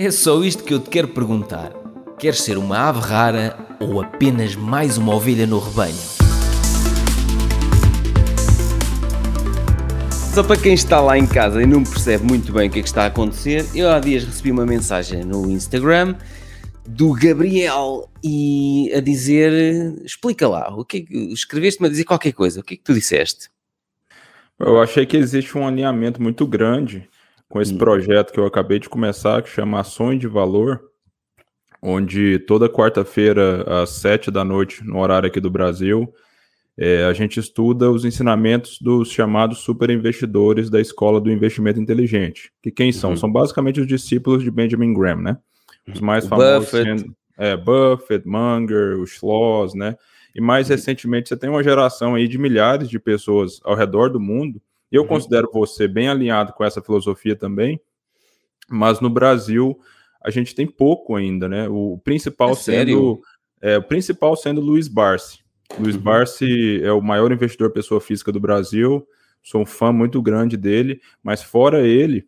É só isto que eu te quero perguntar. Queres ser uma ave rara ou apenas mais uma ovelha no rebanho? Só para quem está lá em casa e não percebe muito bem o que é que está a acontecer, eu há dias recebi uma mensagem no Instagram do Gabriel e a dizer, explica lá, o que, é que escreveste-me a dizer qualquer coisa, o que é que tu disseste? Eu achei que existe um alinhamento muito grande com esse hum. projeto que eu acabei de começar, que chama Ações de Valor, onde toda quarta-feira, às sete da noite, no horário aqui do Brasil, é, a gente estuda os ensinamentos dos chamados super investidores da Escola do Investimento Inteligente. Que quem são? Uhum. São basicamente os discípulos de Benjamin Graham, né? Os mais o famosos Buffett. Sendo, é, Buffett, Munger, os Schloss, né? E mais uhum. recentemente você tem uma geração aí de milhares de pessoas ao redor do mundo. Eu uhum. considero você bem alinhado com essa filosofia também. Mas no Brasil a gente tem pouco ainda, né? O principal é sendo é, o principal sendo Luiz Barsi. Luiz uhum. Barsi é o maior investidor pessoa física do Brasil. Sou um fã muito grande dele, mas fora ele,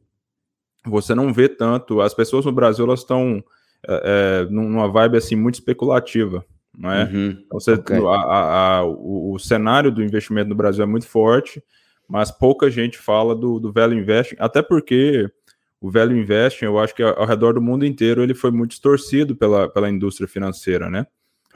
você não vê tanto. As pessoas no Brasil elas estão é, é, numa vibe assim muito especulativa, não é? Uhum, então, você, okay. a, a, a, o, o, cenário do investimento no Brasil é muito forte, mas pouca gente fala do, do velho investing, até porque o velho investing, eu acho que ao redor do mundo inteiro ele foi muito distorcido pela, pela indústria financeira, né?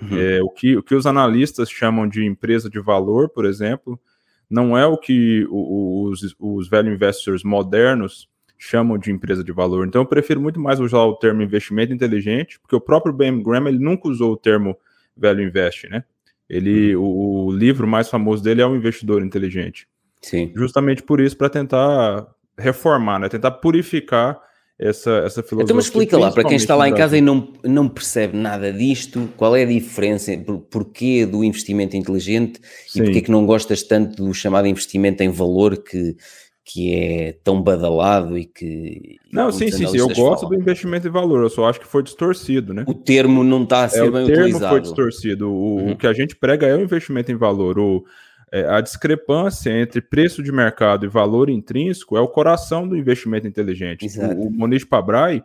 Uhum. É, o, que, o que os analistas chamam de empresa de valor, por exemplo, não é o que os, os velho investors modernos chamam de empresa de valor. Então eu prefiro muito mais usar o termo investimento inteligente, porque o próprio Ben Graham ele nunca usou o termo velho invest, né? Ele, uhum. o, o, livro mais famoso dele é o Investidor Inteligente. Sim. Justamente por isso, para tentar reformar, né? Tentar purificar essa, essa filosofia. Então, mas explica lá, para quem está lá em casa e não, não percebe nada disto, qual é a diferença, por, porquê do investimento inteligente Sim. e porquê que não gostas tanto do chamado investimento em valor que, que é tão badalado e que. Não, sim, sim, sim. Eu gosto falam. do investimento em valor, eu só acho que foi distorcido, né? O termo não está a ser é, bem utilizado. O termo foi distorcido. O, uhum. o, que a gente prega é o investimento em valor. O, é, a discrepância entre preço de mercado e valor intrínseco é o coração do investimento inteligente. Exato. O, o Moniz Pabrai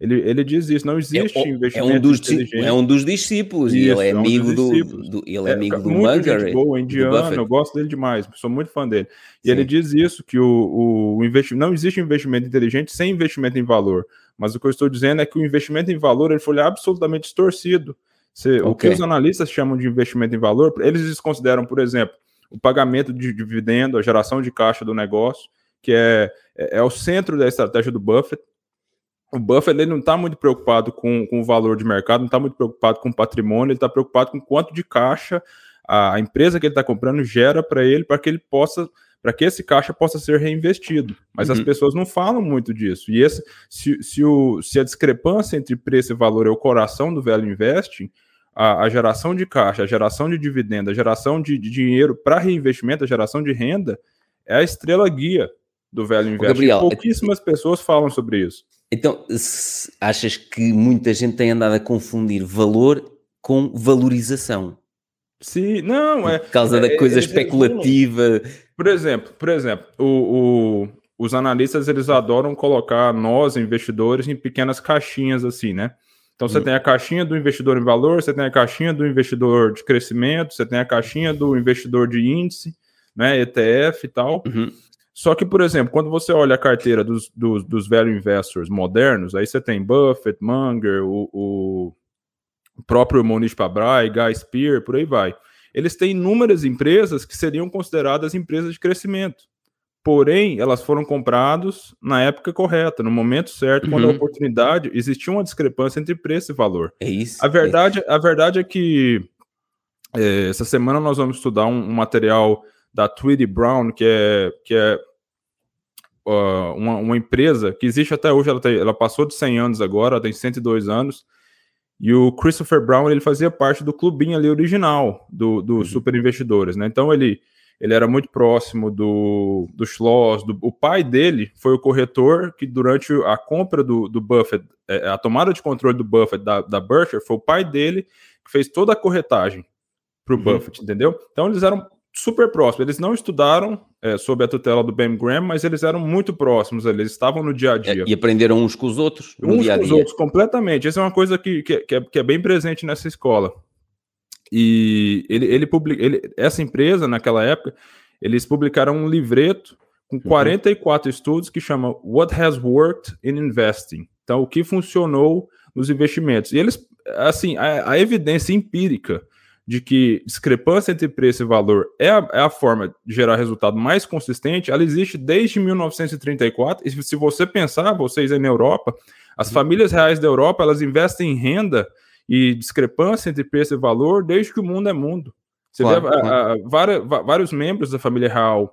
ele, ele diz isso, não existe é, investimento é um dos, inteligente. É um dos discípulos, isso, e ele é, é um amigo do, do, ele é, é amigo do Munger. Boa, indiano, eu gosto dele demais, sou muito fã dele. E Sim. ele diz isso, que o, o investimento, não existe investimento inteligente sem investimento em valor. Mas o que eu estou dizendo é que o investimento em valor ele foi absolutamente distorcido. Você, okay. O que os analistas chamam de investimento em valor, eles desconsideram, por exemplo, o pagamento de dividendo, a geração de caixa do negócio, que é, é, é o centro da estratégia do Buffett o Buffett ele não está muito preocupado com, com o valor de mercado, não está muito preocupado com o patrimônio, ele está preocupado com quanto de caixa a empresa que ele está comprando gera para ele, para que ele possa, para que esse caixa possa ser reinvestido. Mas uhum. as pessoas não falam muito disso. E esse, se, se, o, se a discrepância entre preço e valor é o coração do velho investing, a, a geração de caixa, a geração de dividendo, a geração de, de dinheiro para reinvestimento, a geração de renda, é a estrela guia do velho. Gabriel, Pouquíssimas pessoas falam sobre isso. Então, achas que muita gente tem andado a confundir valor com valorização? Sim, não, é. Por causa é, da coisa é, especulativa. Por exemplo, por exemplo, o, o, os analistas eles adoram colocar nós, investidores, em pequenas caixinhas assim, né? Então você hum. tem a caixinha do investidor em valor, você tem a caixinha do investidor de crescimento, você tem a caixinha do investidor de índice, né? ETF e tal. Uhum. Só que, por exemplo, quando você olha a carteira dos, dos, dos velho investors modernos, aí você tem Buffett, Munger, o, o próprio Monish Pabrai, Guy Spear, por aí vai. Eles têm inúmeras empresas que seriam consideradas empresas de crescimento. Porém, elas foram compradas na época correta, no momento certo, uhum. quando a uhum. oportunidade existia uma discrepância entre preço e valor. É isso. A verdade, é. A verdade é que é, essa semana nós vamos estudar um, um material da Tweedy Brown, que é, que é uh, uma, uma, empresa que existe até hoje, ela, tem, ela passou de 100 anos agora, ela tem 102 anos, e o Christopher Brown ele fazia parte do clubinho ali original do, do uhum. Super Investidores, né? Então ele, ele era muito próximo do, do Schloss, do, o pai dele foi o corretor que durante a compra do, do Buffett, é, a tomada de controle do Buffett da, da Berkshire, foi o pai dele que fez toda a corretagem para o uhum. Buffett, entendeu? Então eles eram super próximos. Eles não estudaram é, sob a tutela do Ben Graham, mas eles eram muito próximos. Eles estavam no dia a dia. E aprenderam uns com os outros no uns dia a dia. com os outros, completamente. Essa é uma coisa que, que, que, é, que é bem presente nessa escola. E ele, ele, publica, ele essa empresa, naquela época, eles publicaram um livreto com 44 uhum. estudos que chama What Has Worked in Investing. Então, o que funcionou nos investimentos. E eles, assim, a, a evidência empírica de que discrepância entre preço e valor é a, é a, forma de gerar resultado mais consistente, ela existe desde 1934. E se você pensar, vocês aí na Europa, as uhum. famílias reais da Europa, elas investem em renda e discrepância entre preço e valor desde que o mundo é mundo. Você claro, vê a, a, várias, vários membros da família real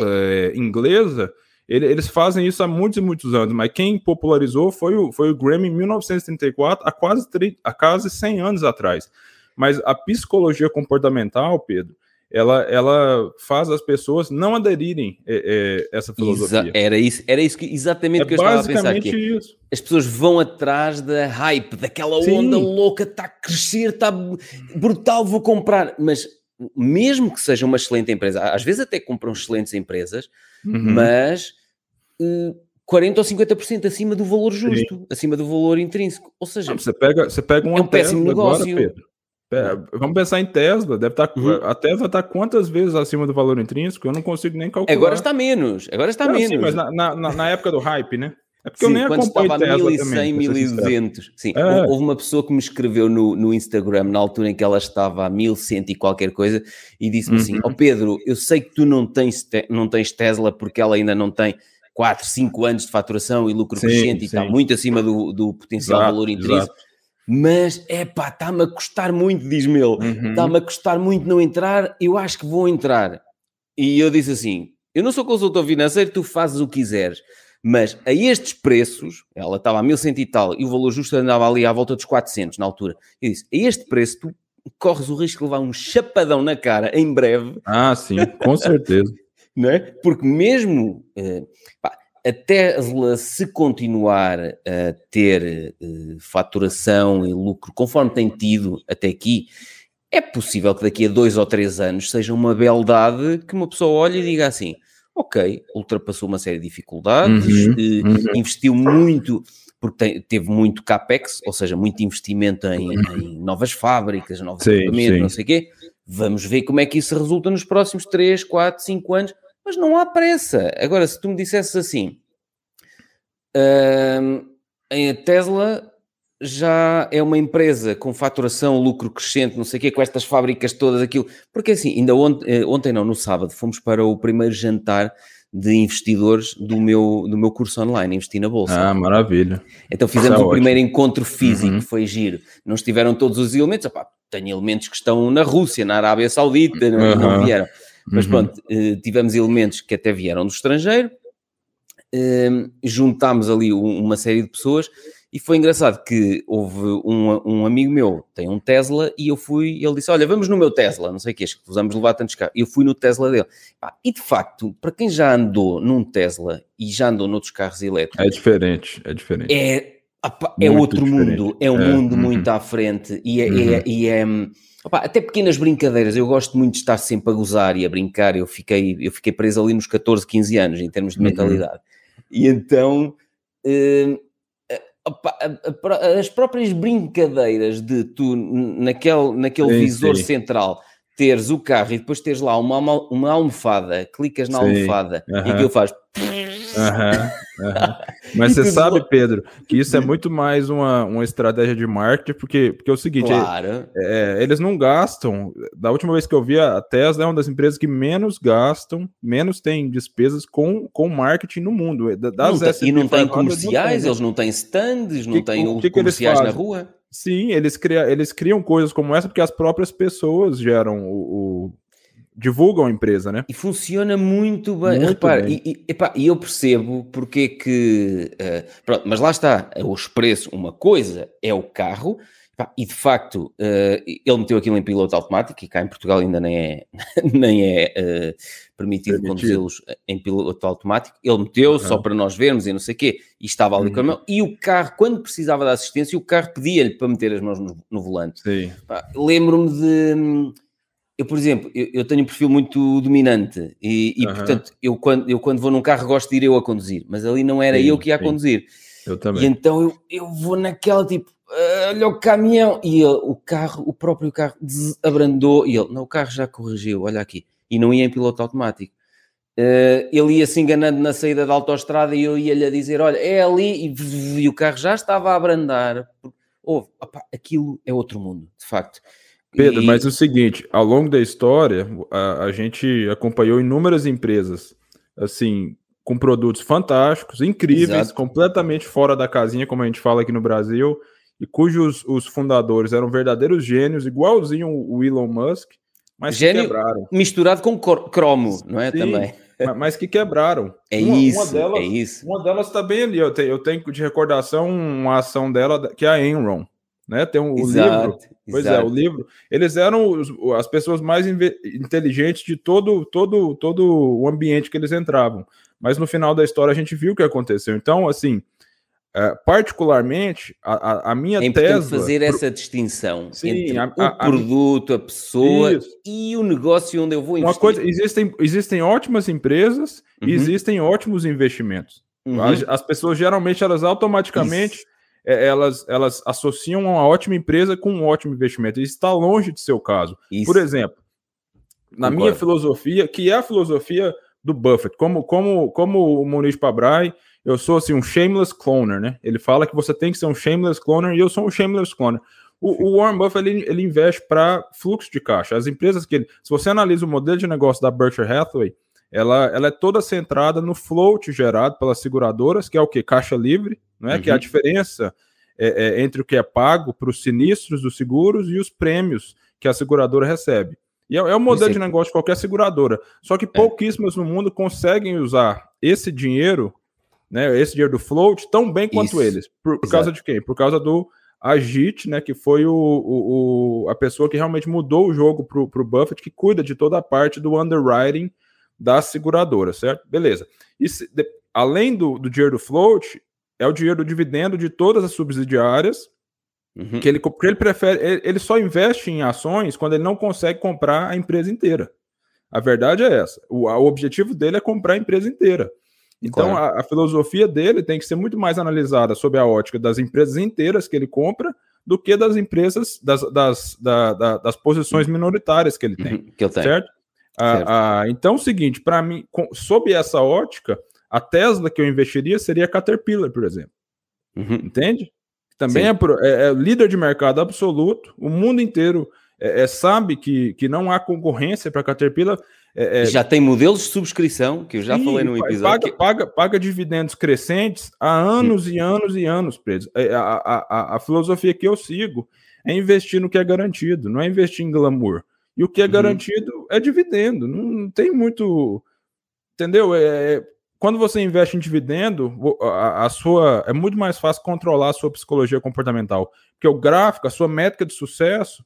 é, inglesa, ele, eles fazem isso há muitos e muitos anos, mas quem popularizou foi o, foi o Graham em 1934, há quase, há quase 100 anos atrás. Mas a psicologia comportamental, Pedro, ela, ela faz as pessoas não aderirem a, é, é, essa filosofia. Exa era isso, era isso que, exatamente é que eu estava a pensar aqui. Isso. As pessoas vão atrás da hype, daquela Sim. onda louca, está a crescer, está brutal, vou comprar. Mas mesmo que seja uma excelente empresa, às vezes até compram excelentes empresas, uhum. mas uh, eh, 40 ou 50% acima do valor justo, Sim. acima do valor intrínseco. Ou seja, Não, você pega, você pega um é um péssimo negócio. Agora, vamos pensar em Tesla, deve estar, tá uhum. a Tesla está quantas vezes acima do valor intrínseco? Eu não consigo nem calcular. Agora está menos, agora está menos. Sim, mas na, na, na, época do hype, né? É porque sim, eu nem quando estava a 1100, 1200. Sim, é. houve uma pessoa que me escreveu no, no Instagram na altura em que ela estava a 1100 e qualquer coisa e disse-me assim, uhum. assim: Ó oh Pedro, eu sei que tu não tens, não tens Tesla porque ela ainda não tem 4, 5 anos de faturação e lucro sim, crescente sim. e está muito acima do, do potencial exato, valor intrínseco. Exato mas é pá, está-me a custar muito, diz-me ele, uhum. está-me a custar muito não entrar, eu acho que vou entrar. E eu disse assim: eu não sou consultor financeiro, tu fazes o que quiseres, mas a estes preços, ela estava a 1100 e tal, e o valor justo andava ali à volta dos 400 na altura. Eu disse: a este preço, tu corres o risco de levar um chapadão na cara em breve. Ah, sim, com certeza. não é? Porque mesmo. Uh, pá, a Tesla, se continuar a ter uh, faturação e lucro conforme tem tido até aqui, é possível que daqui a dois ou três anos seja uma beldade que uma pessoa olhe e diga assim: ok, ultrapassou uma série de dificuldades, uhum, uh, uhum. investiu muito, porque tem, teve muito capex, ou seja, muito investimento em, em novas fábricas, novos equipamentos, não sei o quê. Vamos ver como é que isso resulta nos próximos 3, 4, 5 anos mas não há pressa. Agora, se tu me dissesses assim, a Tesla já é uma empresa com faturação, lucro crescente, não sei o quê, com estas fábricas todas, aquilo. Porque assim, ainda ontem, eh, ontem não, no sábado, fomos para o primeiro jantar de investidores do meu, do meu curso online, Investir na Bolsa. Ah, maravilha. Então fizemos é o primeiro encontro físico, uhum. foi giro. Não estiveram todos os elementos, opá, tenho elementos que estão na Rússia, na Arábia Saudita, não, uhum. não vieram. Mas uhum. pronto, eh, tivemos elementos que até vieram do estrangeiro, ehm, juntámos ali uma série de pessoas e foi engraçado que houve um, um amigo meu, tem um Tesla, e eu fui, ele disse: Olha, vamos no meu Tesla, não sei o que, que vamos levar tantos carros. Eu fui no Tesla dele. E de facto, para quem já andou num Tesla e já andou noutros carros elétricos, é diferente, é diferente. É, é outro diferente. mundo, é um é, mundo uhum. muito à frente e é, uhum. é, e é Opa, até pequenas brincadeiras, eu gosto muito de estar sempre a gozar e a brincar. Eu fiquei, eu fiquei preso ali nos 14, 15 anos em termos de uhum. mentalidade. E então, uh, opa, as próprias brincadeiras de tu, naquele, naquele sim, visor sim. central, teres o carro e depois teres lá uma, uma almofada, clicas na sim. almofada uhum. e aquilo faz. Uhum, uhum. Mas você sabe, Pedro, que isso é muito mais uma, uma estratégia de marketing, porque, porque é o seguinte: claro. é, eles não gastam. Da última vez que eu vi, a Tesla é uma das empresas que menos gastam, menos tem despesas com, com marketing no mundo. Das não e não tem comerciais, não eles não têm stands, não têm que, comerciais na rua. Sim, eles, cria, eles criam coisas como essa porque as próprias pessoas geram o, o divulgam a empresa, né? E funciona muito bem. Muito Repara, bem. E, e, epá, e, eu percebo porque que. Uh, pronto, mas lá está, o expresso, uma coisa é o carro, epá, e de facto uh, ele meteu aquilo em piloto automático, e cá em Portugal ainda nem é, nem é uh, permitido, conduzi-los em piloto automático. Ele meteu uhum. só para nós vermos e não sei o quê, e estava ali uhum. com a mão. E o carro, quando precisava da assistência, o carro pedia-lhe para meter as mãos no, no volante. Lembro-me de eu, por exemplo, eu, eu, tenho um perfil muito dominante e, e portanto, eu quando, eu quando vou num carro gosto de ir eu a conduzir, mas ali não era sim, eu que ia a conduzir. Eu também. E então eu, eu vou naquela tipo, olha o caminhão, e ele, o carro, o próprio carro abrandou, e ele, não, o carro já corrigiu, olha aqui, e não ia em piloto automático. Uh, ele ia se enganando na saída da autoestrada e eu ia-lhe a dizer: Olha, é ali, e, e, o carro já estava a abrandar. Oh, opa, aquilo é outro mundo, de facto. Pedro, e... mas é o seguinte: ao longo da história, a, a gente acompanhou inúmeras empresas, assim, com produtos fantásticos, incríveis, Exato. completamente fora da casinha, como a gente fala aqui no Brasil, e cujos os fundadores eram verdadeiros gênios, igualzinho o Elon Musk, mas Gênio quebraram. misturado com cromo, não é? Sim, também. Mas que quebraram. É uma, isso, uma delas, é isso. Uma delas está bem ali. Eu tenho, eu tenho de recordação uma ação dela que é a Enron. Né? Tem um, exato, o livro. Pois exato. é, o livro. Eles eram os, as pessoas mais inteligentes de todo, todo, todo o ambiente que eles entravam. Mas no final da história a gente viu o que aconteceu. Então, assim, é, particularmente, a, a, minha é tese. fazer essa distinção sim, entre a, o produto, a pessoa isso. e o negócio onde eu vou investir. Uma coisa, existem, existem ótimas empresas uhum. e existem ótimos investimentos. Uhum. As, as, pessoas geralmente elas automaticamente é, elas, elas associam uma ótima empresa com um ótimo investimento. Isso está longe de ser o caso. Isso. Por exemplo, na Concordo. minha filosofia, que é a filosofia do Buffett, como, como, como o Muniz Pabrai eu sou assim um shameless cloner, né? Ele fala que você tem que ser um shameless cloner e eu sou um shameless cloner. O, o Warren Buffett ele, ele investe para fluxo de caixa. As empresas que ele, se você analisa o modelo de negócio da Berkshire Hathaway, ela, ela é toda centrada no float gerado pelas seguradoras, que é o que caixa livre, não é? Uhum. Que é a diferença é, é, entre o que é pago para os sinistros dos seguros e os prêmios que a seguradora recebe. E é, é o modelo de negócio de qualquer seguradora. Só que é. pouquíssimas no mundo conseguem usar esse dinheiro né, esse dinheiro do float tão bem quanto Isso. eles. Por, por causa de quem? Por causa do Agit, né, que foi o, o, o, a pessoa que realmente mudou o jogo para o Buffett, que cuida de toda a parte do underwriting da seguradora, certo? Beleza. E se, de, além do, do dinheiro do float, é o dinheiro do dividendo de todas as subsidiárias, uhum. que ele, ele prefere, ele, ele só investe em ações quando ele não consegue comprar a empresa inteira. A verdade é essa. O, o objetivo dele é comprar a empresa inteira. Então, claro. a, a, filosofia dele tem que ser muito mais analisada sob a ótica das empresas inteiras que ele compra do que das empresas, das, das, da, da, das posições minoritárias que ele tem. Uhum, que eu tenho. Certo? certo. Ah, ah, então, é o seguinte, para mim, com, sob essa ótica, a Tesla que eu investiria seria a Caterpillar, por exemplo. Uhum. Entende? Também é, é, é, líder de mercado absoluto, o mundo inteiro é, é sabe que, que não há concorrência para a Caterpillar. É, é, já tem modelos de subscrição, que eu já sim, falei no episódio. Paga, que... paga, paga dividendos crescentes há anos e anos e anos, preso. A, a, a, filosofia que eu sigo é investir no que é garantido, não é investir em glamour. E o que é uhum. garantido é dividendo. Não, não tem muito. Entendeu? É quando você investe em dividendo, a, a, sua é muito mais fácil controlar a sua psicologia comportamental. Porque o gráfico, a sua métrica de sucesso,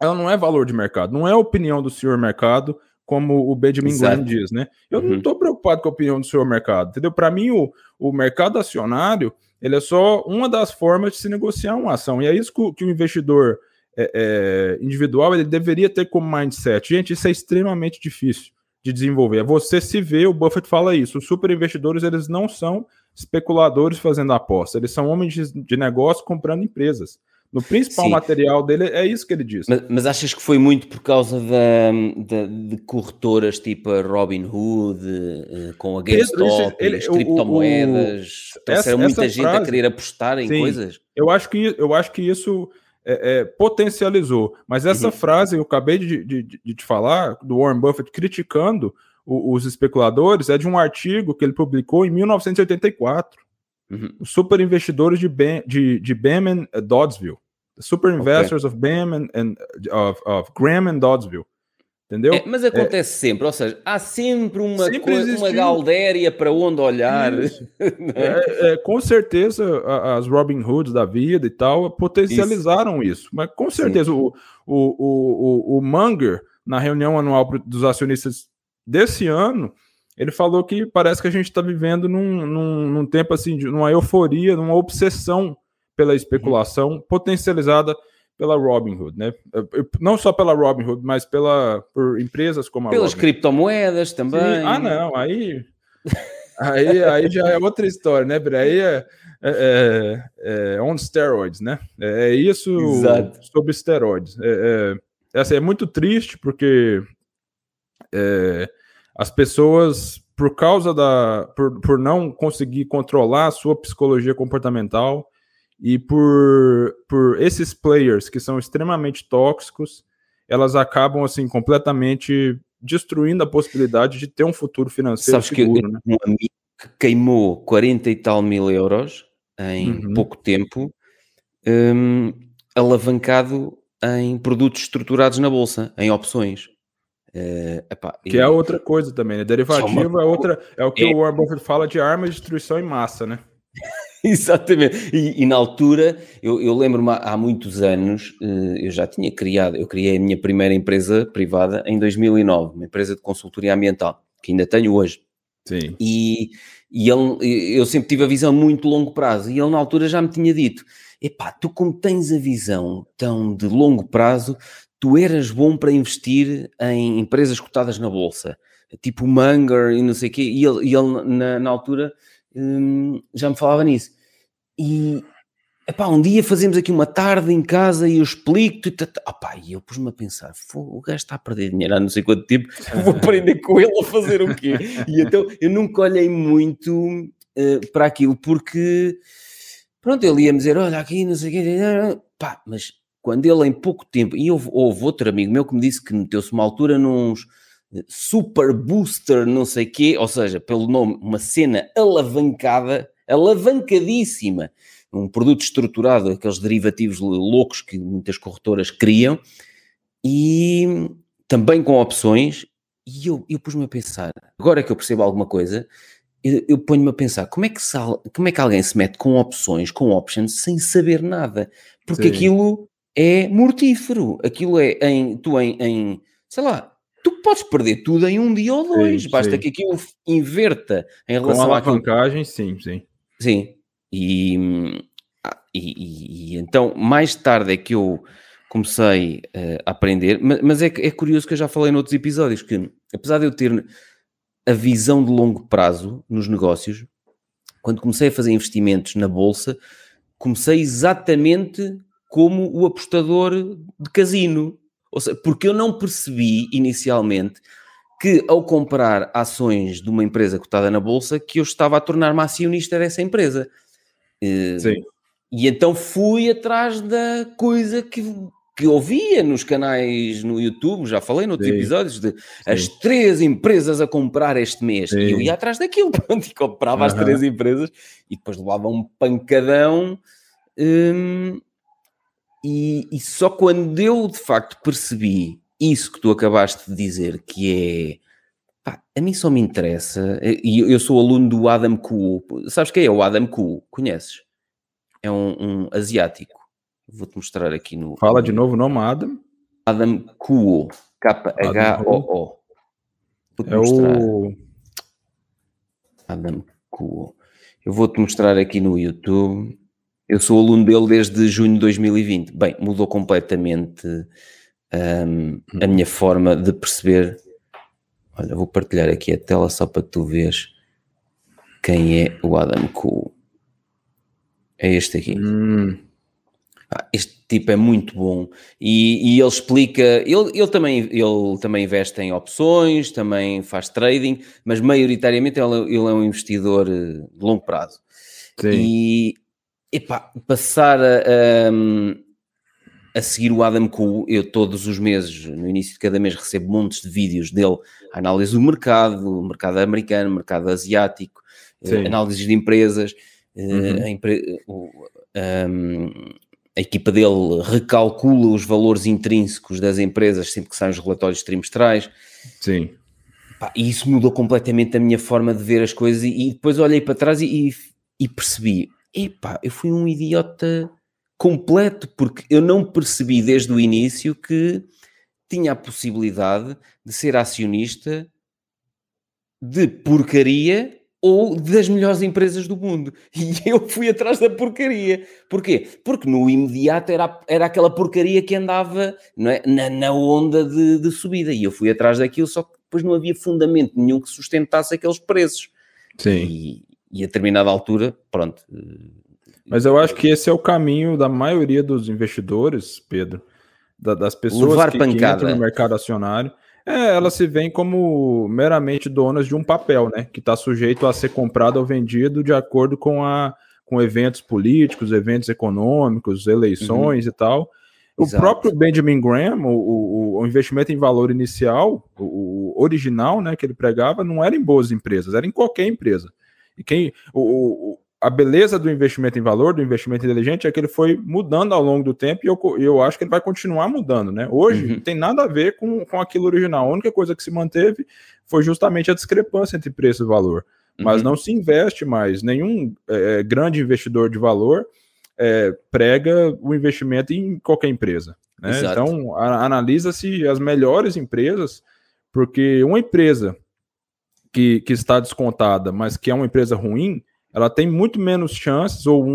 ela não é valor de mercado, não é opinião do senhor mercado como o Benjamin Graham diz, né? Eu uhum. não estou preocupado com a opinião do seu mercado, entendeu? Para mim, o, o mercado acionário ele é só uma das formas de se negociar uma ação. E é isso que, que o investidor é, é, individual ele deveria ter como mindset. Gente, isso é extremamente difícil de desenvolver. É você se vê, o Buffett fala isso. Os super investidores eles não são especuladores fazendo aposta, eles são homens de, de negócio comprando empresas. No principal Sim. material dele, é isso que ele diz. Mas, mas, achas que foi muito por causa da, da, de corretoras tipo a Robin Hood, uh, com a GameStop, ele, as criptomoedas? O, o, essa, muita gente frase, a querer apostar em sim, coisas? Eu acho que, eu acho que isso é, é, potencializou. Mas essa uhum. frase, eu acabei de, de, de, te falar, do Warren Buffett criticando o, os especuladores, é de um artigo que ele publicou em 1984. Uhum. Os super investidores de, ben, de, de Beman Doddsville. The super investors okay. of Beman and of, of Graham and Doddsville. Entendeu? É, mas acontece é, sempre, ou seja, há sempre uma, sempre uma galdéria para onde olhar. é, é, com certeza as Robin Hoods da vida e tal potencializaram isso. isso. Mas com certeza o, o, o, o, o Munger, na reunião anual dos acionistas desse ano, ele falou que parece que a gente está vivendo num, num, num, tempo assim, de numa euforia, numa obsessão pela especulação, uhum. potencializada pela Robinhood, né? Não só pela Robinhood, mas pela por empresas como a Pelas criptomoedas também. Sim. Ah, não, aí aí, aí já é outra história, né, Aí é, é, é, é on steroids, né? É, é isso Exato. sobre esteroides. É, é, assim, é muito triste porque é, as pessoas, por causa da. Por, por não conseguir controlar a sua psicologia comportamental e por, por esses players que são extremamente tóxicos, elas acabam assim completamente destruindo a possibilidade de ter um futuro financeiro Sabes seguro, que né? um amigo que queimou 40 e tal mil euros em uhum. pouco tempo, um, alavancado em produtos estruturados na bolsa, em opções. Uh, epá, que é outra coisa também, né? Derivativo uma... é outra, é o que é... o Warren Buffett fala de arma de destruição em massa, né? Exatamente. E, e, na altura, eu, eu lembro-me há muitos anos, eh, eu já tinha criado, eu criei a minha primeira empresa privada em 2009, uma empresa de consultoria ambiental, que ainda tenho hoje. Sim. E, e ele, eu sempre tive a visão muito longo prazo, e ele na altura já me tinha dito: epá, tu como tens a visão tão de longo prazo, tu eras bom para investir em empresas cotadas na bolsa, tipo Munger e não sei o quê, e ele, e ele na, na altura hum, já me falava nisso. E epá, um dia fazemos aqui uma tarde em casa e eu explico-te, e eu pus-me a pensar: o gajo está a perder dinheiro há não sei quanto tempo, vou aprender com ele a fazer o quê? E então eu nunca olhei muito uh, para aquilo, porque pronto, ele ia-me dizer: olha, aqui não sei o quê, pá, mas quando ele em pouco tempo, e houve, houve outro amigo meu que me disse que meteu-se uma altura nos super booster, não sei quê, ou seja, pelo nome, uma cena alavancada, alavancadíssima, um produto estruturado, aqueles derivativos loucos que muitas corretoras criam, e também com opções, e eu, eu pus-me a pensar, agora que eu percebo alguma coisa, eu, eu ponho-me a pensar, como é, que como é que alguém se mete com opções, com options, sem saber nada? Porque Sim. aquilo é mortífero. Aquilo é em, tu em, em, sei lá, tu podes perder tudo em um dia ou dois, sim, basta sim. que aquilo inverta em relação Com a alavancagem, sim, sim. Sim, e, ah, e, e, e, então mais tarde é que eu comecei uh, a aprender, mas, mas é, é curioso que eu já falei noutros episódios que apesar de eu ter a visão de longo prazo nos negócios, quando comecei a fazer investimentos na bolsa, comecei exatamente como o apostador de casino. Ou seja, porque eu não percebi inicialmente que ao comprar ações de uma empresa cotada na bolsa, que eu estava a tornar-me acionista dessa empresa. Eh, Sim. E então fui atrás da coisa que, que ouvia nos canais no YouTube, já falei noutros Sim. episódios, de Sim. as três empresas a comprar este mês. Sim. E eu ia atrás daquilo, pronto, e comprava as três empresas e depois levava um pancadão. Hum, e, e, só quando eu de facto percebi isso que tu acabaste de dizer, que é pá, a mim só me interessa, e eu sou aluno do Adam Kuo. Sabes quem é o Adam Kuo? Conheces? É um, um asiático. Vou-te mostrar aqui no. Fala de novo o nome Adam. Adam Kuo. K-H-O-O. É o. Adam Kuo. Eu vou-te mostrar aqui no YouTube. Eu sou aluno dele desde junho de 2020. Bem, mudou completamente um, a minha forma de perceber. Olha, vou partilhar aqui a tela só para tu veres quem é o Adam Cool. É este aqui. Hum. Ah, este tipo é muito bom e, e ele explica. Ele, ele, também, ele também investe em opções, também faz trading, mas maioritariamente ele, ele é um investidor eh, de longo prazo. Sim. E epá, passar a, a, a, seguir o Adam Cool, eu todos os meses, no início de cada mês, recebo montes de vídeos dele, análise do mercado, mercado americano, mercado asiático, uh, análises de empresas, uh, uhum. a, empre a equipa dele recalcula os valores intrínsecos das empresas sempre que saem os relatórios trimestrais. Sim. e isso mudou completamente a minha forma de ver as coisas e, e depois olhei para trás e, e, e percebi, epá, eu fui um idiota completo, porque eu não percebi desde o início que tinha a possibilidade de ser acionista de porcaria ou das melhores empresas do mundo. E eu fui atrás da porcaria. Porquê? Porque no imediato era, era aquela porcaria que andava é? na, na, onda de, de, subida. E eu fui atrás daquilo, só que depois não havia fundamento nenhum que sustentasse aqueles preços. Sim. E, e a determinada altura, pronto. Mas eu acho que esse é o caminho da maioria dos investidores, Pedro, da, das pessoas Levar que, que entram no mercado acionário é, elas se veem como meramente donas de um papel, né? Que está sujeito a ser comprado ou vendido de acordo com, a, com eventos políticos, eventos econômicos, eleições uhum. e tal. O Exato. próprio Benjamin Graham, o, o, o, investimento em valor inicial, o, o, original, né, que ele pregava, não era em boas empresas, era em qualquer empresa. E quem o, a beleza do investimento em valor, do investimento inteligente, é que ele foi mudando ao longo do tempo e eu, eu acho que ele vai continuar mudando, né? Hoje uhum. não tem nada a ver com, com aquilo original. A única coisa que se manteve foi justamente a discrepância entre preço e valor. Mas uhum. não se investe mais. Nenhum é, é, grande investidor de valor é, prega o investimento em qualquer empresa. Né? Então, analisa-se as melhores empresas, porque uma empresa que, que está descontada, mas que é uma empresa ruim, ela tem muito menos chances ou um,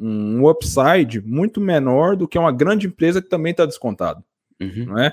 um, um upside muito menor do que uma grande empresa que também está descontado. Uhum. Não é?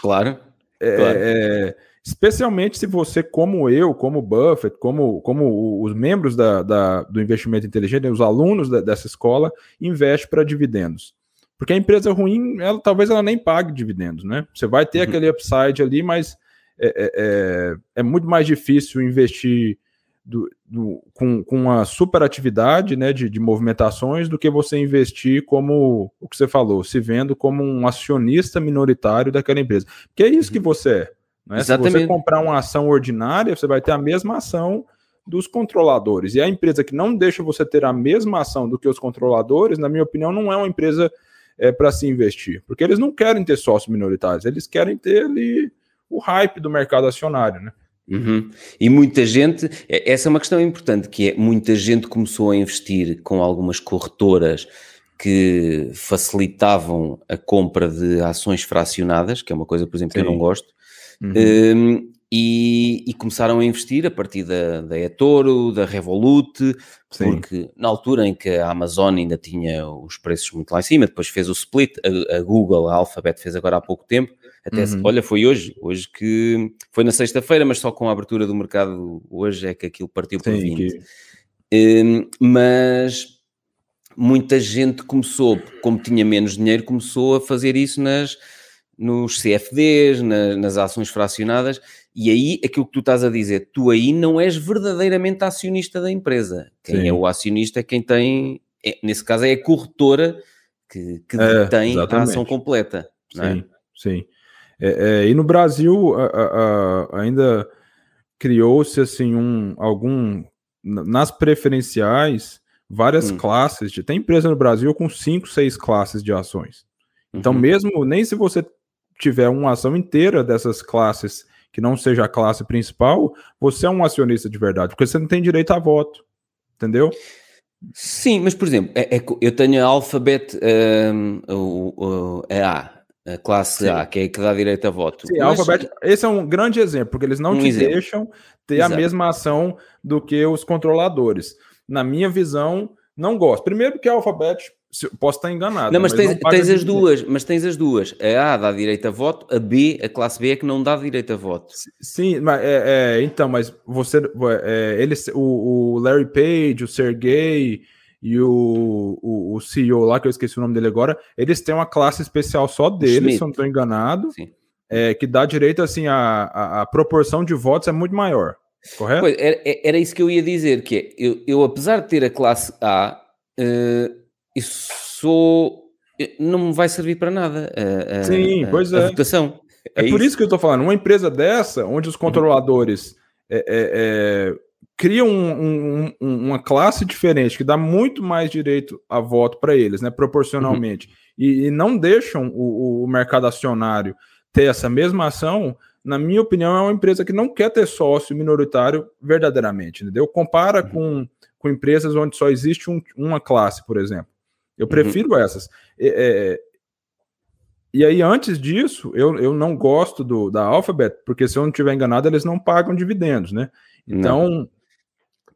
Claro. É, claro. É, especialmente se você, como eu, como Buffett, como, como os membros da, da do investimento inteligente, os alunos da, dessa escola, investe para dividendos. Porque a empresa ruim, ela, talvez ela nem pague dividendos, né? Você vai ter uhum. aquele upside ali, mas é, é, é, é muito mais difícil investir do, do, com, com uma superatividade né, de, de movimentações do que você investir como o que você falou, se vendo como um acionista minoritário daquela empresa. Que é isso que uhum. você é. Né? Se você comprar uma ação ordinária, você vai ter a mesma ação dos controladores. E a empresa que não deixa você ter a mesma ação do que os controladores, na minha opinião, não é uma empresa é, para se investir. Porque eles não querem ter sócios minoritários, eles querem ter ali o hype do mercado acionário, né? Uhum. E muita gente, é, essa é uma questão importante, que é muita gente começou a investir com algumas corretoras que facilitavam a compra de ações fracionadas, que é uma coisa, por exemplo, Sim. que eu não gosto, uhum. um, e, e, começaram a investir a partir da, da eToro, da Revolut, Sim. porque na altura em que a Amazon ainda tinha os preços muito lá em cima, depois fez o split, a, a Google, a Alphabet fez agora há pouco tempo, até uhum. olha, foi hoje, hoje que foi na sexta-feira, mas só com a abertura do mercado hoje é que aquilo partiu por 20. Que... Um, mas muita gente começou, como tinha menos dinheiro, começou a fazer isso nas, nos CFDs, na, nas ações fracionadas, e aí aquilo que tu estás a dizer, tu aí não és verdadeiramente acionista da empresa. Quem Sim. é o acionista é quem tem, é, nesse caso é a corretora que, que é, tem a ação completa. Sim, é? sim. É, é, e no Brasil a, a, a, ainda criou-se assim um algum nas preferenciais várias hum. classes de tem empresa no Brasil com cinco, seis classes de ações. Então uhum. mesmo nem se você tiver uma ação inteira dessas classes que não seja a classe principal, você é um acionista de verdade, porque você não tem direito a voto, entendeu? Sim, mas por exemplo, é, é, eu tenho a Alphabet um, o, o, a a classe Sim. A, que é que dá direito a voto. Sim. Alphabet, esse é um grande exemplo, porque eles não um te exemplo. deixam ter Exato. a mesma ação do que os controladores. Na minha visão, não gosto. Primeiro que a Alphabet, posso estar enganado. Não, mas, mas tens, não tens as duas, mas tens as duas. A A dá direito a voto, a B, a classe B é que não dá direito a voto. Sim, mas é, é então, mas você, é, eles, o, o Larry Page, o Sergey e o, o, o, CEO lá, que eu esqueci o nome dele agora, eles têm uma classe especial só deles, se eu não estou enganado, é, que dá direito, assim, a, a, a, proporção de votos é muito maior, correto? Pois, era, era, isso que eu ia dizer, que é, eu, eu apesar de ter a classe A, uh, isso sou, não me vai servir para nada a, a Sim, pois é. votação. É, é por isso. isso que eu estou falando, uma empresa dessa, onde os uhum. controladores... Uhum. É, é, cria um, um, uma classe diferente que dá muito mais direito a voto para eles, né, proporcionalmente, uhum. e, e, não deixam o, o, mercado acionário ter essa mesma ação, na minha opinião, é uma empresa que não quer ter sócio minoritário verdadeiramente, entendeu? Compara uhum. com, com empresas onde só existe um, uma classe, por exemplo. Eu uhum. prefiro uhum. essas. É, é, e aí, antes disso, eu, eu não gosto do, da Alphabet, porque se eu não estiver enganado, eles não pagam dividendos, né? Então, não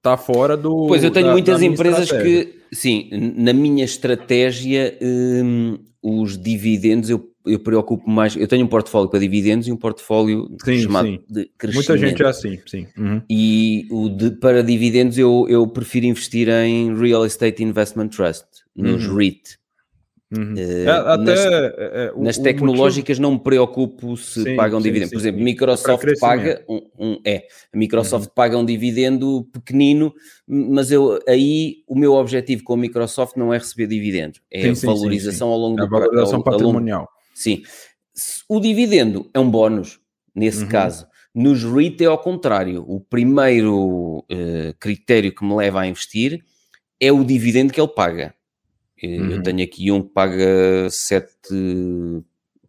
tá fora do. Pois eu tenho da, muitas da empresas estratégia. que, sim, na minha estratégia, hum, os dividendos eu, eu preocupo mais. Eu tenho um portfólio para dividendos e um portfólio sim, chamado sim. de crescimento. Muita gente é assim, sim. Uhum. E o de, para dividendos eu, eu prefiro investir em Real Estate Investment Trust, nos uhum. REIT. Uhum. Uh, até, nas, é, é, o, nas tecnológicas motivo... não me preocupo se sim, pagam sim, dividendo. Sim, Por exemplo, Microsoft paga um, um, é, a Microsoft uhum. paga um dividendo pequenino, mas eu aí o meu objetivo com a Microsoft não é receber dividendo, é a valorização ao longo é do valorização ao, patrimonial. Ao longo, sim. O dividendo é um bónus nesse uhum. caso. Nos REIT é ao contrário. O primeiro uh, critério que me leva a investir é o dividendo que ele paga. Uhum. Eu tenho aqui um que paga 7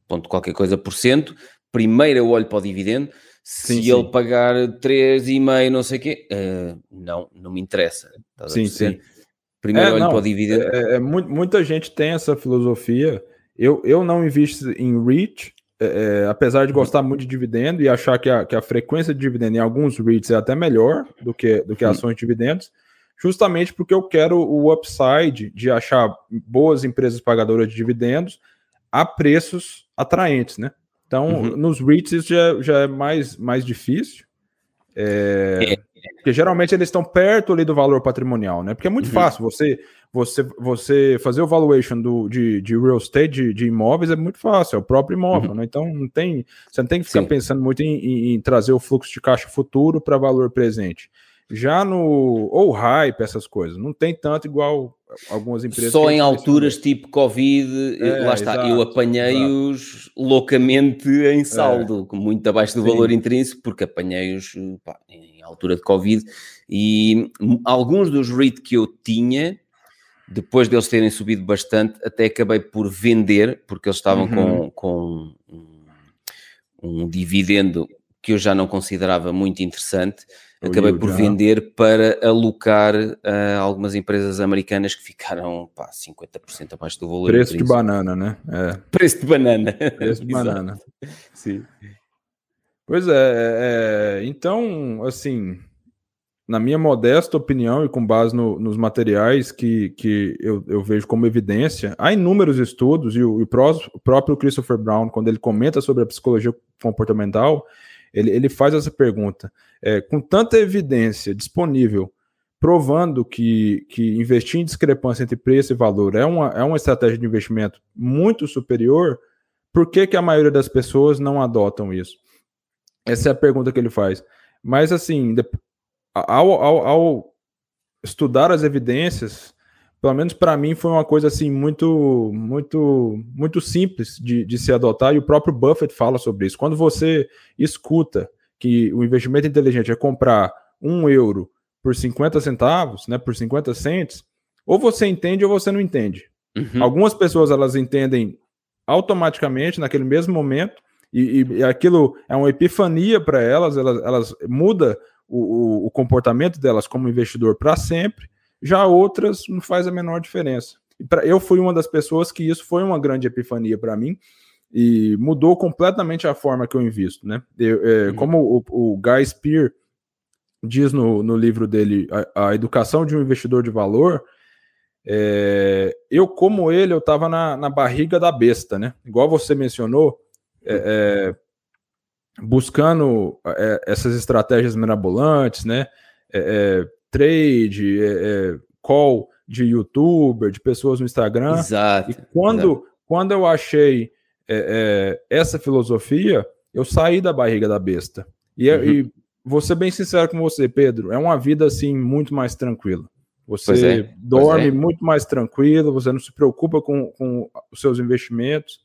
ponto qualquer coisa por cento. Primeiro eu olho para o dividendo. Se sim, ele sim. pagar 3,5, não sei o quê, uh, não, não me interessa. Sim, sim. Primeiro é, olho não, para o dividendo. É, é, é muita gente tem essa filosofia. Eu, eu não invisto em REIT, é, é, apesar de uhum. gostar muito de dividendo e achar que a, que a frequência de dividendo em alguns REITs é até melhor do que, do que ações de dividendos, justamente porque eu quero o upside de achar boas empresas pagadoras de dividendos a preços atraentes, né? Então, uhum. nos REITs isso já, já é mais, mais difícil, é, é. porque geralmente eles estão perto ali do valor patrimonial, né? Porque é muito uhum. fácil você, você, você fazer o valuation do, de, de real estate, de, de imóveis, é muito fácil, é o próprio imóvel, uhum. né? Então, não tem, você não tem que ficar Sim. pensando muito em, em, em trazer o fluxo de caixa futuro para valor presente. Já no ou hype, essas coisas, não tem tanto igual algumas empresas. Só em alturas tipo Covid, é, lá está, exato, eu apanhei-os loucamente em saldo, é. muito abaixo do Sim. valor intrínseco, porque apanhei-os em altura de Covid e alguns dos REIT que eu tinha, depois deles terem subido bastante, até acabei por vender, porque eles estavam uhum. com, com um, um dividendo que eu já não considerava muito interessante acabei por vender para alocar a algumas empresas americanas que ficaram pá, 50% abaixo do valor. Preço de banana, né? É. Preço de banana. Preço de banana. Sim. Pois é, é, é, então, assim, na minha modesta opinião e com base no, nos materiais que, que eu, eu, vejo como evidência, há inúmeros estudos, e o, e o próprio Christopher Brown, quando ele comenta sobre a psicologia comportamental, ele, ele faz essa pergunta. É, com tanta evidência disponível provando que, que investir em discrepância entre preço e valor é uma, é uma estratégia de investimento muito superior, por que, que a maioria das pessoas não adotam isso? Essa é a pergunta que ele faz. Mas, assim, ao, ao, ao estudar as evidências, pelo menos para mim foi uma coisa assim muito muito muito simples de, de se adotar e o próprio Buffett fala sobre isso. Quando você escuta que o investimento inteligente é comprar um euro por 50 centavos, né, por 50 cents, ou você entende ou você não entende. Uhum. Algumas pessoas elas entendem automaticamente naquele mesmo momento e, e aquilo é uma epifania para elas, elas, elas muda o, o, o comportamento delas como investidor para sempre já outras não faz a menor diferença. Eu fui uma das pessoas que isso foi uma grande epifania para mim e mudou completamente a forma que eu invisto, né? Eu, é, uhum. Como o, o, Guy Spear diz no, no livro dele, a, a, Educação de um Investidor de Valor, é, eu, como ele, eu estava na, na, barriga da besta, né? Igual você mencionou, é, é buscando é, essas estratégias mirabolantes, né? É, trade, é, é, call de youtuber, de pessoas no Instagram. Exato. E quando, exato. quando eu achei é, é, essa filosofia, eu saí da barriga da besta. E, uhum. e vou ser bem sincero com você, Pedro, é uma vida assim muito mais tranquila. Você é, dorme é. muito mais tranquilo, você não se preocupa com, com os seus investimentos,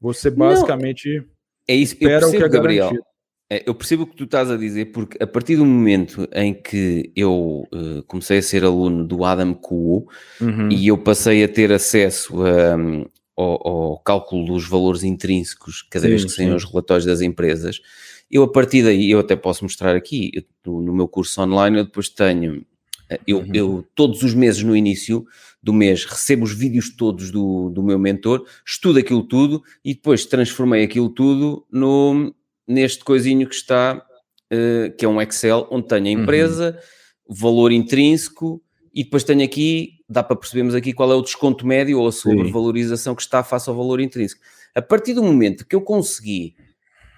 você basicamente não, é isso, espera o que é Gabriel. garantido. É, eu percebo o que tu estás a dizer, porque a partir do momento em que eu uh, comecei a ser aluno do Adam Kuo uhum. e eu passei a ter acesso a, um, ao, ao, cálculo dos valores intrínsecos cada sim, vez que saem os relatórios das empresas, eu a partir daí, eu até posso mostrar aqui, eu, no meu curso online, eu depois tenho, eh, eu, uhum. eu todos os meses no início do mês recebo os vídeos todos do, do meu mentor, estudo aquilo tudo e depois transformei aquilo tudo no neste coisinho que está, uh, que é um Excel, onde tenho a uhum. empresa, valor intrínseco e depois tenho aqui, dá para percebermos aqui qual é o desconto médio ou a sobrevalorização que está face ao valor intrínseco. A partir do momento que eu consegui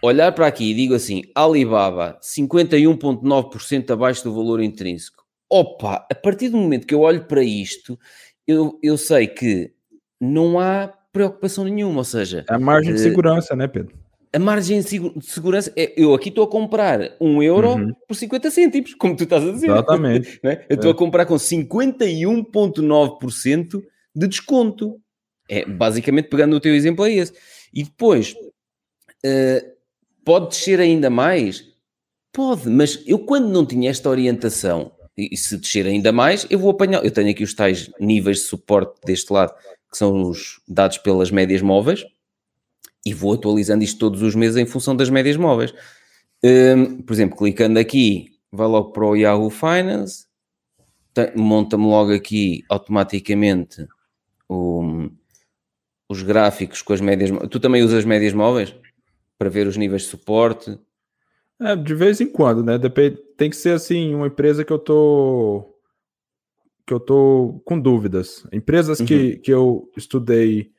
olhar para aqui e digo assim, Alibaba 51,9% abaixo do valor intrínseco. Opa, a partir do momento que eu olho para isto, eu, eu sei que não há preocupação nenhuma, ou seja... A margem de uh, segurança, né, Pedro? A margem de segurança, é, eu aqui estou a comprar um euro uhum. por 50 cêntimos, como tu estás a dizer. Exatamente. é? Eu estou é. a comprar com 51,9% de desconto. É, basicamente, pegando o teu exemplo, é esse. E depois, uh, pode descer ainda mais? Pode, mas eu quando não tinha esta orientação, e se descer ainda mais, eu vou apanhar. Eu tenho aqui os tais níveis de suporte deste lado, que são os dados pelas médias móveis e vou atualizando isto todos os meses em função das médias móveis. Um, por exemplo, clicando aqui, vai logo para o Yahoo Finance, monta-me logo aqui automaticamente o, os gráficos com as médias. Tu também usas médias móveis para ver os níveis de suporte? É, de vez em quando, né? Depende, tem que ser assim, uma empresa que eu tô que eu tô com dúvidas. Empresas uhum. que, que eu estudei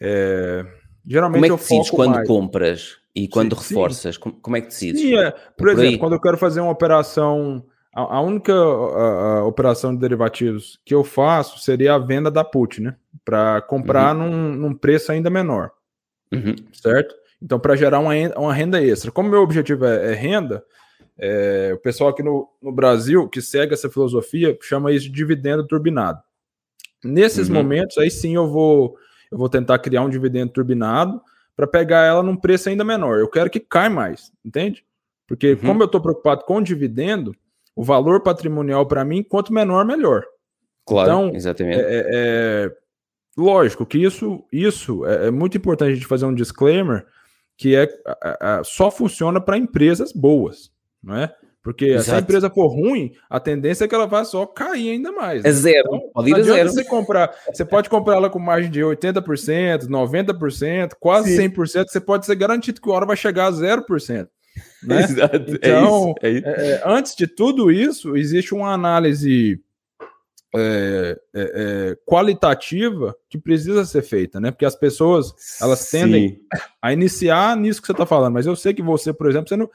é, Geralmente como é que decides quando mais. compras e quando sim, reforças? Sim. Como é que decides? Sim, é. Por, por exemplo, aí? quando eu quero fazer uma operação, a, a única a, a operação de derivativos que eu faço seria a venda da put, né? Para comprar uhum. num, num, preço ainda menor, uhum. certo? Então, para gerar uma, uma renda extra. Como meu objetivo é, é renda, é, o pessoal aqui no, no Brasil que segue essa filosofia chama isso de dividendo turbinado. Nesses uhum. momentos, aí sim eu vou eu vou tentar criar um dividendo turbinado para pegar ela num preço ainda menor. Eu quero que caia mais, entende? Porque uhum. como eu estou preocupado com o dividendo, o valor patrimonial para mim, quanto menor, melhor. Claro, então, exatamente. É, é, é, lógico que isso, isso é, é, muito importante a gente fazer um disclaimer que é, só funciona para empresas boas, não é? Porque Exato. se a empresa for ruim, a tendência é que ela vai só cair ainda mais. Né? É zero. Então, pode ir a zero. Você, comprar, você pode comprar ela com margem de 80%, 90%, quase Sim. 100%. Você pode ser garantido que o hora vai chegar a 0%. Né? Exato. É então, é isso, é isso. É, antes de tudo isso, existe uma análise é, qualitativa que precisa ser feita, né? Porque as pessoas elas tendem Sim. a iniciar nisso que você está falando, mas eu sei que você, por exemplo, você, não,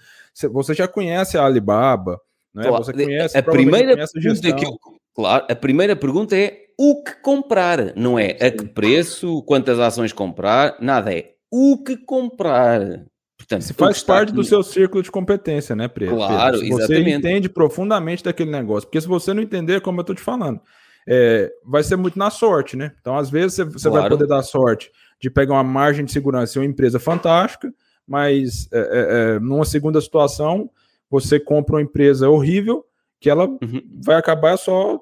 você já conhece a Alibaba, né? Claro. Você conhece a primeira conhece a que eu, claro, a primeira pergunta é o que comprar, não é a que preço, quantas ações comprar, nada é o que comprar. Portanto, se faz parte aqui... do seu círculo de competência, né, Pedro? Claro, se você exatamente. entende profundamente daquele negócio. Porque se você não entender, como eu estou te falando, é, vai ser muito na sorte, né? Então, às vezes, você, você claro. vai poder dar sorte de pegar uma margem de segurança em uma empresa fantástica, mas é, é, é, numa segunda situação, você compra uma empresa horrível que ela uhum. vai acabar só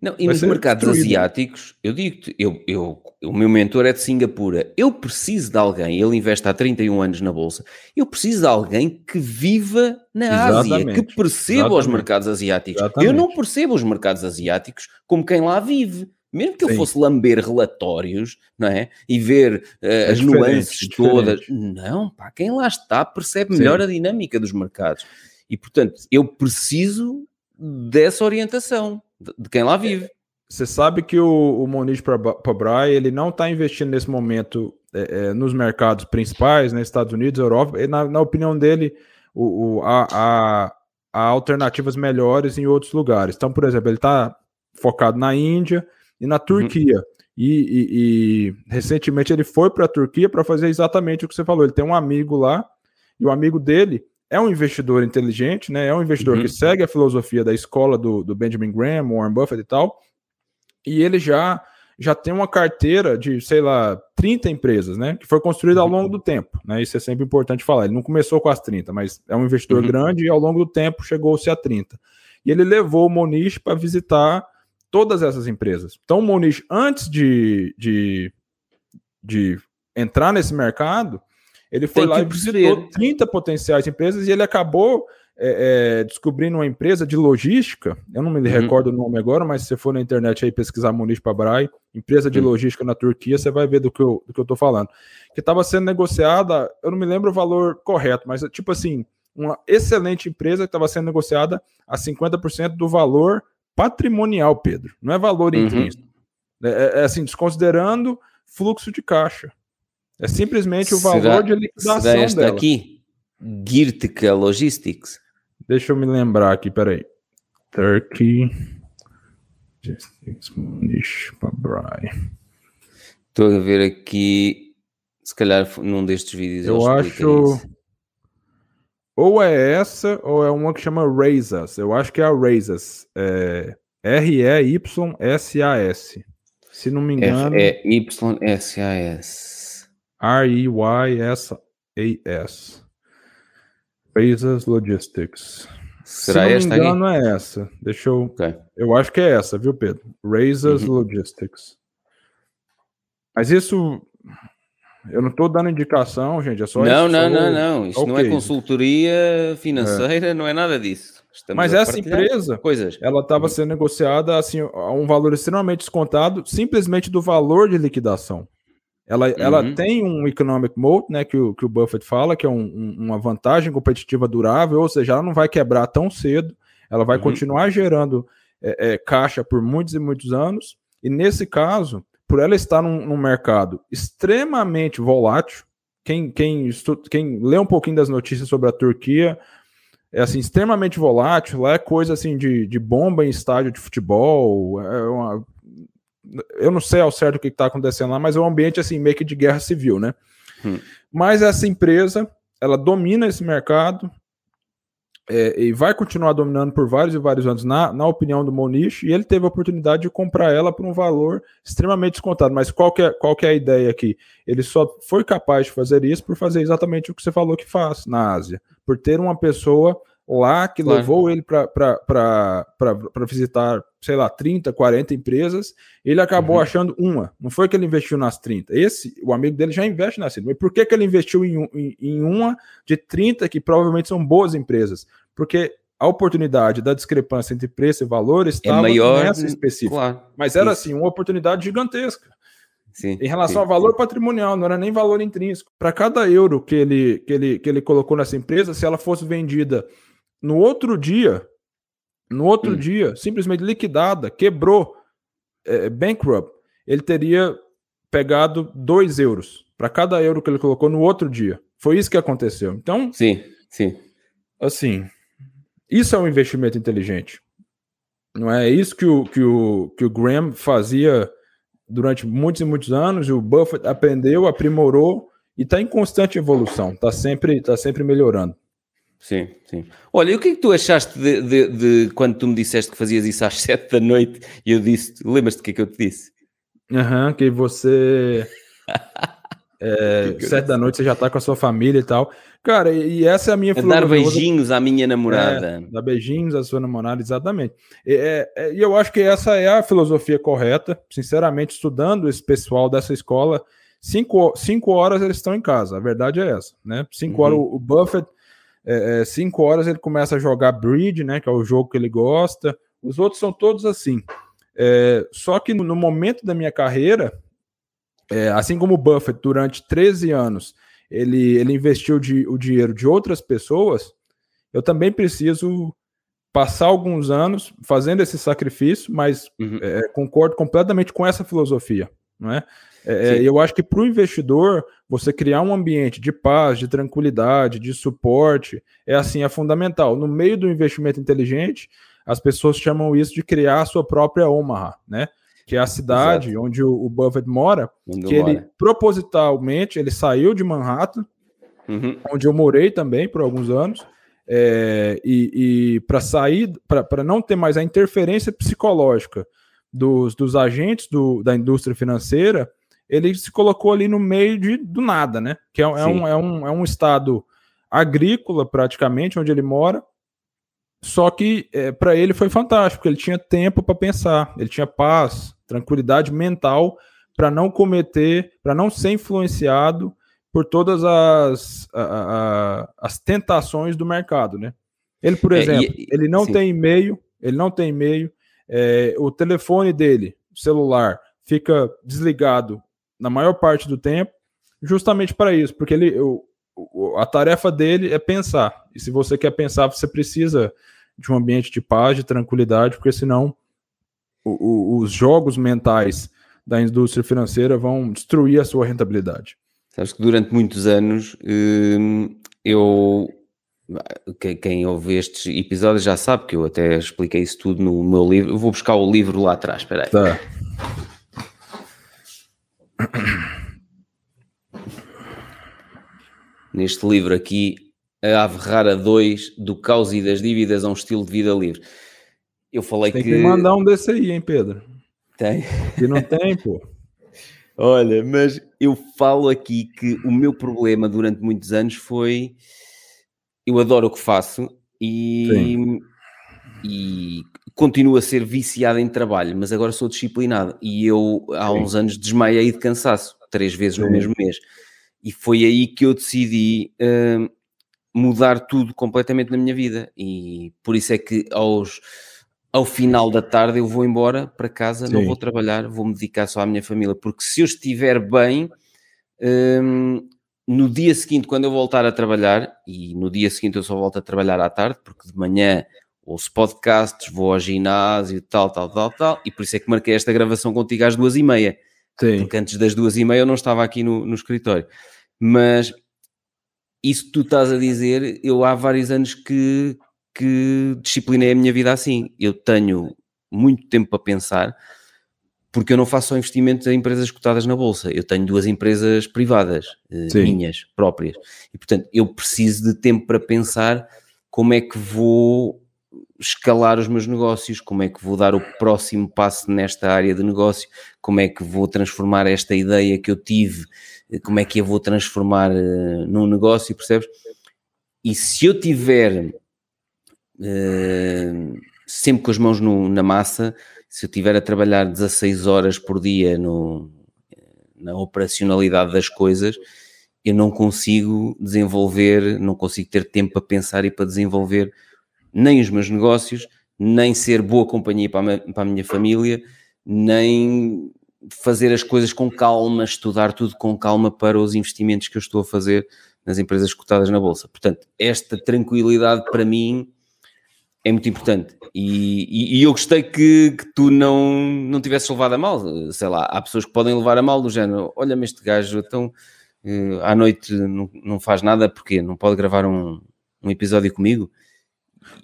não, e nos mercados destruído. asiáticos, eu digo-te, eu, eu, o meu mentor é de Singapura, eu preciso de alguém, ele investe há 31 anos na Bolsa, eu preciso de alguém que viva na Exatamente. Ásia, que perceba Exatamente. os mercados asiáticos. Exatamente. Eu não percebo os mercados asiáticos como quem lá vive. Mesmo que Sim. eu fosse lamber relatórios, não é? E ver uh, é as nuances é todas. Não, pá, quem lá está percebe melhor Sim. a dinâmica dos mercados. E, portanto, eu preciso dessa orientação de quem lá vive. Você sabe que o, o Moniz Pabrai, ele não está investindo nesse momento é, é, nos mercados principais, nos né, Estados Unidos, Europa. Na, na opinião dele, o, o há, há, há, alternativas melhores em outros lugares. Então, por exemplo, ele está focado na Índia e na uhum. Turquia. Uhum. E, e, e, recentemente ele foi para a Turquia para fazer exatamente o que você falou. Ele tem um amigo lá, e o amigo dele é um investidor inteligente, né? É um investidor uhum. que segue a filosofia da escola do, do Benjamin Graham, Warren Buffett e tal. E ele já já tem uma carteira de, sei lá, 30 empresas, né? Que foi construída ao uhum. longo do tempo, né? Isso é sempre importante falar. Ele não começou com as 30, mas é um investidor uhum. grande e ao longo do tempo chegou-se a 30. E ele levou o Moniz para visitar todas essas empresas. Então, o Moniz, antes de, de, de entrar nesse mercado, ele foi lá e visitou 30 potenciais empresas e ele acabou é, é, descobrindo uma empresa de logística, eu não me uhum. recordo o nome agora, mas se você for na internet aí pesquisar Muniz Pabrai, empresa de uhum. logística na Turquia, você vai ver do que eu, do que eu tô falando. Que estava sendo negociada, eu não me lembro o valor correto, mas tipo assim, uma excelente empresa que estava sendo negociada a 50% do valor patrimonial, Pedro. Não é valor uhum. intrínseco. É, é, é, assim, desconsiderando fluxo de caixa. É simplesmente o valor será, de liquidação será esta dela. aqui? Girtica Logistics. Deixa eu me lembrar aqui, peraí. Turkey Logistics Munish Pabrai. Estou a ver aqui, se calhar num destes vídeos. Eu acho. Ou é essa, ou é uma que chama Razas. Eu acho que é a Razas. É R-E-Y-S-A-S. Se não me engano. É Y-S-A-S. R-E-Y-S-A-S. Razas Logistics. Será Se não me engano, aqui? é essa. Deixa eu. Okay. Eu acho que é essa, viu, Pedro? Razas uhum. Logistics. Mas isso eu não estou dando indicação, gente. É só não, isso, não, não, não. Isso okay. não é consultoria financeira, é. não é nada disso. Estamos Mas essa empresa, coisas. ela estava sendo negociada assim a um valor extremamente descontado, simplesmente do valor de liquidação. Ela, uhum. ela tem um economic mode, né, que o, que o Buffett fala, que é um, um, uma vantagem competitiva durável, ou seja, ela não vai quebrar tão cedo, ela vai uhum. continuar gerando é, é, caixa por muitos e muitos anos. E nesse caso, por ela estar num, num mercado extremamente volátil, quem, quem, quem lê um pouquinho das notícias sobre a Turquia é assim extremamente volátil, lá é coisa assim de, de bomba em estádio de futebol, é uma, eu não sei ao certo o que está acontecendo lá, mas é um ambiente assim meio que de guerra civil, né? Hum. Mas essa empresa, ela domina esse mercado, é, e vai continuar dominando por vários e vários anos, na, na opinião do Monish, e ele teve a oportunidade de comprar ela por um valor extremamente descontado. Mas qual que, é, qual que é a ideia aqui? Ele só foi capaz de fazer isso por fazer exatamente o que você falou que faz na Ásia, por ter uma pessoa lá que claro. levou ele para visitar, sei lá, 30, 40 empresas, ele acabou uhum. achando uma. Não foi que ele investiu nas 30. Esse, o amigo dele já investe nas 30. Mas por que, que ele investiu em, em, em uma de 30 que provavelmente são boas empresas? Porque a oportunidade da discrepância entre preço e valor é estava é maior, nessa específica. Claro, Mas era isso. assim, uma oportunidade gigantesca. Sim, em relação sim, ao valor sim. patrimonial, não era nem valor intrínseco. Para cada euro que ele, que, ele, que ele colocou nessa empresa, se ela fosse vendida no outro dia, no outro hum. dia, simplesmente liquidada, quebrou, é, bankrupt, ele teria pegado 2 euros para cada euro que ele colocou no outro dia. Foi isso que aconteceu. Então, sim, sim. Assim, isso é um investimento inteligente. Não é, isso que o, que o, que o Graham fazia durante muitos e muitos anos, e o Buffett aprendeu, aprimorou e está em constante evolução, está sempre, tá sempre melhorando. Sim, sim. Olha, e o que é que tu achaste de, de, de, quando tu me disseste que fazias isso às sete da noite e eu disse, lembras-te do que é que eu te disse? Aham, uhum, que você. é, que sete da noite você já tá com a sua família e tal. Cara, e essa é a minha filosofia. Dar beijinhos à minha namorada. É, dar beijinhos à sua namorada, exatamente. E é, é, eu acho que essa é a filosofia correta. Sinceramente, estudando esse pessoal dessa escola, cinco, cinco horas eles estão em casa. A verdade é essa, né? Cinco uhum. horas o Buffett é, é, cinco horas ele começa a jogar Bridge, né? Que é o jogo que ele gosta. Os outros são todos assim. É, só que no, momento da minha carreira, é, assim como o Buffett, durante 13 anos, ele, ele investiu de, o dinheiro de outras pessoas, eu também preciso passar alguns anos fazendo esse sacrifício, mas uhum. é, concordo completamente com essa filosofia. Não é? É, eu acho que para o investidor, você criar um ambiente de paz, de tranquilidade, de suporte, é assim, é fundamental. No meio do investimento inteligente, as pessoas chamam isso de criar a sua própria Omaha, né? Que é a cidade Exato. onde o, Buffett mora, onde que ele propositalmente ele saiu de Manhattan, uhum. onde eu morei também por alguns anos, é, e, e para sair, para não ter mais a interferência psicológica dos, dos agentes do, da indústria financeira, ele se colocou ali no meio de, do nada, né? Que é, é um, é, um, é um estado agrícola, praticamente, onde ele mora. Só que é, para ele foi fantástico, ele tinha tempo para pensar, ele tinha paz, tranquilidade mental para não cometer, para não ser influenciado por todas as, a, a, as tentações do mercado, né? Ele, por exemplo, é, e, ele não sim. tem e-mail, ele não tem e-mail, é, o telefone dele, celular, fica desligado na maior parte do tempo, justamente para isso, porque ele, o, a tarefa dele é pensar. E se você quer pensar, você precisa de um ambiente de paz, de tranquilidade, porque senão o, o, os jogos mentais da indústria financeira vão destruir a sua rentabilidade. Sabes que durante muitos anos hum, eu. Quem ouve estes episódios já sabe que eu até expliquei isso tudo no meu livro. Eu vou buscar o livro lá atrás, espera aí. Tá. Neste livro aqui, a Ave Rara 2, do caos e das dívidas a um estilo de vida livre. Eu falei tem que. Tem que mandar um desse aí, hein, Pedro? Tem. Que não tem, pô. Olha, mas eu falo aqui que o meu problema durante muitos anos foi. Eu adoro o que faço e, e continuo a ser viciado em trabalho, mas agora sou disciplinado e eu há Sim. uns anos desmaiei de cansaço, três vezes Sim. no mesmo mês. E foi aí que eu decidi uh, mudar tudo completamente na minha vida. E por isso é que aos ao final da tarde eu vou embora para casa, Sim. não vou trabalhar, vou me dedicar só à minha família, porque se eu estiver bem, hum, no dia seguinte, quando eu voltar a trabalhar, e no dia seguinte eu só volto a trabalhar à tarde, porque de manhã ouço podcasts, vou ao ginásio, tal, tal, tal, tal, e por isso é que marquei esta gravação contigo às duas e meia, Sim. porque antes das duas e meia eu não estava aqui no, no escritório. Mas isso que tu estás a dizer, eu há vários anos que, que disciplinei a minha vida assim. Eu tenho muito tempo para pensar, porque eu não faço só investimentos em empresas cotadas na bolsa. Eu tenho duas empresas privadas, eh, Sim. minhas próprias. E portanto, eu preciso de tempo para pensar como é que vou escalar os meus negócios, como é que vou dar o próximo passo nesta área de negócio, como é que vou transformar esta ideia que eu tive, eh, como é que eu vou transformar uh, num negócio, percebes? E se eu tiver uh, sempre com as mãos no, na massa, se eu estiver a trabalhar 16 horas por dia no, na operacionalidade das coisas, eu não consigo desenvolver, não consigo ter tempo para pensar e para desenvolver nem os meus negócios, nem ser boa companhia para a, para a minha família, nem fazer as coisas com calma, estudar tudo com calma para os investimentos que eu estou a fazer nas empresas cotadas na bolsa. Portanto, esta tranquilidade para mim é muito importante. E, e, e eu gostei que, que, tu não, não tivesses levado a mal. Sei lá, há pessoas que podem levar a mal do género: olha-me este gajo, então uh, à noite não, não faz nada, porque não pode gravar um, um episódio comigo.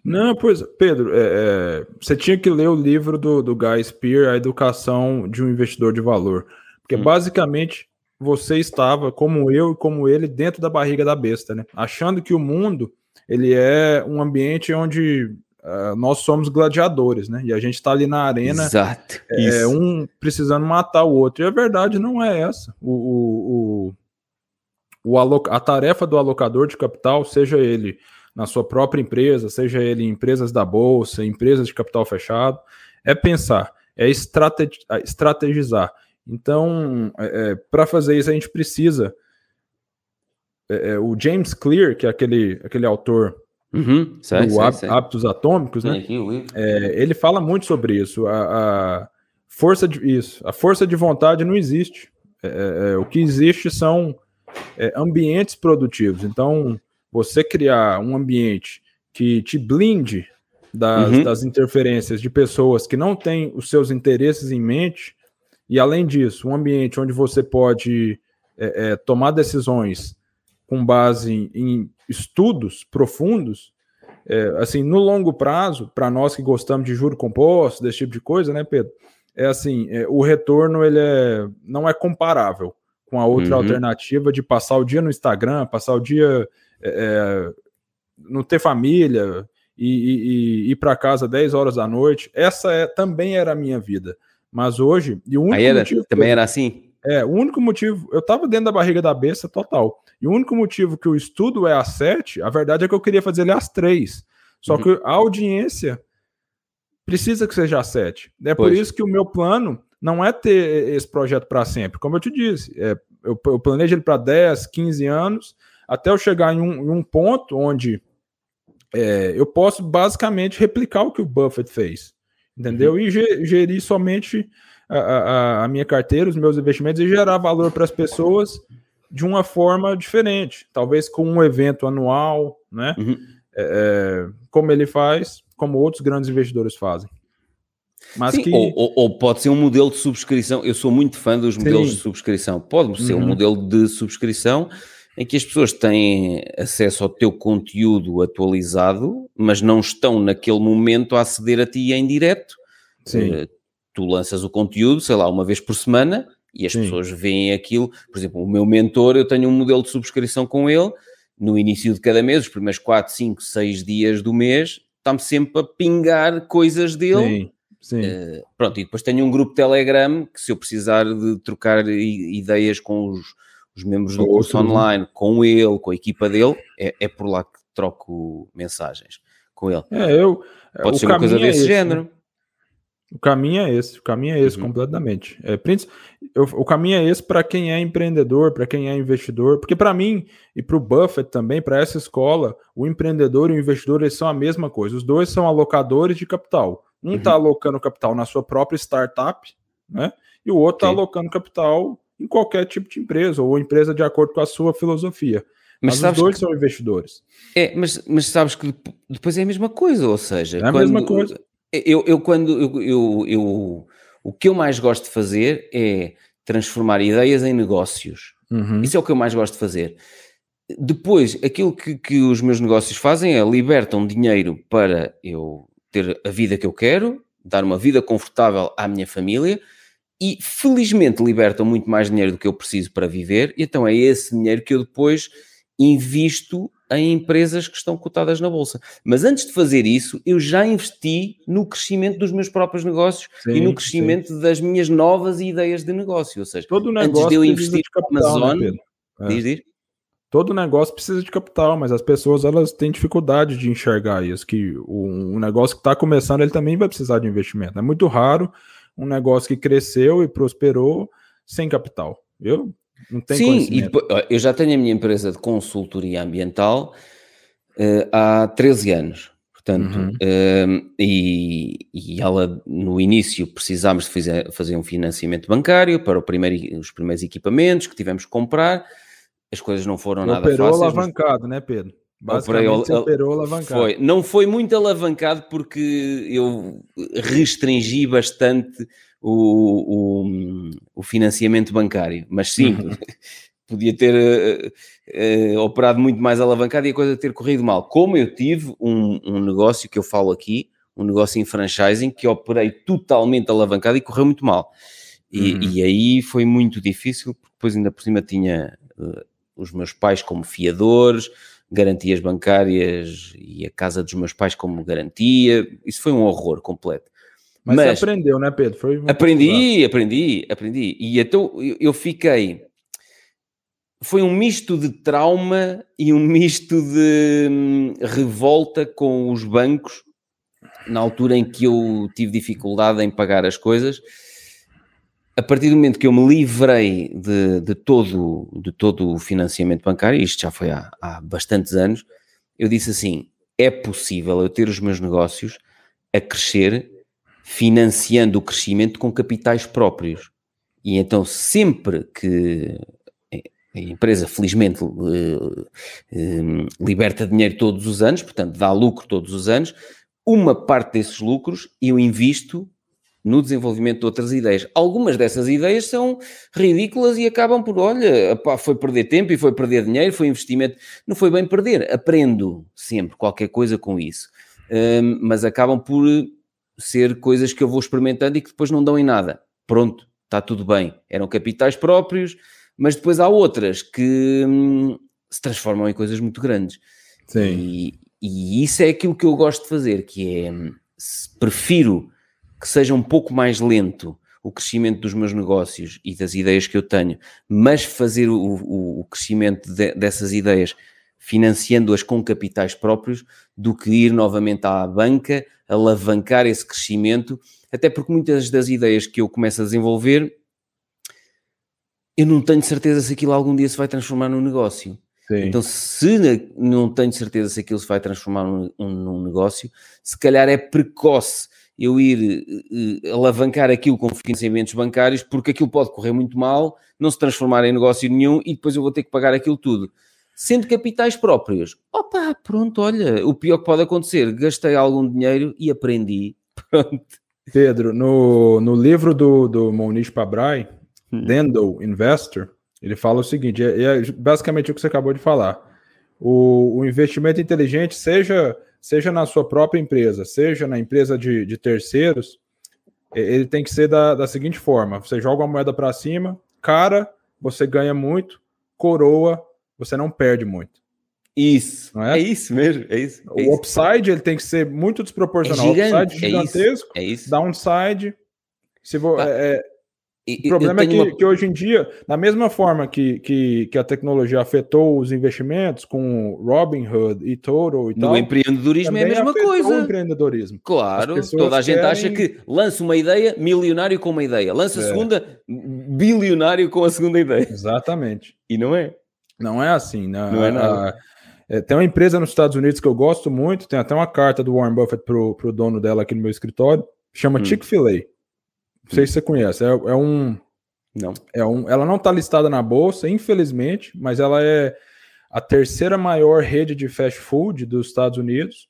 Não, pois, Pedro, é, é, você tinha que ler o livro do, do Guy Spear, A Educação de um Investidor de Valor. Porque hum. basicamente você estava, como eu e como ele, dentro da barriga da besta, né? Achando que o mundo ele é um ambiente onde Uh, nós somos gladiadores, né? E a gente está ali na arena, Exato, é, um precisando matar o outro. E a verdade não é essa. O, o, o, o a tarefa do alocador de capital, seja ele na sua própria empresa, seja ele em empresas da bolsa, empresas de capital fechado, é pensar, é estrategizar. Então, é, é, para fazer isso, a gente precisa. É, é, o James Clear, que é aquele, aquele autor Uhum, sei, do sei, sei. Hábitos Atômicos, né? É, ele fala muito sobre isso. A, a, força de isso, a força de vontade não existe. É, é, é o que existe são é, ambientes produtivos. Então, você criar um ambiente que te blinde das, uhum. das interferências de pessoas que não têm os seus interesses em mente, e além disso, um ambiente onde você pode é, tomar decisões com base em, em estudos profundos, é, assim, no longo prazo, para nós que gostamos de juro composto, desse tipo de coisa, né, Pedro? É assim, é, o retorno ele é, não é comparável com a outra uhum. alternativa de passar o dia no Instagram, passar o dia é, é não ter família e, e, e ir para casa 10 horas da noite. Essa é, também era a minha vida. Mas hoje, e o único era, motivo, também era assim? É, o único motivo, eu tava dentro da barriga da besta total. E o único motivo que o estudo é às sete, a verdade é que eu queria fazer ele às três. Só uhum. que a audiência precisa que seja às sete. É pois. por isso que o meu plano não é ter esse projeto para sempre. Como eu te disse, é, eu, eu planejo ele para 10, 15 anos, até eu chegar em um, em um ponto onde é, eu posso basicamente replicar o que o Buffett fez. Entendeu? Uhum. E gerir somente a, a, a, minha carteira, os meus investimentos e gerar valor para as pessoas de uma forma diferente, talvez com um evento anual, né? Uhum. É, é como ele faz, como outros grandes investidores fazem. Mas Sim, que... ou, ou, ou, pode ser um modelo de subscrição. Eu sou muito fã dos modelos Sim. de subscrição. Pode ser uhum. um modelo de subscrição em que as pessoas têm acesso ao teu conteúdo atualizado, mas não estão naquele momento a aceder a ti em direto. Sim. Uh, tu lanças o conteúdo, sei lá, uma vez por semana e as Sim. pessoas veem aquilo. Por exemplo, o meu mentor, eu tenho um modelo de subscrição com ele. No início de cada mês, os primeiros 4, 5, 6 dias do mês, está-me sempre a pingar coisas dele. Sim Sim. Uh, pronto, e depois tenho um grupo Telegram que se eu precisar de trocar ideias com os, os membros do curso online, com ele, com a equipa dele, é, é por lá que troco mensagens com ele. É, eu, Pode ser uma coisa desse é esse, género. Né? O caminho é esse, o caminho é esse uhum. completamente. É, eu, o caminho é esse para quem é empreendedor, para quem é investidor, porque para mim e para o Buffett também, para essa escola, o empreendedor e o investidor eles são a mesma coisa. Os dois são alocadores de capital. Um está uhum. alocando capital na sua própria startup, né? E o outro está alocando capital em qualquer tipo de empresa, ou empresa de acordo com a sua filosofia. Mas, mas os dois que... são investidores. É, mas, mas sabes que depois é a mesma coisa, ou seja, é a quando... mesma coisa. Eu, eu quando eu, eu, eu, o que eu mais gosto de fazer é transformar ideias em negócios. Uhum. Isso é o que eu mais gosto de fazer. Depois, aquilo que, que os meus negócios fazem é libertam dinheiro para eu ter a vida que eu quero, dar uma vida confortável à minha família e felizmente libertam muito mais dinheiro do que eu preciso para viver, e então é esse dinheiro que eu depois invisto em empresas que estão cotadas na bolsa. Mas antes de fazer isso, eu já investi no crescimento dos meus próprios negócios sim, e no crescimento sim. das minhas novas ideias de negócio. Ou seja, Todo antes de eu investir na né, Amazon, né, diz, diz todo negócio precisa de capital, mas as pessoas elas têm dificuldade de enxergar isso, que o, negócio que está começando ele também vai precisar de investimento. É muito raro um negócio que cresceu e prosperou sem capital. Eu não tenho Sim, e eu já tenho a minha empresa de consultoria ambiental uh, há 13 anos. Portanto, uhum. uh, e, e ela no início precisámos de fazer, fazer um financiamento bancário para primeiro, os primeiros equipamentos que tivemos que comprar as coisas não foram nada fáceis. Operou alavancado, mas... né, Pedro? Basicamente operou alavancado. Foi. Não foi muito alavancado porque eu restringi bastante o, o, o financiamento bancário, mas sim, uhum. podia ter uh, uh, operado muito mais alavancado e a coisa ter corrido mal. Como eu tive um, um negócio que eu falo aqui, um negócio em franchising que operei totalmente alavancado e correu muito mal. E, uhum. e aí foi muito difícil, porque depois ainda por cima tinha uh, os meus pais como fiadores, garantias bancárias e a casa dos meus pais como garantia. Isso foi um horror completo. Mas, Mas aprendeu, né, Pedro? Foi aprendi, aprendi, aprendi. E então eu fiquei. Foi um misto de trauma e um misto de hum, revolta com os bancos na altura em que eu tive dificuldade em pagar as coisas a partir do momento que eu me livrei de, de, todo, de todo o financiamento bancário, isto já foi há, há bastantes anos, eu disse assim: é possível eu ter os meus negócios a crescer financiando o crescimento com capitais próprios. E então, sempre que a empresa, felizmente, eh, eh, liberta dinheiro todos os anos, portanto, dá lucro todos os anos, uma parte desses lucros eu invisto no desenvolvimento de outras ideias. Algumas dessas ideias são ridículas e acabam por, olha, foi perder tempo e foi perder dinheiro, foi investimento. Não foi bem perder, aprendo sempre qualquer coisa com isso. Um, mas acabam por ser coisas que eu vou experimentando e que depois não dão em nada. Pronto, está tudo bem. Eram capitais próprios, mas depois há outras que hum, se transformam em coisas muito grandes. Sim. E, e isso é aquilo que eu gosto de fazer, que é, hum, prefiro que seja um pouco mais lento o crescimento dos meus negócios e das ideias que eu tenho, mas fazer o, o, o crescimento de, dessas ideias financiando-as com capitais próprios, do que ir novamente à banca, alavancar esse crescimento, até porque muitas das ideias que eu começo a desenvolver, eu não tenho certeza se aquilo algum dia se vai transformar num negócio. Sim. Então, se não tenho certeza se aquilo se vai transformar num, num negócio, se calhar é precoce eu ir uh, alavancar aquilo com financiamentos bancários, porque aquilo pode correr muito mal, não se transformar em negócio nenhum e depois eu vou ter que pagar aquilo tudo. Sendo capitais próprios, opa, pronto, olha, o pior que pode acontecer, gastei algum dinheiro e aprendi. Pronto. Pedro, no, no livro do, do Moniz Pabrai, hum. Dendo Investor, ele fala o seguinte: é, é basicamente o que você acabou de falar. O, o, investimento inteligente, seja, seja na sua própria empresa, seja na empresa de, de terceiros, ele tem que ser da, da seguinte forma: você joga uma moeda para cima, cara, você ganha muito, coroa, você não perde muito. Isso, não é? é isso mesmo, é isso. É o upside ele tem que ser muito desproporcional. É gigante, upside gigantesco, é isso, é isso. downside. Se vo, tá. é, o problema é que, uma... que, hoje em dia, da mesma forma que, que, que, a tecnologia afetou os investimentos com Robinhood e Total e no tal, no empreendedorismo é a mesma coisa. O empreendedorismo. Claro, toda a gente querem... acha que lança uma ideia, milionário com uma ideia, lança a é. segunda, bilionário com a segunda ideia. Exatamente. E não é. Não é assim. Né? Não é nada. É, tem uma empresa nos Estados Unidos que eu gosto muito, tem até uma carta do Warren Buffett pro, pro dono dela aqui no meu escritório, chama hum. Chick-fil-A. Não sei se você conhece. É, é um. Não. É um, ela não está listada na bolsa, infelizmente, mas ela é a terceira maior rede de fast food dos Estados Unidos.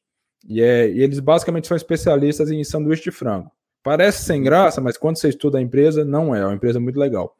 E, é, e eles basicamente são especialistas em sanduíche de frango. Parece sem graça, mas quando você estuda a empresa, não é. É uma empresa muito legal.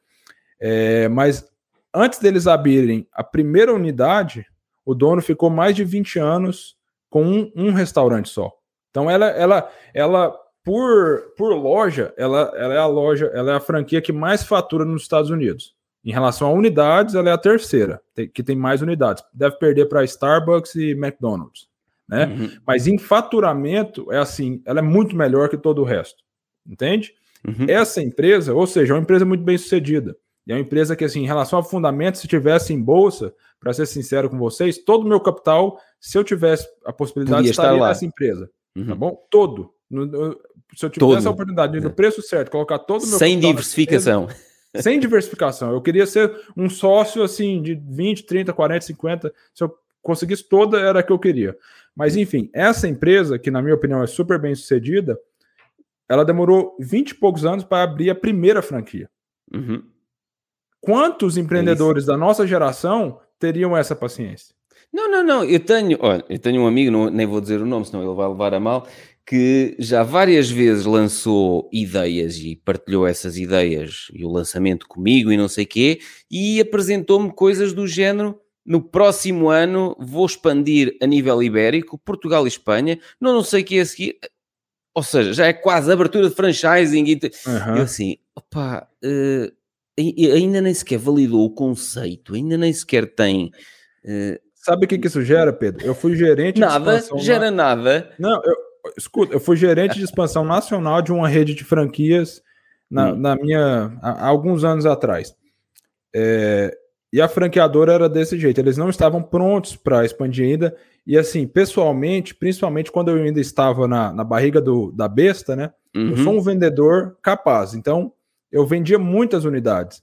É, mas antes deles abrirem a primeira unidade, o dono ficou mais de 20 anos com um, um restaurante só. Então ela, ela, ela por, por loja, ela, ela é a loja, ela é a franquia que mais fatura nos Estados Unidos. Em relação a unidades, ela é a terceira, que tem mais unidades. Deve perder para Starbucks e McDonald's. Né? Uhum. Mas em faturamento, é assim, ela é muito melhor que todo o resto. Entende? Uhum. Essa empresa, ou seja, é uma empresa muito bem sucedida. E é uma empresa que, assim, em relação a fundamentos, se tivesse em bolsa, para ser sincero com vocês, todo o meu capital, se eu tivesse a possibilidade, Podia estaria nessa empresa. Tá uhum. Tá bom? Todo. No, no, se eu tivesse Todo. a oportunidade no é. preço certo, colocar todo o meu Sem diversificação. sem diversificação. Eu queria ser um sócio assim de 20, 30, 40, 50. Se eu conseguisse toda, era a que eu queria. Mas enfim, essa empresa, que na minha opinião é super bem sucedida, ela demorou 20 e poucos anos para abrir a primeira franquia. Uhum. Quantos empreendedores é da nossa geração teriam essa paciência? Não, não, não. Eu tenho, olha, eu tenho um amigo, não, nem vou dizer o nome, senão ele vai levar a mal, que já várias vezes lançou ideias e partilhou essas ideias e o lançamento comigo e não sei quê, e apresentou-me coisas do género. No próximo ano vou expandir a nível ibérico, Portugal e Espanha, não, não sei o que é a seguir. Ou seja, já é quase abertura de franchising. E uhum. Eu assim, opá, uh, ainda nem sequer validou o conceito, ainda nem sequer tem. Uh, Sabe o que, que isso gera, Pedro? Eu fui gerente nada, de gera na... nada. Não, eu, escuta, eu fui gerente de expansão nacional de uma rede de franquias na, hum. na minha há, alguns anos atrás. É, e a franqueadora era desse jeito, eles não estavam prontos para expandir ainda. E assim, pessoalmente, principalmente quando eu ainda estava na, na barriga do, da besta, né? Uhum. Eu sou um vendedor capaz, então eu vendia muitas unidades.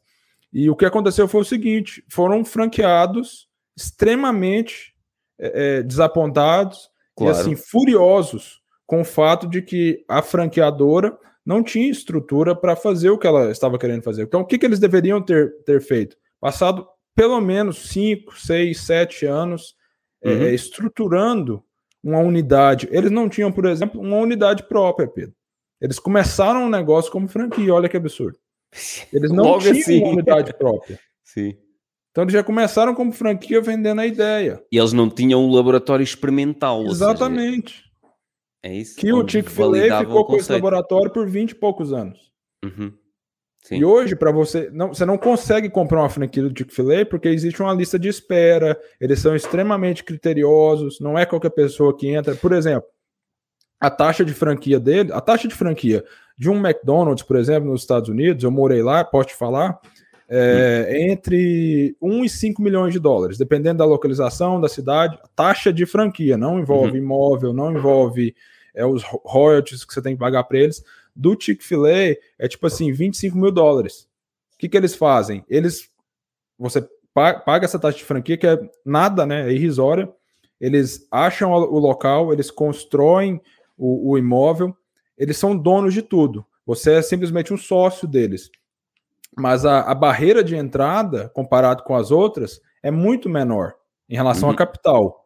E o que aconteceu foi o seguinte: foram franqueados extremamente é, é desapontados claro. e assim furiosos com o fato de que a franqueadora não tinha estrutura para fazer o que ela estava querendo fazer. Então, o que, que eles deveriam ter, ter feito? Passado pelo menos 5, 6, 7 anos é, uhum. é, estruturando uma unidade. Eles não tinham, por exemplo, uma unidade própria, Pedro. Eles começaram um negócio como franquia, olha que absurdo. Eles não Logo tinham assim. uma unidade própria. Sim. Então eles já começaram como franquia vendendo a ideia. E eles não tinham um laboratório experimental. Exatamente. Seja, é isso. Que o Chick-fil-A ficou com esse laboratório por 20 e poucos anos. Uhum. E hoje, para você, não, você não consegue comprar uma franquia do Chick-fil-A porque existe uma lista de espera, eles são extremamente criteriosos, não é qualquer pessoa que entra. Por exemplo, a taxa de franquia dele, a taxa de franquia de um McDonald's, por exemplo, nos Estados Unidos, eu morei lá, posso te falar, é, hum. entre 1 e 5 milhões de dólares, dependendo da localização, da cidade. Taxa de franquia, não envolve uhum. imóvel, não envolve é, os royalties que você tem que pagar para eles. Do Chick-fil-A é tipo assim, 25 mil dólares. O que, que eles fazem? Eles. Você paga essa taxa de franquia, que é nada, né? É irrisória. Eles acham o local, eles constroem o, o imóvel, eles são donos de tudo. Você é simplesmente um sócio deles. Mas a, a barreira de entrada, comparado com as outras, é muito menor em relação uhum. a capital.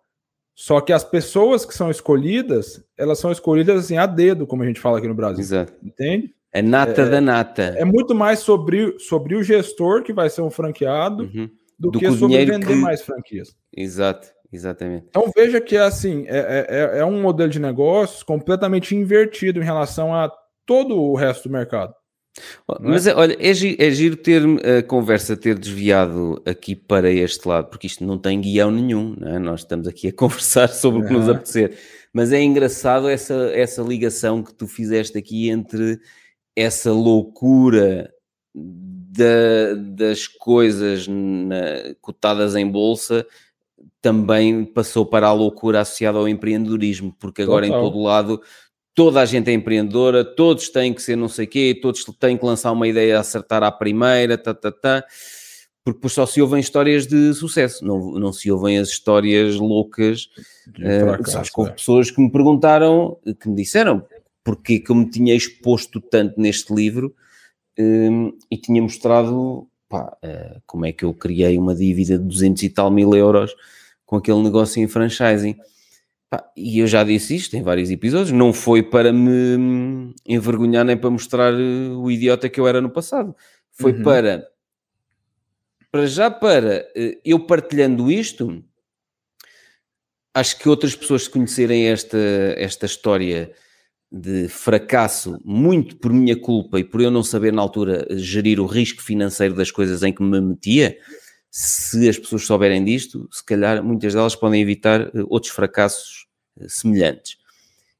Só que as pessoas que são escolhidas, elas são escolhidas assim a dedo, como a gente fala aqui no Brasil. Exato. Entende? É nata é, da nata. É muito mais sobre, sobre o gestor que vai ser um franqueado uhum. do, do, que sobre vender que... mais franquias. Exato, exatamente. Então veja que assim, é, é, é um modelo de negócios completamente invertido em relação a todo o resto do mercado. É? Mas é? olha, é giro, é giro, ter a conversa ter desviado aqui para este lado, porque isto não tem guião nenhum, é? nós estamos aqui a conversar sobre o que nos apetecer. Mas é engraçado essa, essa ligação que tu fizeste aqui entre essa loucura da, das coisas na, cotadas em bolsa também passou para a loucura associada ao empreendedorismo, porque agora Total. em todo lado toda a gente é empreendedora, todos têm que ser não sei o quê, todos têm que lançar uma ideia a acertar à primeira, tá, tá, tá, porque só se ouvem histórias de sucesso, não, não se ouvem as histórias loucas. Uh, sabes, com é. pessoas que me perguntaram, que me disseram porque que eu me tinha exposto tanto neste livro um, e tinha mostrado pá, uh, como é que eu criei uma dívida de 200 e tal mil euros com aquele negócio em franchising. E eu já disse isto em vários episódios, não foi para me envergonhar nem para mostrar eh, o idiota que eu era no passado. Foi uhum. para, para já para eh, eu partilhando isto, acho que outras pessoas conhecerem esta, esta história de fracasso, muito por minha culpa e por eu não saber na altura gerir o risco financeiro das coisas em que me metia, se as pessoas souberem disto, se calhar muitas delas podem evitar eh, outros fracassos eh, semelhantes.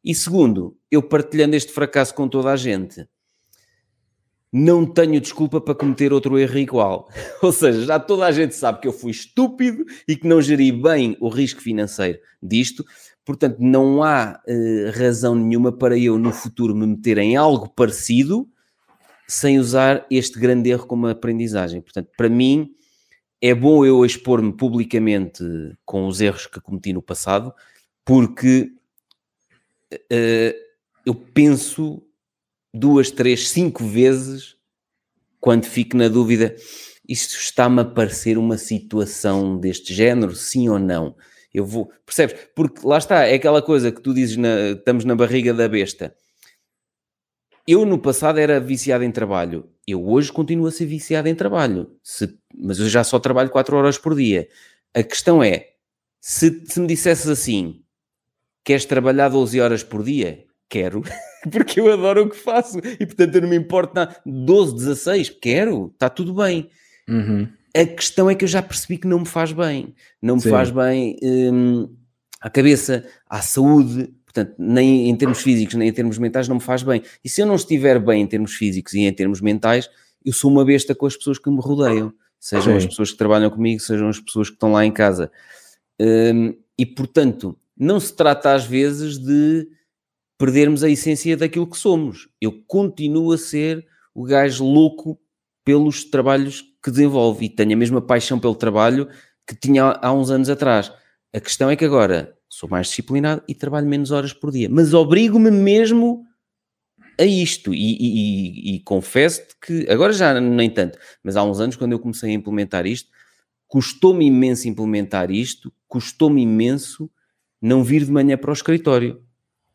E segundo, eu partilhando este fracasso com toda a gente, não tenho desculpa para cometer outro erro igual. Ou seja, já toda a gente sabe que eu fui estúpido e que não geri bem o risco financeiro disto. Portanto, não há uh, razão nenhuma para eu no futuro me meter em algo parecido sem usar este grande erro como aprendizagem. Portanto, para mim, é bom eu expor-me publicamente com os erros que cometi no passado, porque uh, eu penso duas, três, cinco vezes quando fico na dúvida: isto está-me a parecer uma situação deste género, sim ou não? Eu vou, percebes? Porque lá está, é aquela coisa que tu dizes: na, estamos na barriga da besta. Eu no passado era viciado em trabalho eu hoje continuo a ser viciado em trabalho, se, mas eu já só trabalho 4 horas por dia. A questão é, se, se me dissesses assim, queres trabalhar 12 horas por dia? Quero, porque eu adoro o que faço e portanto eu não me importo nada. 12, 16, quero, está tudo bem. Uhum. A questão é que eu já percebi que não me faz bem. Não me Sim. faz bem hum, à cabeça, à saúde, Portanto, nem em termos físicos, nem em termos mentais, não me faz bem. E se eu não estiver bem em termos físicos e em termos mentais, eu sou uma besta com as pessoas que me rodeiam. Sejam Sim. as pessoas que trabalham comigo, sejam as pessoas que estão lá em casa. Um, e, portanto, não se trata às vezes de perdermos a essência daquilo que somos. Eu continuo a ser o gajo louco pelos trabalhos que desenvolve e tenho a mesma paixão pelo trabalho que tinha há uns anos atrás. A questão é que agora sou mais disciplinado e trabalho menos horas por dia, mas obrigo-me mesmo a isto e, e, e confesso-te que agora já nem tanto, mas há uns anos quando eu comecei a implementar isto, custou-me imenso implementar isto, custou-me imenso não vir de manhã para o escritório.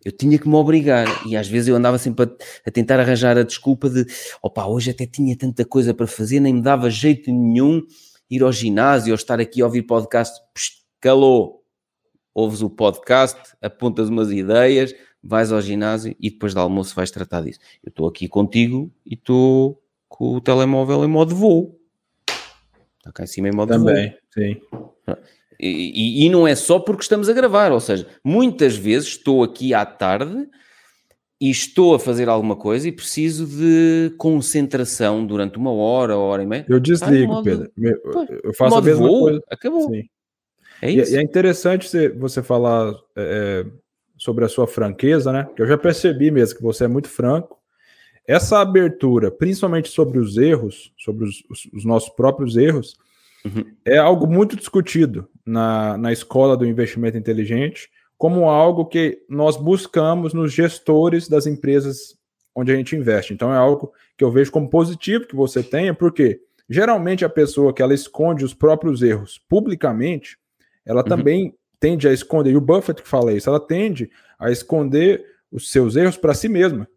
Eu tinha que me obrigar e às vezes eu andava sempre a, a tentar arranjar a desculpa de opá, hoje até tinha tanta coisa para fazer, nem me dava jeito nenhum ir ao ginásio ou estar aqui a ouvir podcast. Psh, calou, ouves o podcast, apontas umas ideias, vais ao ginásio e depois do almoço vais tratar disso. Eu estou aqui contigo e estou com o telemóvel em modo voo. Está cá em cima em modo Também, voo. sim. E, e, e, não é só porque estamos a gravar, ou seja, muitas vezes estou aqui à tarde e estou a fazer alguma coisa e preciso de concentração durante uma hora, hora e meia. Eu desligo, modo... Pedro. Eu faço a mesma voo, coisa. Acabou. Sim. É isso. E, é interessante você falar é, é, sobre a sua franqueza, né? Que eu já percebi mesmo que você é muito franco. Essa abertura, principalmente sobre os erros, sobre os, os, os nossos próprios erros, uhum. é algo muito discutido na, na escola do investimento inteligente, como algo que nós buscamos nos gestores das empresas onde a gente investe. Então é algo que eu vejo como positivo que você tenha, porque geralmente a pessoa que ela esconde os próprios erros publicamente, ela uhum. também tende a esconder, e o Buffett que fala isso, ela tende a esconder os seus erros para si mesma.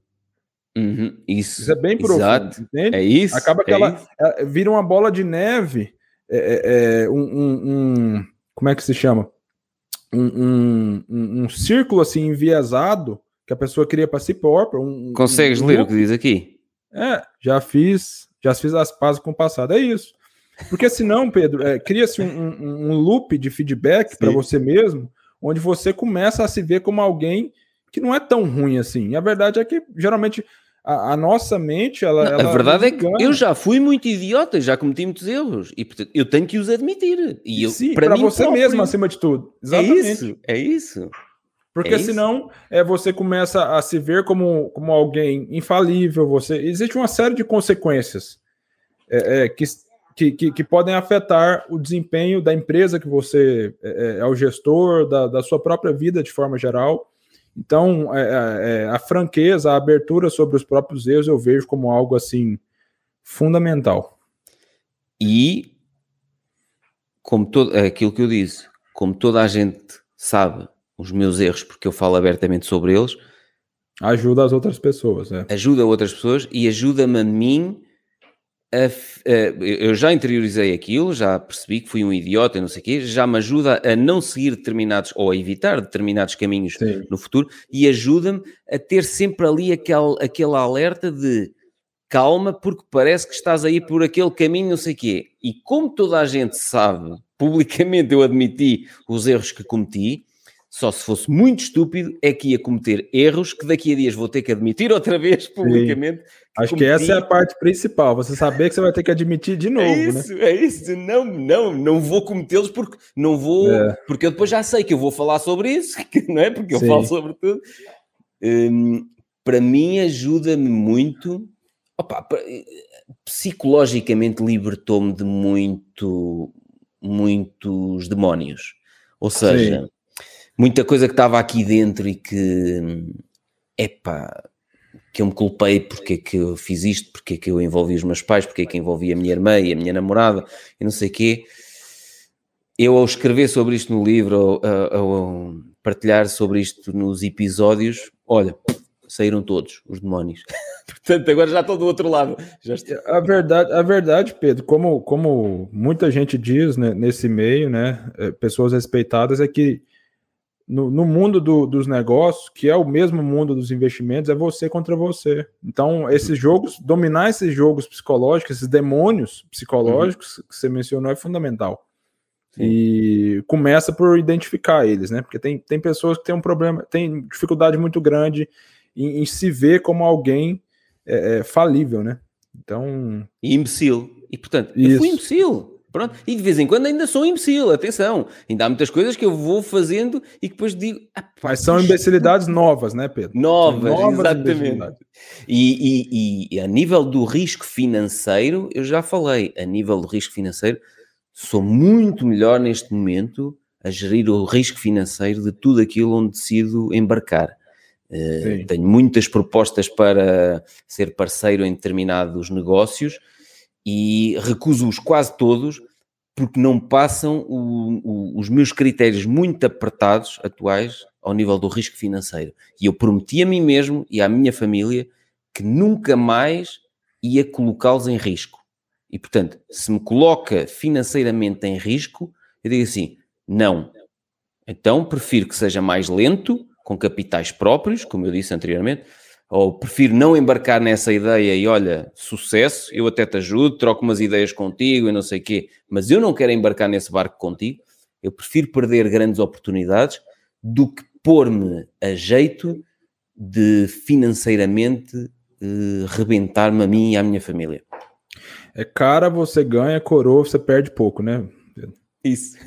Uhum, isso. isso. é bem profundo, Exato. entende? É isso. Acaba que é ela, ela, vira uma bola de neve, é, é, é um, um, um, como é que se chama? Um, um, círculo assim enviesado que a pessoa cria para si própria. Um, Consegues ler o que diz aqui? É, já fiz, já fiz as pazes com o passado. É isso. Porque senão, Pedro, é, cria-se um, um, loop de feedback para você mesmo, onde você começa a se ver como alguém que não é tão ruim assim. E a verdade é que geralmente a, a nossa mente, ela. Não, ela a verdade é que eu já fui muito idiota, já cometi muitos erros e portanto, eu tenho que os admitir. E eu, Sim, para você próprio, mesmo, acima de tudo. É Exatamente. É isso. É isso. Porque é senão é, você começa a se ver como, como alguém infalível. Você existe uma série de consequências é, é, que, que, que, que, podem afetar o desempenho da empresa que você é, é, é o gestor, da, da sua própria vida de forma geral. Então, é, a franqueza, a abertura sobre os próprios erros, eu vejo como algo assim fundamental. E como todo, aquilo que eu disse, como toda a gente sabe os meus erros, porque eu falo abertamente sobre eles. Ajuda as outras pessoas, né? Ajuda outras pessoas e ajuda-me a mim eu já interiorizei aquilo, já percebi que fui um idiota e não sei o quê, já me ajuda a não seguir determinados ou a evitar determinados caminhos Sim. no futuro e ajuda-me a ter sempre ali aquele, aquele alerta de calma, porque parece que estás aí por aquele caminho, não sei o quê. E como toda a gente sabe, publicamente eu admiti os erros que cometi, só se fosse muito estúpido é que ia cometer erros que daqui a dias vou ter que admitir outra vez publicamente. Que Acho que essa é a parte principal, você saber que você vai ter que admitir de novo, é isso, né? É isso, não, não, não vou cometê-los porque não vou, é. porque eu depois já sei que eu vou falar sobre isso, não é? Porque eu Sim. falo sobre tudo. Hum, para mim ajuda-me muito, opa, psicologicamente libertou-me de muito, muitos demónios. Ou seja, Sim muita coisa que estava aqui dentro e que, epá, que eu me culpei porque é que eu fiz isto, porque é que eu envolvi os meus pais, porque é que envolvi a minha irmã e a minha namorada e não sei o quê. Eu, ao escrever sobre isto no livro, ao, ao partilhar sobre isto nos episódios, olha, saíram todos os demónios. Portanto, agora já estou do outro lado. A verdade, a verdade, Pedro, como, como muita gente diz né, nesse meio, né, é, pessoas respeitadas, é que no, no mundo do, dos negócios, que é o mesmo mundo dos investimentos, é você contra você. Então, esses jogos, dominar esses jogos psicológicos, esses demônios psicológicos uhum. que você mencionou, é fundamental. Sim. E começa por identificar eles, né? Porque tem, tem pessoas que têm um problema, têm dificuldade muito grande em, em se ver como alguém é, é, falível, né? Então. E imbecil. E portanto, Isso. eu fui imbecil. Pronto. E de vez em quando ainda sou imbecil, atenção. Ainda há muitas coisas que eu vou fazendo e que depois digo. Ah, Mas são imbecilidades novas, né, Pedro? Novas, novas exatamente. E, e, e, a nível do risco financeiro, eu já falei, a nível do risco financeiro, sou muito melhor neste momento a gerir o risco financeiro de tudo aquilo onde decido embarcar. Uh, tenho muitas propostas para ser parceiro em determinados negócios e recuso-os quase todos porque não passam o, o, os meus critérios muito apertados atuais ao nível do risco financeiro. E eu prometi a mim mesmo e à minha família que nunca mais ia colocá-los em risco. E portanto, se me coloca financeiramente em risco, eu digo assim: não. Então prefiro que seja mais lento, com capitais próprios, como eu disse anteriormente, ou prefiro não embarcar nessa ideia e olha, sucesso, eu até te ajudo, troco umas ideias contigo e não sei o quê, mas eu não quero embarcar nesse barco contigo, eu prefiro perder grandes oportunidades do que pôr-me a jeito de financeiramente uh, rebentar-me a mim e à minha família. É cara, você ganha, coroa, você perde pouco, né? Isso.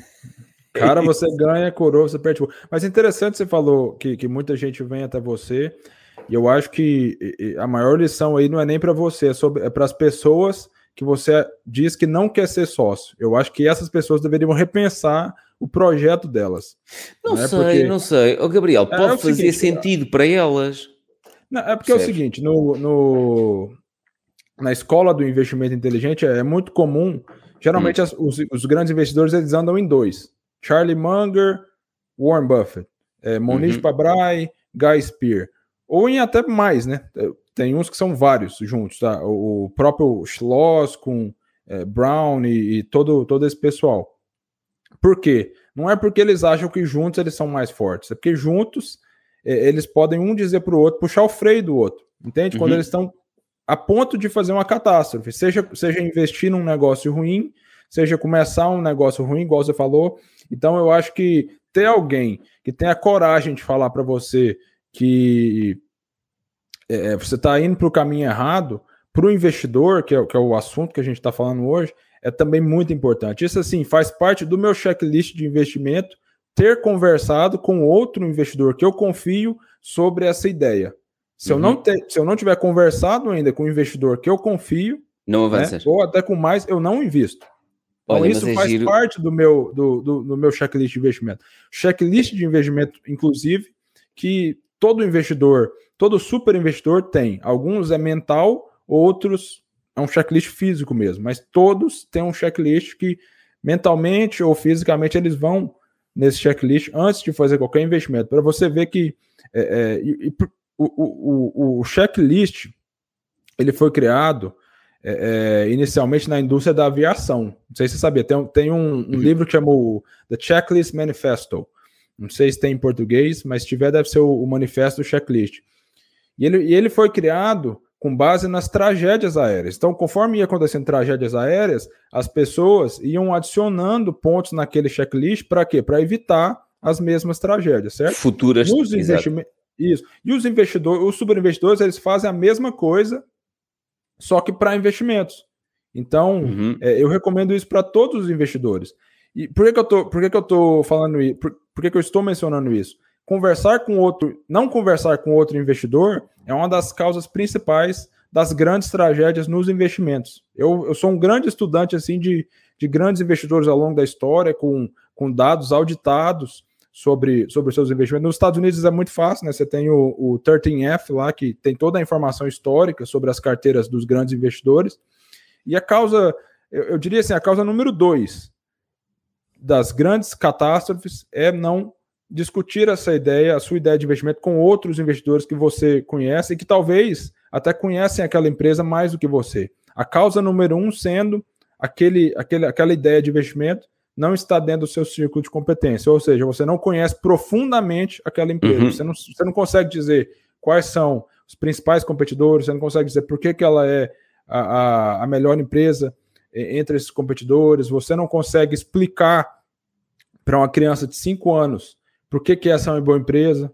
Cara, você ganha, coroa, você perde pouco. Mas interessante você falou que, que muita gente vem até você e eu acho que a maior lição aí não é nem para você, é, é para as pessoas que você diz que não quer ser sócio. Eu acho que essas pessoas deveriam repensar o projeto delas. Não, não é? sei, porque... não sei. O Gabriel, é, pode é fazer seguinte, sentido para elas. Não, é porque é o seguinte, no, no, na escola do investimento inteligente é muito comum, geralmente hum. as, os, os, grandes investidores eles andam em dois. Charlie Munger, Warren Buffett, é, Monish uhum. Pabrai, Guy Spear. Ou em até mais, né? Tem uns que são vários juntos, tá? O próprio Schloss com é, Brown e, e, todo, todo esse pessoal. Por quê? Não é porque eles acham que juntos eles são mais fortes, é porque juntos é, eles podem um dizer para o outro, puxar o freio do outro, entende? Uhum. Quando eles estão a ponto de fazer uma catástrofe, seja, seja investir num negócio ruim, seja começar um negócio ruim, igual você falou. Então eu acho que ter alguém que tenha coragem de falar para você que é, você está indo para o caminho errado, para o investidor, que é, que é o assunto que a gente está falando hoje, é também muito importante. Isso, assim, faz parte do meu checklist de investimento ter conversado com outro investidor que eu confio sobre essa ideia. Se, uhum. eu, não uhum. ter, se eu não tiver conversado ainda com um investidor que eu confio, não né, ou até com mais, eu não invisto. Então, Olha, isso é faz giro... parte do meu, do, do, do, meu checklist de investimento. Checklist de investimento, inclusive, que todo investidor, todo super investidor tem. Alguns é mental, outros é um checklist físico mesmo, mas todos têm um checklist que mentalmente ou fisicamente eles vão nesse checklist antes de fazer qualquer investimento, para você ver que é, é, e, o, o, o, checklist ele foi criado é, é, inicialmente na indústria da aviação. Não sei se você sabia, tem, tem um, um uhum. livro que chama o The Checklist Manifesto. Não sei se tem em português, mas se tiver, deve ser o, o manifesto do checklist. E ele, e ele foi criado com base nas tragédias aéreas. Então, conforme ia acontecendo tragédias aéreas, as pessoas iam adicionando pontos naquele checklist para quê? Para evitar as mesmas tragédias, certo? Futuras. Os investimentos. Isso. E os investidores, os superinvestidores, eles fazem a mesma coisa, só que para investimentos. Então, uhum. é, eu recomendo isso para todos os investidores. E por que, que eu tô, por que, que eu tô falando isso? Por, por que, que eu estou mencionando isso? conversar com outro, não conversar com outro investidor é uma das causas principais das grandes tragédias nos investimentos. Eu, eu sou um grande estudante assim de, de grandes investidores ao longo da história, com, com dados auditados sobre, sobre seus investimentos. Nos Estados Unidos é muito fácil, né? Você tem o, o 13F lá, que tem toda a informação histórica sobre as carteiras dos grandes investidores. E a causa, eu, eu diria assim, a causa número dois das grandes catástrofes é não discutir essa ideia, a sua ideia de investimento com outros investidores que você conhece e que talvez até conhecem aquela empresa mais do que você. A causa número um sendo aquele, aquele, aquela ideia de investimento não está dentro do seu círculo de competência, ou seja, você não conhece profundamente aquela empresa, uhum. você, não, você não consegue dizer quais são os principais competidores, você não consegue dizer por que, que ela é a, a, a melhor empresa entre esses competidores, você não consegue explicar para uma criança de 5 anos por que, que essa é uma boa empresa.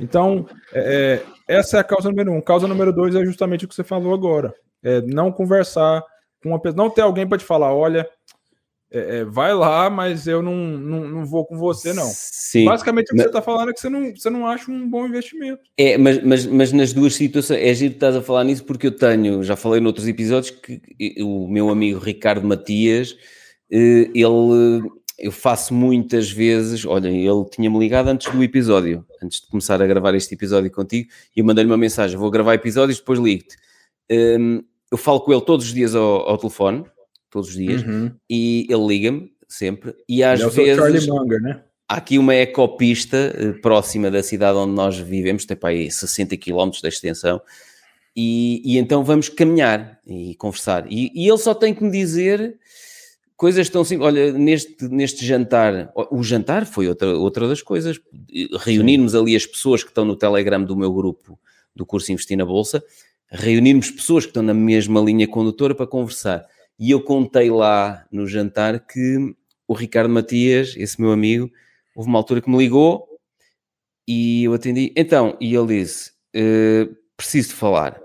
Então, é, é, essa é a causa número um. Causa número dois é justamente o que você falou agora. É não conversar com uma pessoa, não ter alguém para te falar, olha, é, é, vai lá, mas eu não, não, não, vou com você, não. Sim. Basicamente, o que mas... você está falando é que você não, você não acha um bom investimento. É, mas, mas, mas nas duas situações, é giro que estás a falar nisso, porque eu tenho, já falei noutros episódios, que o meu amigo Ricardo Matias, eh, ele eu faço muitas vezes. Olha, ele tinha-me ligado antes do episódio, antes de começar a gravar este episódio contigo, e eu mandei-lhe uma mensagem: vou gravar episódios, depois ligo-te. Um, eu falo com ele todos os dias ao, ao telefone, todos os dias, uhum. e ele liga-me sempre. E às vezes. Munger, né? Há aqui uma ecopista uh, próxima da cidade onde nós vivemos, tem para aí 60 km de extensão, e, e, então vamos caminhar e conversar. E, e ele só tem que me dizer coisas tão simples. Olha, neste, neste jantar, o jantar foi outra, outra das coisas. Reunirmos ali as pessoas que estão no Telegram do meu grupo do curso Investir na Bolsa, reunirmos pessoas que estão na mesma linha condutora para conversar. E eu contei lá no jantar que o Ricardo Matias, esse meu amigo, houve uma altura que me ligou e eu atendi. Então, e ele disse: uh, preciso de falar.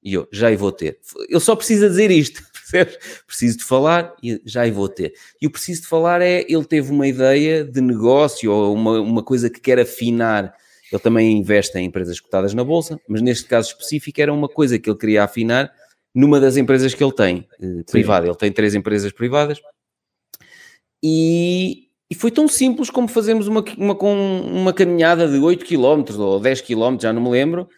E eu, já vou ter. Ele só precisa dizer isto? Preciso de falar e já vou ter. E o preciso de falar é, ele teve uma ideia de negócio ou uma, uma coisa que quer afinar. Ele também investe em empresas cotadas na Bolsa, mas neste caso específico era uma coisa que ele queria afinar numa das empresas que ele tem, eh, privada. Ele tem três empresas privadas. E, e foi tão simples como fazermos uma, uma, uma caminhada de 8 km ou 10 km, já não me lembro,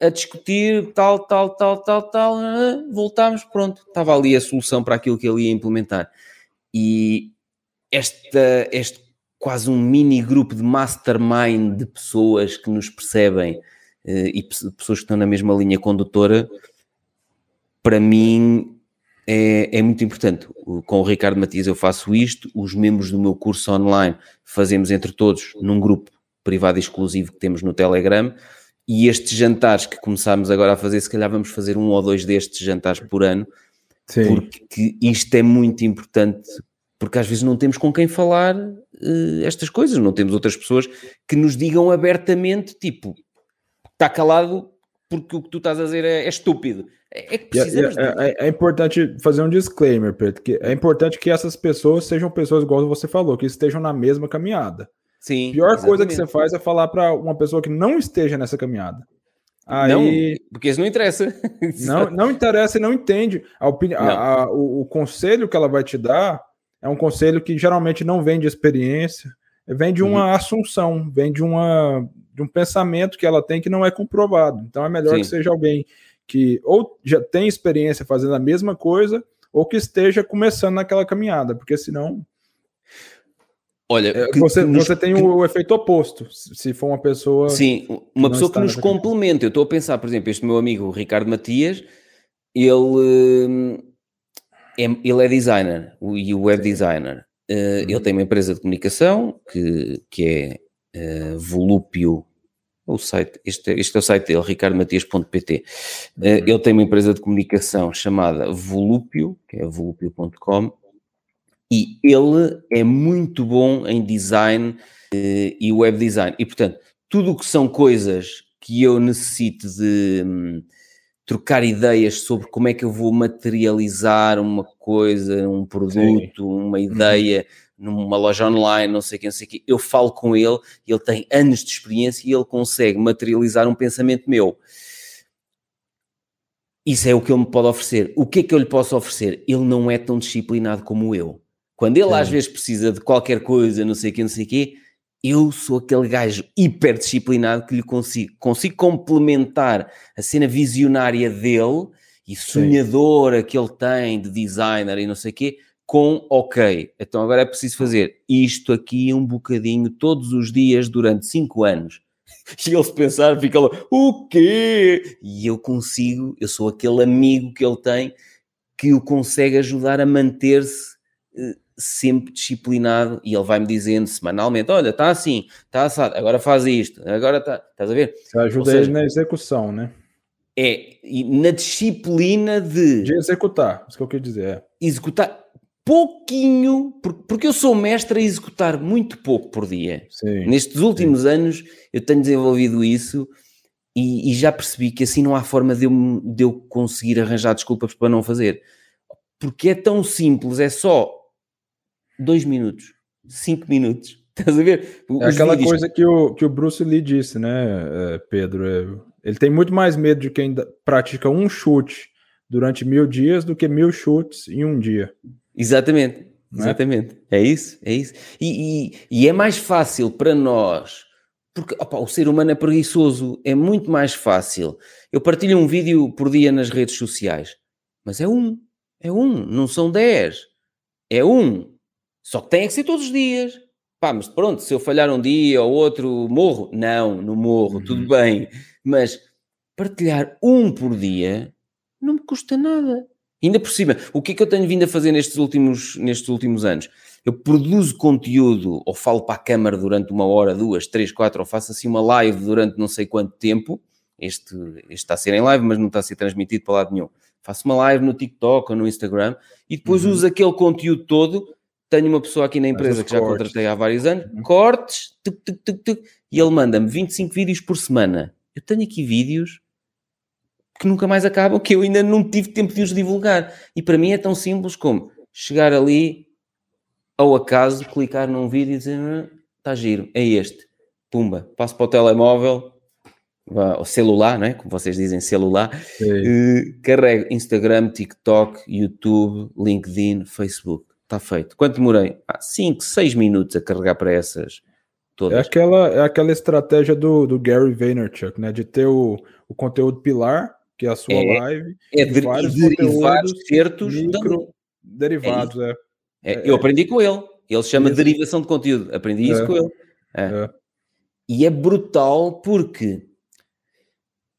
a discutir tal, tal, tal, tal, tal, ah, voltámos, pronto, estava ali a solução para aquilo que ele ia implementar. E esta, este quase um mini grupo de mastermind de pessoas que nos percebem eh, e pessoas que estão na mesma linha condutora, para mim é, é, muito importante. Com o Ricardo Matias eu faço isto, os membros do meu curso online fazemos entre todos num grupo privado exclusivo que temos no Telegram e estes jantares que começámos agora a fazer, se calhar vamos fazer um ou dois destes jantares por ano, Sim. porque isto é muito importante, porque às vezes não temos com quem falar uh, estas coisas, não temos outras pessoas que nos digam abertamente, tipo, está calado porque o que tu estás a dizer é, é estúpido. É, é que precisamos é, é, é, importante fazer um disclaimer, Pedro, que é importante que essas pessoas sejam pessoas, igual você falou, que estejam na mesma caminhada. Sim. A pior exatamente. coisa que você faz é falar para uma pessoa que não esteja nessa caminhada. Aí, não, porque isso não interessa. não, não interessa e não entende. A opini... Não. A, a, o, o, conselho que ela vai te dar é um conselho que geralmente não vem de experiência, vem de uma uhum. assunção, vem de, uma, de um pensamento que ela tem que não é comprovado. Então é melhor Sim. que seja alguém que ou já tem experiência fazendo a mesma coisa ou que esteja começando naquela caminhada, porque senão Olha, é, que, você, nos, você tem que, o, efeito oposto, se for uma pessoa. Sim, uma pessoa que nos complementa. Eu estou a pensar, por exemplo, este meu amigo Ricardo Matias, ele, hum, é, ele é designer e o web designer. Uh, uhum. Ele tem uma empresa de comunicação que, que é uh, Volúpio. O site, este, este é o site dele, ricardomatias.pt. Uh, uhum. Ele tem uma empresa de comunicação chamada Volúpio, que é volúpio.com, e ele é muito bom em design e web design. E, portanto, tudo o que são coisas que eu necessito de um, trocar ideias sobre como é que eu vou materializar uma coisa, um produto, Sim. uma uhum. ideia numa loja online, não sei quem, não sei quem, eu falo com ele, ele tem anos de experiência e ele consegue materializar um pensamento meu. Isso é o que ele me pode oferecer. O que é que eu lhe posso oferecer? Ele não é tão disciplinado como eu. Quando ele às vezes precisa de qualquer coisa, não sei o que, não sei o quê, eu sou aquele gajo hiper disciplinado que lhe consigo, consigo complementar a cena visionária dele e sonhadora Sim. que ele tem de designer e não sei o quê, com ok, então agora é preciso fazer isto aqui um bocadinho todos os dias durante 5 anos. E ele se pensar, fica lá, o quê? E eu consigo, eu sou aquele amigo que ele tem que o consegue ajudar a manter-se eh, sempre disciplinado e ele vai-me dizendo semanalmente: olha, está assim, está assado, agora faz isto, agora está, estás a ver? Você ajuda seja, ele na execução, né? É, e na disciplina de. De executar, isso que eu quero dizer. É. Executar pouquinho, porque eu sou mestre a executar muito pouco por dia. Sim, Nestes últimos sim. anos eu tenho desenvolvido isso e, e, já percebi que assim não há forma de eu, de eu conseguir arranjar desculpas para não fazer. Porque é tão simples, é só dois minutos, cinco minutos. Estás a ver? Os é aquela vídeos... coisa que o, que o Bruce Lee disse, né, é, Pedro? É, ele tem muito mais medo de quem pratica um chute durante mil dias do que mil chutes em um dia. Exatamente, é? exatamente. É? isso, é isso. E, e, e, é mais fácil para nós, porque opa, o ser humano é preguiçoso, é muito mais fácil. Eu partilho um vídeo por dia nas redes sociais, mas é um, é um, não são dez, é um. Só que tem que ser todos os dias. Pá, mas pronto, se eu falhar um dia ou outro, morro? Não, não morro, uhum. tudo bem. Mas partilhar um por dia não me custa nada. Ainda por cima, o que é que eu tenho vindo a fazer nestes últimos, nestes últimos anos? Eu produzo conteúdo ou falo para a câmara durante uma hora, duas, três, quatro, ou faço assim uma live durante não sei quanto tempo. Este, este está a ser em live, mas não está a ser transmitido para lado nenhum. Faço uma live no TikTok ou no Instagram e depois uhum. uso aquele conteúdo todo tenho uma pessoa aqui na empresa que já cortes. contratei há vários anos, uhum. cortes, tuc, tuc, tuc, e ele manda-me 25 vídeos por semana. Eu tenho aqui vídeos que nunca mais acabam, que eu ainda não tive tempo de os divulgar. E para mim é tão simples como chegar ali, ao acaso, clicar num vídeo e dizer está giro, é este. Pumba, passo para o telemóvel, o celular, né? como vocês dizem, celular, uh, carrego Instagram, TikTok, YouTube, LinkedIn, Facebook. Está feito. Quanto demorei? 5, 6 minutos a carregar para essas todas. É aquela, é aquela estratégia do, do Gary Vaynerchuk, né? De ter o, o conteúdo pilar, que é a sua é, live, é de, vários derivados certos micro, derivados, é, é. é. Eu aprendi com ele. Ele chama de derivação de conteúdo. Aprendi isso é. com ele. É. E é brutal porque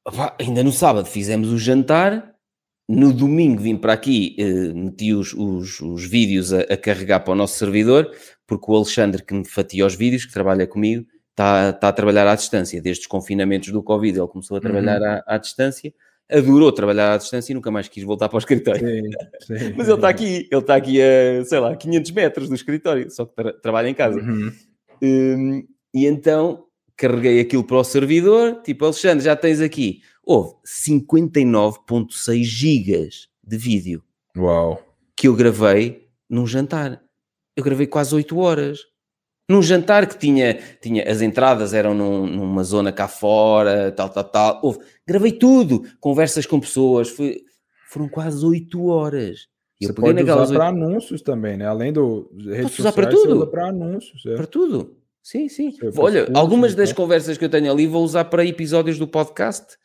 Opa, ainda no sábado fizemos o jantar, no domingo vim para aqui, eh, meti os, os, os vídeos a, a, carregar para o nosso servidor, porque o Alexandre, que me fatia os vídeos, que trabalha comigo, está, está a trabalhar à distância. Desde os confinamentos do Covid, ele começou a trabalhar uhum. à, à, distância, adorou trabalhar à distância e nunca mais quis voltar para o escritório. Sim, sim. Mas ele está aqui, ele está aqui a, sei lá, 500 metros do escritório, só que tra trabalha em casa. Uhum. Um, e então carreguei aquilo para o servidor, tipo, Alexandre, já tens aqui. Houve 59.6 gigas de vídeo. Uau. Que eu gravei num jantar. Eu gravei quase 8 horas. Num jantar que tinha, tinha as entradas eram num, numa zona cá fora, tal, tal, tal. Houve, gravei tudo, conversas com pessoas, foi, foram quase 8 horas. Você pode usar para anúncios também, né? Além do redes Posso usar para tudo. Para anúncios. É. Para tudo. Sim, sim. Olha, algumas das conversas que eu tenho ali vou usar para episódios do podcast.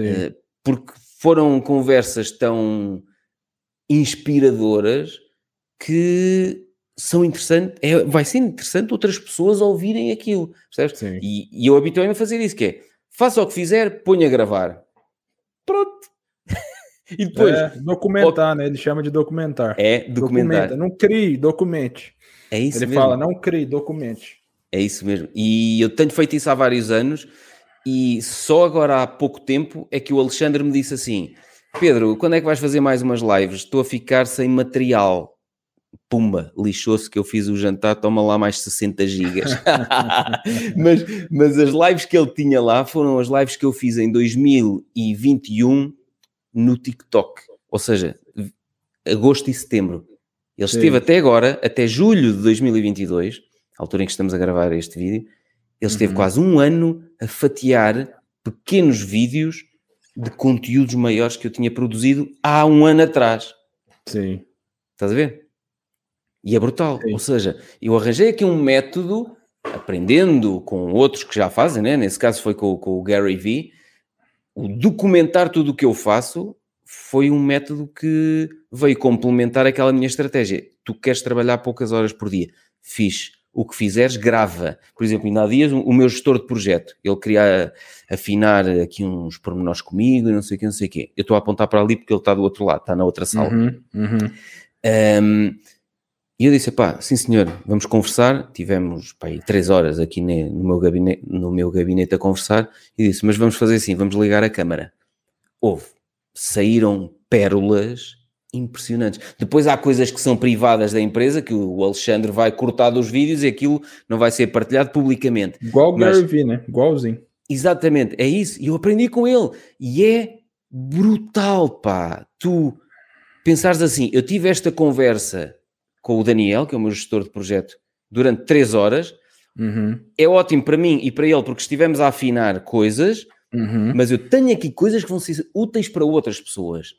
Uh, porque foram conversas tão inspiradoras que são interessantes, é, vai ser interessante outras pessoas ouvirem aquilo, percebes? E, e, eu habituei-me a fazer isso, que é, faça o que fizer, ponha a gravar. Pronto. e depois... É, documentar, né? Ele chama de documentar. É, documentar. Documenta. Não crie, documente. É isso Ele mesmo. fala, não crie, documente. É isso mesmo. E eu tenho feito isso há vários anos e só agora há pouco tempo é que o Alexandre me disse assim: Pedro, quando é que vais fazer mais umas lives? Estou a ficar sem material. Pumba, lixou-se que eu fiz o jantar, toma lá mais 60 gigas. mas, mas as lives que ele tinha lá foram as lives que eu fiz em 2021 no TikTok. Ou seja, agosto e setembro. Ele Sim. esteve até agora, até julho de 2022, altura em que estamos a gravar este vídeo, ele esteve uhum. quase um ano a fatiar pequenos vídeos de conteúdos maiores que eu tinha produzido há um ano atrás. Sim. Estás a ver? E é brutal. Sim. Ou seja, eu arranjei aqui um método, aprendendo com outros que já fazem, né? nesse caso foi com, com o Gary Vee, o documentar tudo o que eu faço foi um método que veio complementar aquela minha estratégia. Tu queres trabalhar poucas horas por dia? Fiz o que fizeres, grava. Por exemplo, ainda há dias, o meu gestor de projeto, ele queria afinar aqui uns pormenores comigo e não sei o que, não sei o quê. Eu estou a apontar para ali porque ele está do outro lado, está na outra sala. Uhum, uhum. Um, e eu disse, pá, sim senhor, vamos conversar. Tivemos, pá, três horas aqui no meu, gabinete, no meu gabinete a conversar e disse, mas vamos fazer assim, vamos ligar a câmara. Houve, saíram pérolas impressionantes. Depois há coisas que são privadas da empresa, que o Alexandre vai cortar dos vídeos e aquilo não vai ser partilhado publicamente. Igual o Gary Vee, né? Igualzinho. Exatamente, é isso. E eu aprendi com ele. E é brutal, pá. Tu pensares assim, eu tive esta conversa com o Daniel, que é o meu gestor de projeto, durante três horas. Uhum. É ótimo para mim e para ele, porque estivemos a afinar coisas, uhum. mas eu tenho aqui coisas que vão ser úteis para outras pessoas.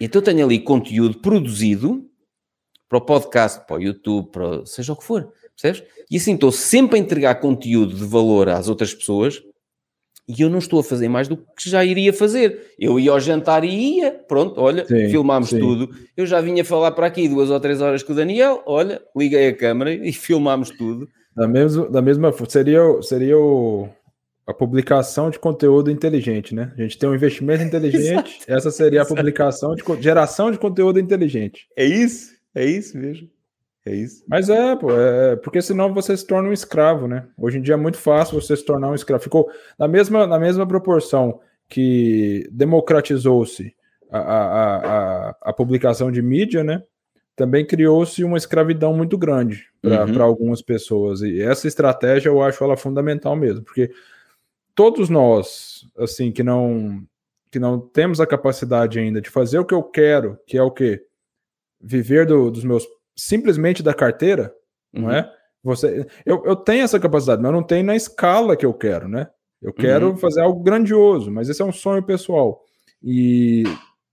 Então tenho ali conteúdo produzido para o podcast, para o YouTube, para seja o que for, percebes? E assim estou sempre a entregar conteúdo de valor às outras pessoas e eu não estou a fazer mais do que já iria fazer. Eu ia ao jantar e ia, pronto, olha, sim, filmámos sim. tudo. Eu já vinha falar para aqui duas ou três horas com o Daniel, olha, liguei a câmera e filmámos tudo. Da mesma, da mesma seria, seria o, a publicação de conteúdo inteligente, né? A gente tem um investimento inteligente, essa seria a publicação de geração de conteúdo inteligente. É isso, é isso mesmo. É isso. Mas é, pô, é, porque senão você se torna um escravo, né? Hoje em dia é muito fácil você se tornar um escravo. Ficou na mesma, na mesma proporção que democratizou-se a, a, a, a, publicação de mídia, né? Também criou-se uma escravidão muito grande para uhum. algumas pessoas. E essa estratégia eu acho ela fundamental mesmo, porque todos nós, assim, que não que não temos a capacidade ainda de fazer o que eu quero, que é o quê? Viver do, dos meus simplesmente da carteira, uhum. não é? Você, eu, eu tenho essa capacidade, mas eu não tenho na escala que eu quero, né? Eu quero uhum. fazer algo grandioso, mas esse é um sonho pessoal. E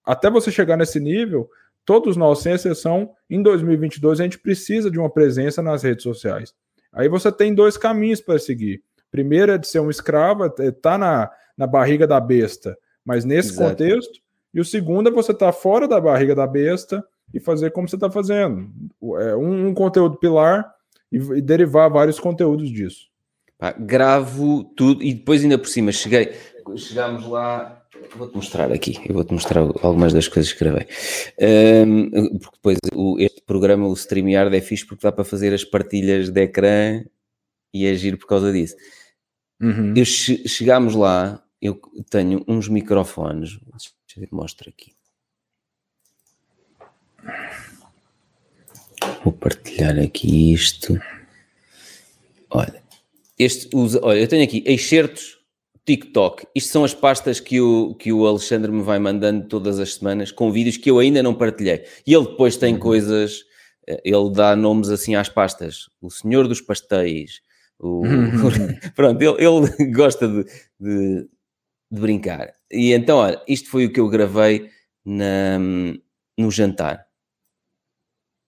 até você chegar nesse nível, todos nós, sem exceção, em 2022 a gente precisa de uma presença nas redes sociais. Aí você tem dois caminhos para seguir. Primeiro é de ser um escravo, é tá na, na barriga da besta, mas nesse Exato. contexto. E o segundo é você estar tá fora da barriga da besta e fazer como você está fazendo. É um, um, conteúdo pilar e, e, derivar vários conteúdos disso. Pá, gravo tudo e depois ainda por cima cheguei, chegámos lá Vou-te mostrar aqui, eu vou-te mostrar algumas das coisas que gravei. Um, porque depois o, este programa, o StreamYard, é fixe porque dá para fazer as partilhas de ecrã e agir por causa disso. Uhum. Eu che chegámos lá, eu tenho uns microfones, deixa eu ver, mostro aqui. Vou partilhar aqui isto. Olha, este usa, olha, eu tenho aqui excertos TikTok. Isto são as pastas que o, que o Alexandre me vai mandando todas as semanas com vídeos que eu ainda não partilhei. E ele depois tem uhum. coisas, eh, ele dá nomes assim às pastas. O Senhor dos Pastéis. O... Pronto, ele, ele gosta de, de, de, brincar. E então, olha, isto foi o que eu gravei na, no jantar.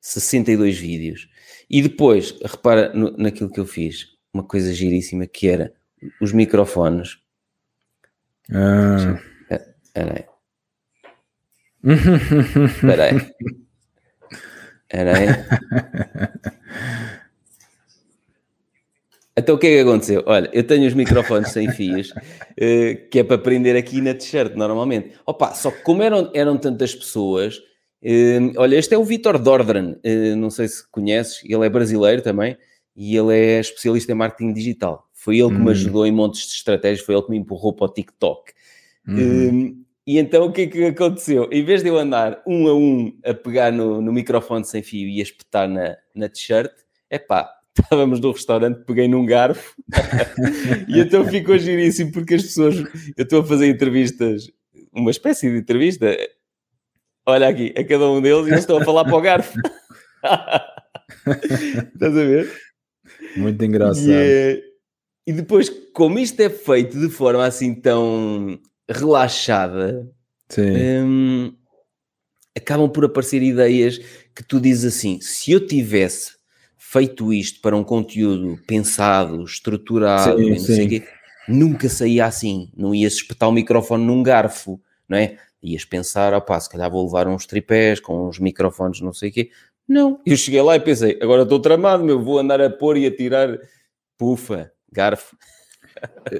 62 vídeos. E depois, repara no, naquilo que eu fiz, uma coisa giríssima que era os microfones ah. Espera aí. Espera aí. Espera aí. Então o que é que aconteceu? Olha, eu tenho os microfones sem fios, uh, que é para prender aqui na t-shirt normalmente. Opa, só que como eram, eram tantas pessoas, uh, olha, este é o Vitor Dordran, uh, não sei se conheces, ele é brasileiro também e ele é especialista em marketing digital. Foi ele que me hum. ajudou em montes de estratégias, foi ele que me empurrou para o TikTok. Uhum. Um, e então o que é que aconteceu? Em vez de eu andar um a um a pegar no, no microfone sem fio e a espetar na, na t-shirt, é pá, estávamos no restaurante, peguei num garfo e então ficou giríssimo porque as pessoas, eu estou a fazer entrevistas, uma espécie de entrevista, olha aqui, a cada um deles e eles estão a falar para o garfo. Estás a ver? Muito engraçado. E, é, e depois, como isto é feito de forma assim tão relaxada, hum, acabam por aparecer ideias que tu dizes assim: se eu tivesse feito isto para um conteúdo pensado, estruturado, sim, sim. Quê, nunca saía assim, não ias espetar o microfone num garfo, não é? Ias pensar, opá, se calhar vou levar uns tripés com uns microfones, não sei o quê. Não, eu cheguei lá e pensei, agora estou tramado, meu, vou andar a pôr e a tirar pufa, garfo.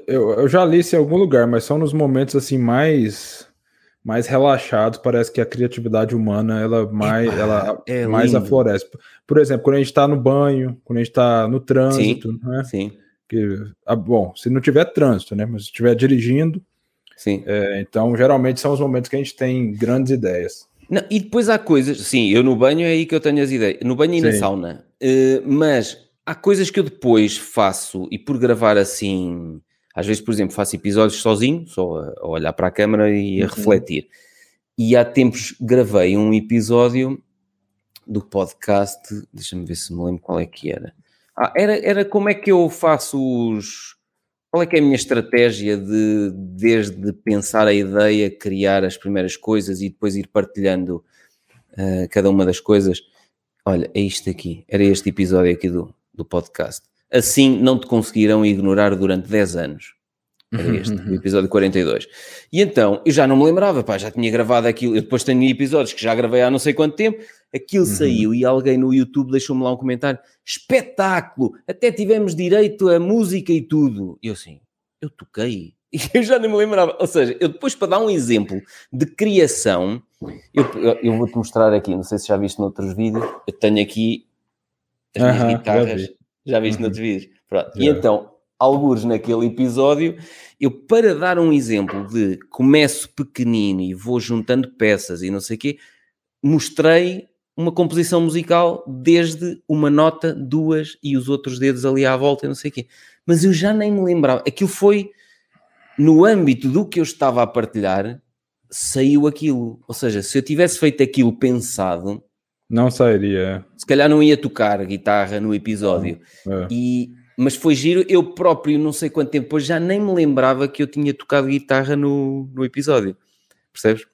Eu, eu já li isso em algum lugar, mas são nos momentos assim mais mais relaxados, parece que a criatividade humana ela mais, Epa, ela é mais aflorece. Por exemplo, quando a gente está no banho, quando a gente está no trânsito, sim, né? Sim. Que, ah, bom, se não tiver trânsito, né? Mas se estiver dirigindo, sim. É, então geralmente são os momentos que a gente tem grandes ideias. Não, e depois há coisas, sim, eu no banho é aí que eu tenho as ideias, no banho e sim. na sauna, uh, mas há coisas que eu depois faço e por gravar assim, às vezes, por exemplo, faço episódios sozinho, só a, olhar para a câmera e a uhum. refletir. E há tempos gravei um episódio do podcast, deixa-me ver se me lembro qual é que era. Ah, era, era como é que eu faço os. Qual é que é a minha estratégia de, desde pensar a ideia, criar as primeiras coisas e depois ir partilhando uh, cada uma das coisas? Olha, é isto aqui, era este episódio aqui do, do podcast. Assim não te conseguirão ignorar durante 10 anos. Era este, o episódio 42. E então, eu já não me lembrava, pá, já tinha gravado aquilo. Eu depois tenho episódios que já gravei há não sei quanto tempo. Aquilo uhum. saiu e alguém no YouTube deixou-me lá um comentário: espetáculo! Até tivemos direito a música e tudo. E eu assim, eu toquei. E eu já nem me lembrava. Ou seja, eu depois, para dar um exemplo de criação, eu, eu, eu vou-te mostrar aqui. Não sei se já viste noutros vídeos. Eu tenho aqui as minhas guitarras. Já, vi. já viste uh -huh. noutros vídeos? Pronto. E então, alguns naquele episódio, eu para dar um exemplo de começo pequenino e vou juntando peças e não sei o quê, mostrei uma composição musical desde uma nota, duas e os outros dedos ali à volta e não sei o quê. Mas eu já nem me lembrava. Aquilo foi no âmbito do que eu estava a partilhar, saiu aquilo. Ou seja, se eu tivesse feito aquilo pensado, não sairia. Se calhar não ia tocar guitarra no episódio. É. E, mas foi giro. Eu próprio, não sei quanto tempo depois, já nem me lembrava que eu tinha tocado guitarra no, no episódio. Percebes?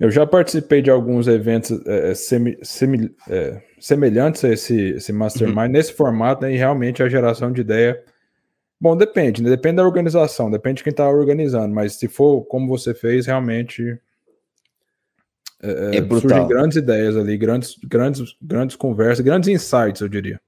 Eu já participei de alguns eventos é, semi, semi, é, semelhantes a esse, esse Mastermind, uhum. nesse formato, né, e realmente a geração de ideia. Bom, depende, né? depende da organização, depende de quem está organizando, mas se for como você fez, realmente é, é surgem grandes ideias ali, grandes, grandes, grandes conversas, grandes insights, eu diria.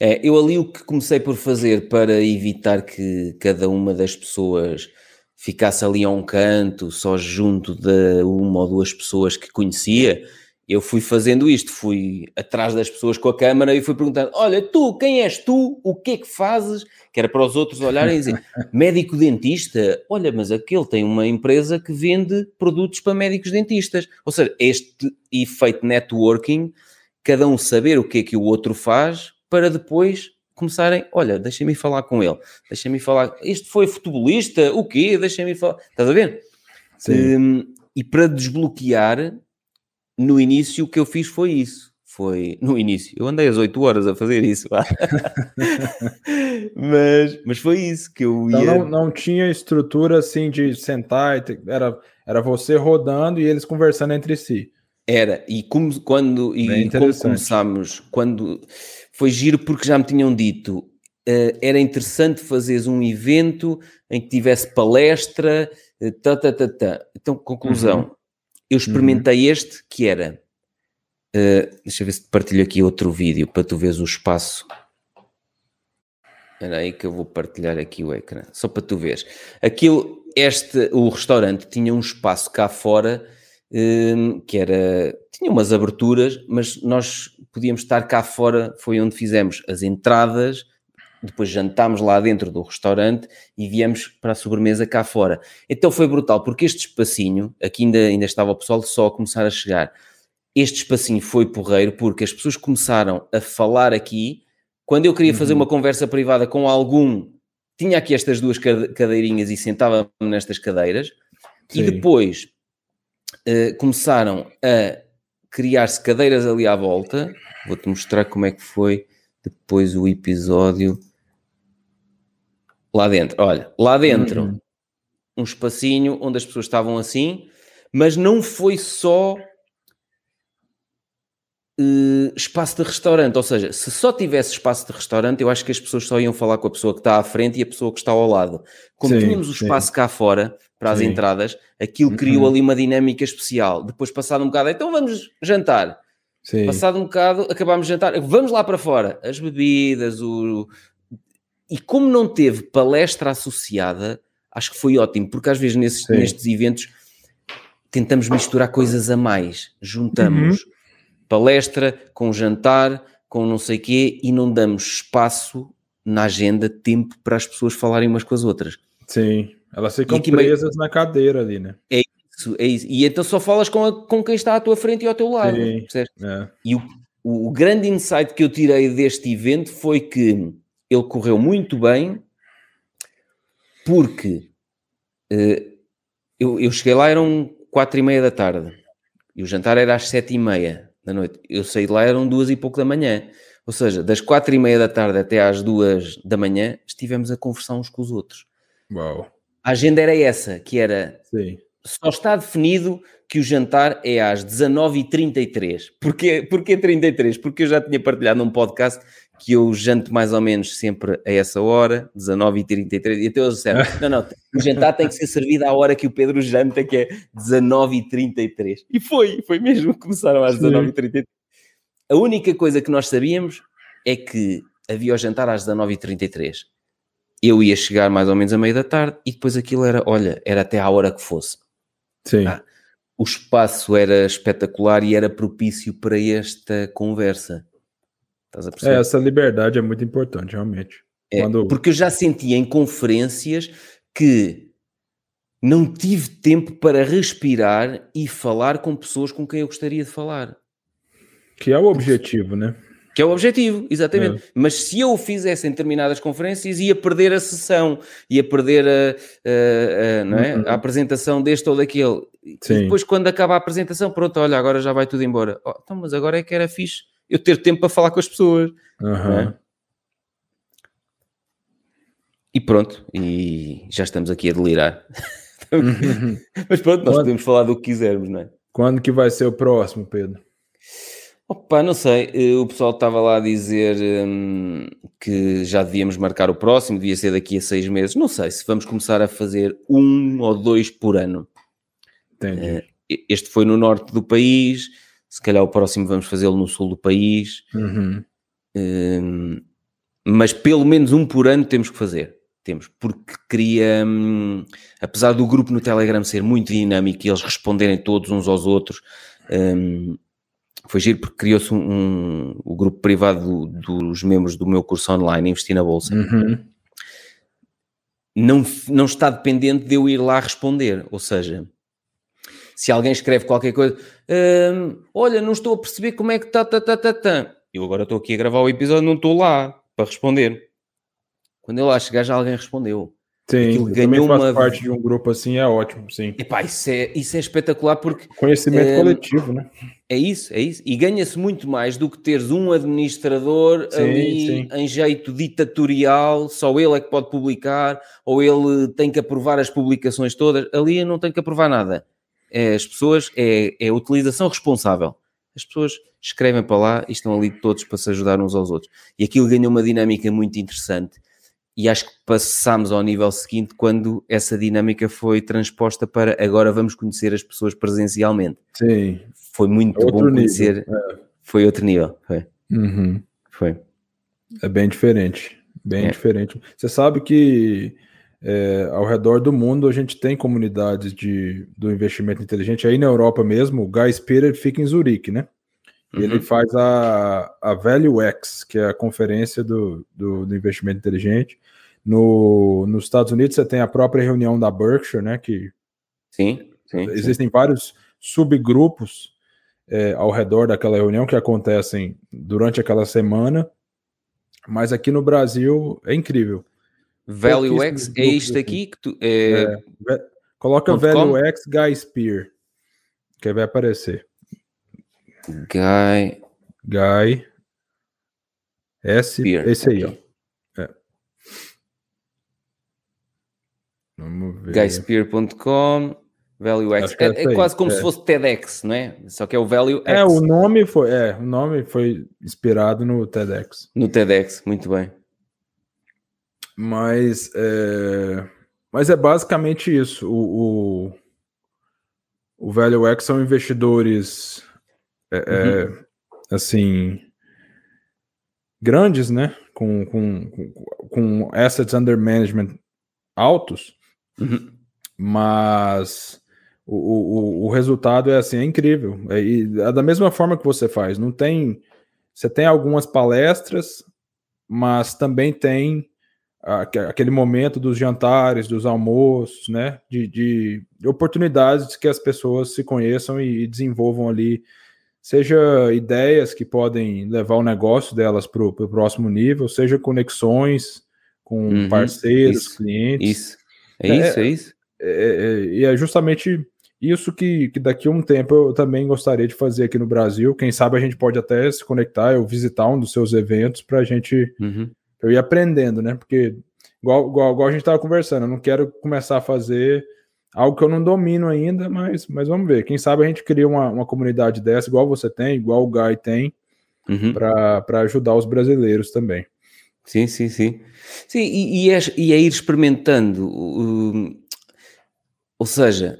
É, eu ali o que comecei por fazer para evitar que cada uma das pessoas ficasse ali a um canto, só junto de uma ou duas pessoas que conhecia, eu fui fazendo isto, fui atrás das pessoas com a câmara e fui perguntando: Olha, tu, quem és tu? O que é que fazes? Que era para os outros olharem e dizer: Médico dentista? Olha, mas aquele tem uma empresa que vende produtos para médicos dentistas. Ou seja, este efeito networking, cada um saber o que é que o outro faz, para depois começarem, olha, deixem-me falar com ele, deixem-me falar, este foi futebolista, o quê? Deixem-me falar, estás a ver? Um, e para desbloquear, no início o que eu fiz foi isso, foi, no início, eu andei às 8 horas a fazer isso, mas, mas foi isso que eu ia... Então não, não tinha estrutura assim de sentar, era, era você rodando e eles conversando entre si. Era, e como, quando, e como começámos, quando foi giro porque já me tinham dito uh, era interessante fazeres um evento em que tivesse palestra, uh, tá, tá, tá, tá. Então, conclusão, uhum. Eu experimentei uhum. este que era, uh, deixa eu ver se te partilho aqui outro vídeo para tu veres o espaço. Espera aí que eu vou partilhar aqui o ecrã, só para tu veres. Aquilo, este, o restaurante tinha um espaço cá fora um, que era, tinha umas aberturas, mas nós podíamos estar cá fora, foi onde fizemos as entradas, depois jantámos lá dentro do restaurante e viemos para a sobremesa cá fora. Então foi brutal, porque este espacinho, aqui ainda, ainda estava o pessoal só a começar a chegar, este espacinho foi porreiro porque as pessoas começaram a falar aqui, quando eu queria fazer uhum. uma conversa privada com algum, tinha aqui estas duas cadeirinhas e sentava-me nestas cadeiras, Sim. e depois uh, começaram a criar-se cadeiras ali à volta. Vou-te mostrar como é que foi depois o episódio lá dentro. Olha, lá dentro, uhum. um espacinho onde as pessoas estavam assim, mas não foi só uh, espaço de restaurante. Ou seja, se só tivesse espaço de restaurante, eu acho que as pessoas só iam falar com a pessoa que está à frente e a pessoa que está ao lado. Como sim, tínhamos o espaço sim. cá fora para as sim. entradas, aquilo criou uhum. ali uma dinâmica especial. Depois, passado um bocado, então vamos jantar. Sim. Passado um bocado, acabámos de jantar. Vamos lá para fora. As bebidas, o... E como não teve palestra associada, acho que foi ótimo, porque às vezes nesses, nestes eventos tentamos misturar coisas a mais. Juntamos uhum palestra, com jantar, com não sei quê, e não damos espaço na agenda, tempo para as pessoas falarem umas com as outras. Sim, elas ficam presas meio... na cadeira ali, né? É isso, é isso. E então só falas com, a, com quem está à tua frente e ao teu lado. Sim, é. E o, o, o grande insight que eu tirei deste evento foi que ele correu muito bem, porque uh, eu, eu cheguei lá, eram quatro e meia da tarde, e o jantar era às sete e meia da noite. Eu saí de lá, eram duas e pouco da manhã. Ou seja, das quatro e meia da tarde até às duas da manhã, estivemos a conversar uns com os outros. Uau. A agenda era essa, que era... Sim. Só está definido que o jantar é às 19h33. Porquê, porquê 33? Porque eu já tinha partilhado num podcast que eu janto mais ou menos sempre a essa hora, 19h33, e até eles disseram, não, não, o jantar tem que ser servido à hora que o Pedro janta, que é 19h33. E foi, foi mesmo, começaram às 19h33. A única coisa que nós sabíamos é que havia o jantar às 19h33. Eu ia chegar mais ou menos a meio da tarde e depois aquilo era, olha, era até à hora que fosse. Sim. Ah, o espaço era espetacular e era propício para esta conversa. É, essa liberdade é muito importante, realmente. É, Quando... Porque eu já senti em conferências que não tive tempo para respirar e falar com pessoas com quem eu gostaria de falar. Que é o objetivo, né? Que é o objetivo, exatamente. É. Mas se eu o fizesse em determinadas conferências, ia perder a sessão, ia perder a, a, a não é? Uhum. a apresentação deste ou daquele. Sim. E depois, quando acaba a apresentação, pronto, olha, agora já vai tudo embora. Oh, então, mas agora é que era fixe eu ter tempo para falar com as pessoas. Uhum. e pronto, e já estamos aqui a delirar. Mas pronto, nós Quando... podemos falar do que quisermos, não é? Quando que vai ser o próximo, Pedro? Opa, não sei. Eh, o pessoal estava lá a dizer hum, que já devíamos marcar o próximo, devia ser daqui a seis meses. Não sei se vamos começar a fazer um ou dois por ano. Entendi. Uh, este foi no norte do país, se calhar o próximo vamos fazê-lo no sul do país. Uhum. Uh, mas pelo menos um por ano temos que fazer. Temos, porque queria, hum, apesar do grupo no Telegram ser muito dinâmico e eles responderem todos uns aos outros. Hum, foi giro porque criou-se um, um, o grupo privado do, dos membros do meu curso online, Investir na Bolsa. Uhum. Não, não está dependente de eu ir lá responder. Ou seja, se alguém escreve qualquer coisa, hum, olha, não estou a perceber como é que está, tá, tá, tá, tá. Eu agora estou aqui a gravar o episódio, não estou lá para responder. Quando eu lá chegar, já alguém respondeu. Sim, ganhou uma parte de um grupo assim é ótimo, sim. Epá, isso é, isso é espetacular porque conhecimento é, coletivo, né? É isso, é isso. E ganha-se muito mais do que teres um administrador sim, ali sim. em jeito ditatorial, só ele é que pode publicar, ou ele tem que aprovar as publicações todas. Ali não tem que aprovar nada. É, as pessoas, é, é a utilização responsável. As pessoas escrevem para lá e estão ali todos para se ajudar uns aos outros. E aquilo ganha uma dinâmica muito interessante e acho que passámos ao nível seguinte quando essa dinâmica foi transposta para agora vamos conhecer as pessoas presencialmente. Sim. Foi muito outro bom conhecer. É. Foi outro nível. Foi. Uhum. foi. É bem diferente. Bem é. diferente. Você sabe que é, ao redor do mundo a gente tem comunidades de, do investimento inteligente. Aí na Europa mesmo, o Guy Spirit fica em Zurique, né? Uhum. Ele faz a, a Value X, que é a conferência do, do, do, investimento inteligente. No, nos Estados Unidos você tem a própria reunião da Berkshire, né? Que sim, sim existem sim. vários subgrupos é, ao redor daquela reunião que acontecem durante aquela semana. Mas aqui no Brasil é incrível. Value X é isto aqui que tu. É... É, coloca Value X Guy Spear, que vai aparecer. Guy. Guy. S. Spear. Esse aí, okay. ó. É. Vamos ver. Guyspear.com. Value X. É, é, é, quase como é. se fosse TEDx, não é? Só que é o Value é, X. É, o nome foi, é, o nome foi inspirado no TEDx. No TEDx, muito bem. Mas é, mas é basicamente isso. O, o, o Value X são investidores é, é, uhum. assim grandes, né? Com, com, com assets under management altos, uhum. mas o, o, o resultado é assim, é incrível. É, é da mesma forma que você faz. Não tem. Você tem algumas palestras, mas também tem aquele momento dos jantares, dos almoços, né? De, de oportunidades que as pessoas se conheçam e, e desenvolvam ali seja ideias que podem levar o negócio delas para o próximo nível, seja conexões com uhum, parceiros, isso, clientes. Isso, é, é isso, é isso. É, é, e é, justamente isso que, que daqui a um tempo eu também gostaria de fazer aqui no Brasil. Quem sabe a gente pode até se conectar, eu visitar um dos seus eventos para a gente uhum. Eu ir aprendendo, né? Porque igual, igual, igual a gente estava conversando, eu não quero começar a fazer algo que eu não domino ainda, mas, mas vamos ver. Quem sabe a gente cria uma, uma comunidade dessa, igual você tem, igual o Guy tem, uhum. para ajudar os brasileiros também. Sim, sim, sim. Sim, e, e, é, e é ir experimentando. ou seja,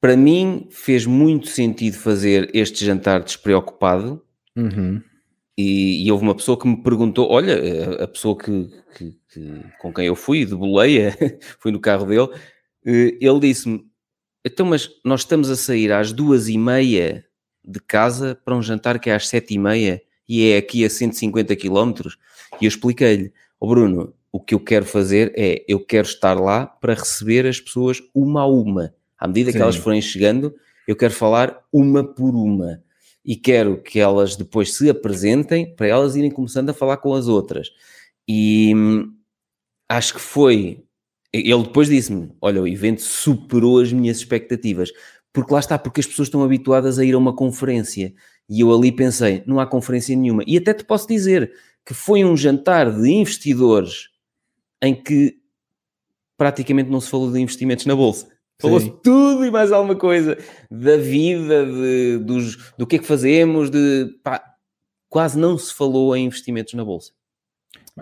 para mim fez muito sentido fazer este jantar despreocupado. Uhum. E, e, houve uma pessoa que me perguntou: olha, a pessoa que, que, que com quem eu fui, de boleia, fui no carro dele, eh, ele disse-me: Então, mas nós estamos a sair às duas e meia de casa para um jantar que é às sete e meia e é aqui a 150 quilómetros. E eu expliquei-lhe: oh Bruno, o que eu quero fazer é eu quero estar lá para receber as pessoas uma a uma. À medida Sim. que elas forem chegando, eu quero falar uma por uma. E quero que elas depois se apresentem para elas irem começando a falar com as outras. E hum, acho que foi ele depois disse-me: Olha, o evento superou as minhas expectativas. Porque lá está, porque as pessoas estão habituadas a ir a uma conferência. E eu ali pensei: não há conferência nenhuma. E até te posso dizer que foi um jantar de investidores em que praticamente não se falou de investimentos na bolsa. Falou-se tudo e mais alguma coisa da vida, de, dos, do que é que fazemos, de pá, quase não se falou em investimentos na bolsa.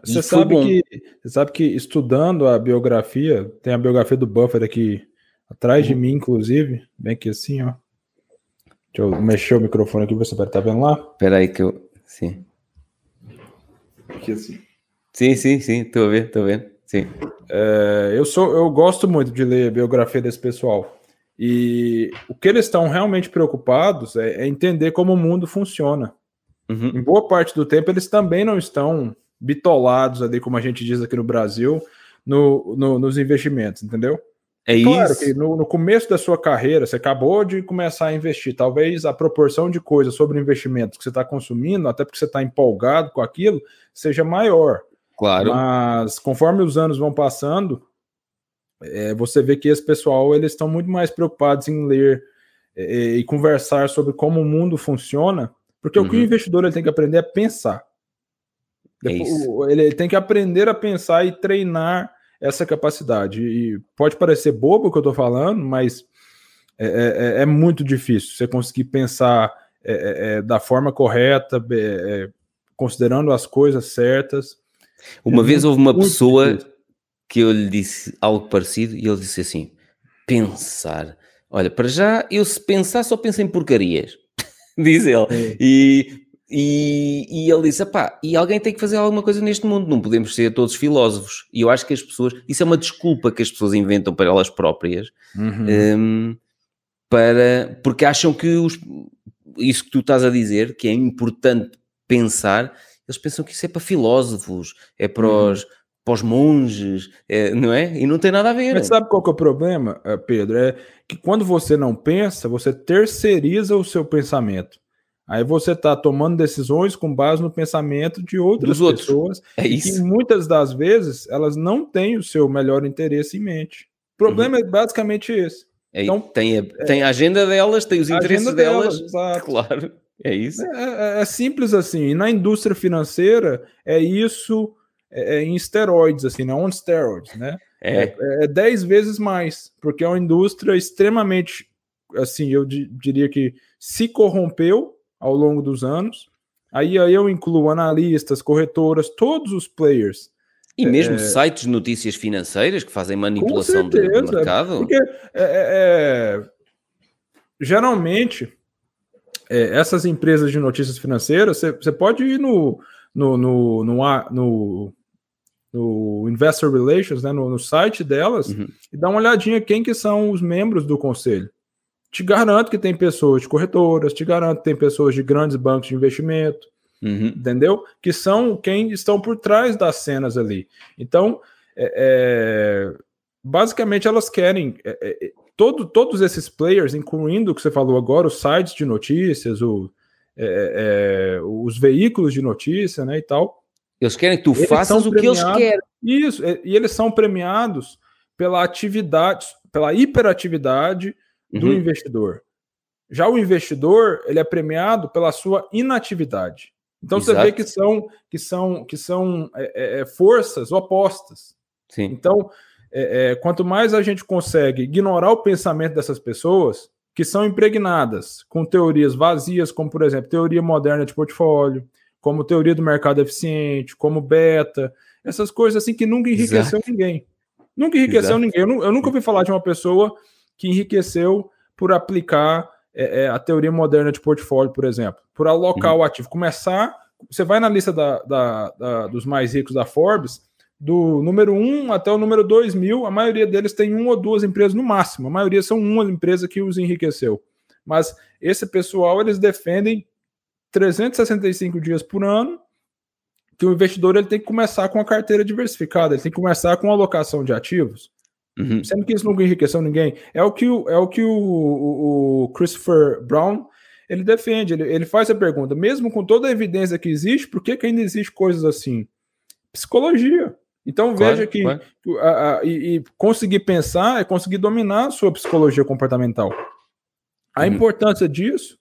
Você sabe, que, você sabe que estudando a biografia, tem a biografia do Buffett aqui atrás de uhum. mim, inclusive, bem aqui assim, ó. Deixa eu mexer o microfone aqui, você tá vendo lá? Espera aí que eu... Sim. Aqui assim. Sim, sim, sim, ver, estou a ver, sim. É, eu, sou, eu gosto muito de ler a biografia desse pessoal. E o que eles estão realmente preocupados é, é entender como o mundo funciona. Uhum. Em boa parte do tempo, eles também não estão bitolados ali, como a gente diz aqui no Brasil, no, no nos investimentos, entendeu? É claro isso. que no, no, começo da sua carreira, você acabou de começar a investir. Talvez a proporção de coisas sobre investimentos que você está consumindo, até porque você está empolgado com aquilo, seja maior. Claro. Mas conforme os anos vão passando, é, você vê que esse pessoal eles estão muito mais preocupados em ler é, e conversar sobre como o mundo funciona, porque uhum. o que o uhum. investidor ele tem que aprender é pensar. É ele, tem que aprender a pensar e treinar essa capacidade. E pode parecer bobo o que eu estou falando, mas é, é, é, é, muito difícil você conseguir pensar é, é da forma correta, considerando as coisas certas. Uma vez houve uma pessoa difícil. que eu lhe disse algo parecido e ele disse assim: pensar. Olha, para já, eu se pensar só penso em porcarias, diz ele. E e, e ele disse: pá, e alguém tem que fazer alguma coisa neste mundo, não podemos ser todos filósofos. E eu acho que as pessoas, isso é uma desculpa que as pessoas inventam para elas próprias, uhum. um, para, porque acham que os, isso que tu estás a dizer, que é importante pensar, eles pensam que isso é para filósofos, é para uhum. os, para os monges, é, não é? E não tem nada a ver. Mas sabe qual que é o problema, eh, Pedro? É que quando você não pensa, você terceiriza o seu pensamento. Aí você está tomando decisões com base no pensamento de outras Dos pessoas. É isso. E muitas das vezes elas não têm o seu melhor interesse em mente. O problema uhum. é basicamente esse. É, então, tem, a, é, tem a agenda delas, tem os interesses delas. delas claro. É isso. É, é, é, simples assim. E na indústria financeira é isso é, é em esteroides, assim, né? On steroids, né? É. é. dez vezes mais, porque é uma indústria extremamente, assim, eu diria que se corrompeu ao longo dos anos. Aí, aí eu incluo analistas, corretoras, todos os players. E mesmo é, sites de notícias financeiras que fazem manipulação do, do, mercado. Porque é, é, é geralmente é, essas empresas de notícias financeiras, você pode ir no, no, no, no, no, no Investor Relations, né, no, no site delas, uhum. e dar uma olhadinha quem que são os membros do conselho te garanto que tem pessoas de corretoras, te garanto que tem pessoas de grandes bancos de investimento, uhum. entendeu? Que são quem estão por trás das cenas ali. Então, é, é, basicamente, elas querem. É, é, todo, todos esses players, incluindo o que você falou agora, os sites de notícias, o, é, é, os veículos de notícia, né, e tal. Eles querem que tu faças o que eles querem. Isso, e eles são premiados pela atividade, pela hiperatividade do uhum. investidor. Já o investidor, ele é premiado pela sua inatividade. Então Exato. você vê que são que são que são é, é, é forças opostas. Sim. Então, é, é, quanto mais a gente consegue ignorar o pensamento dessas pessoas que são impregnadas com teorias vazias, como por exemplo teoria moderna de portfólio, como teoria do mercado eficiente, como beta, essas coisas assim que nunca enriqueceu Exato. ninguém. Nunca enriqueceu Exato. ninguém. Eu, eu nunca ouvi falar de uma pessoa que enriqueceu por aplicar é, é, a teoria moderna de portfólio, por exemplo, por alocar uhum. o ativo. Começar, você vai na lista da, da, da, dos mais ricos da Forbes, do número 1 até o número 2 mil, a maioria deles tem uma ou duas empresas no máximo, a maioria são uma empresa que os enriqueceu. Mas esse pessoal, eles defendem 365 dias por ano, que o investidor ele tem que começar com a carteira diversificada, ele tem que começar com a alocação de ativos. Uhum. Sendo que isso nunca enriqueceu ninguém. É o que o, é o, que o, o, o Christopher Brown ele defende. Ele, ele faz a pergunta: mesmo com toda a evidência que existe, por que, que ainda existe coisas assim? Psicologia. Então claro, veja que claro. a, a, e, e, conseguir pensar é conseguir dominar a sua psicologia comportamental. A uhum. importância disso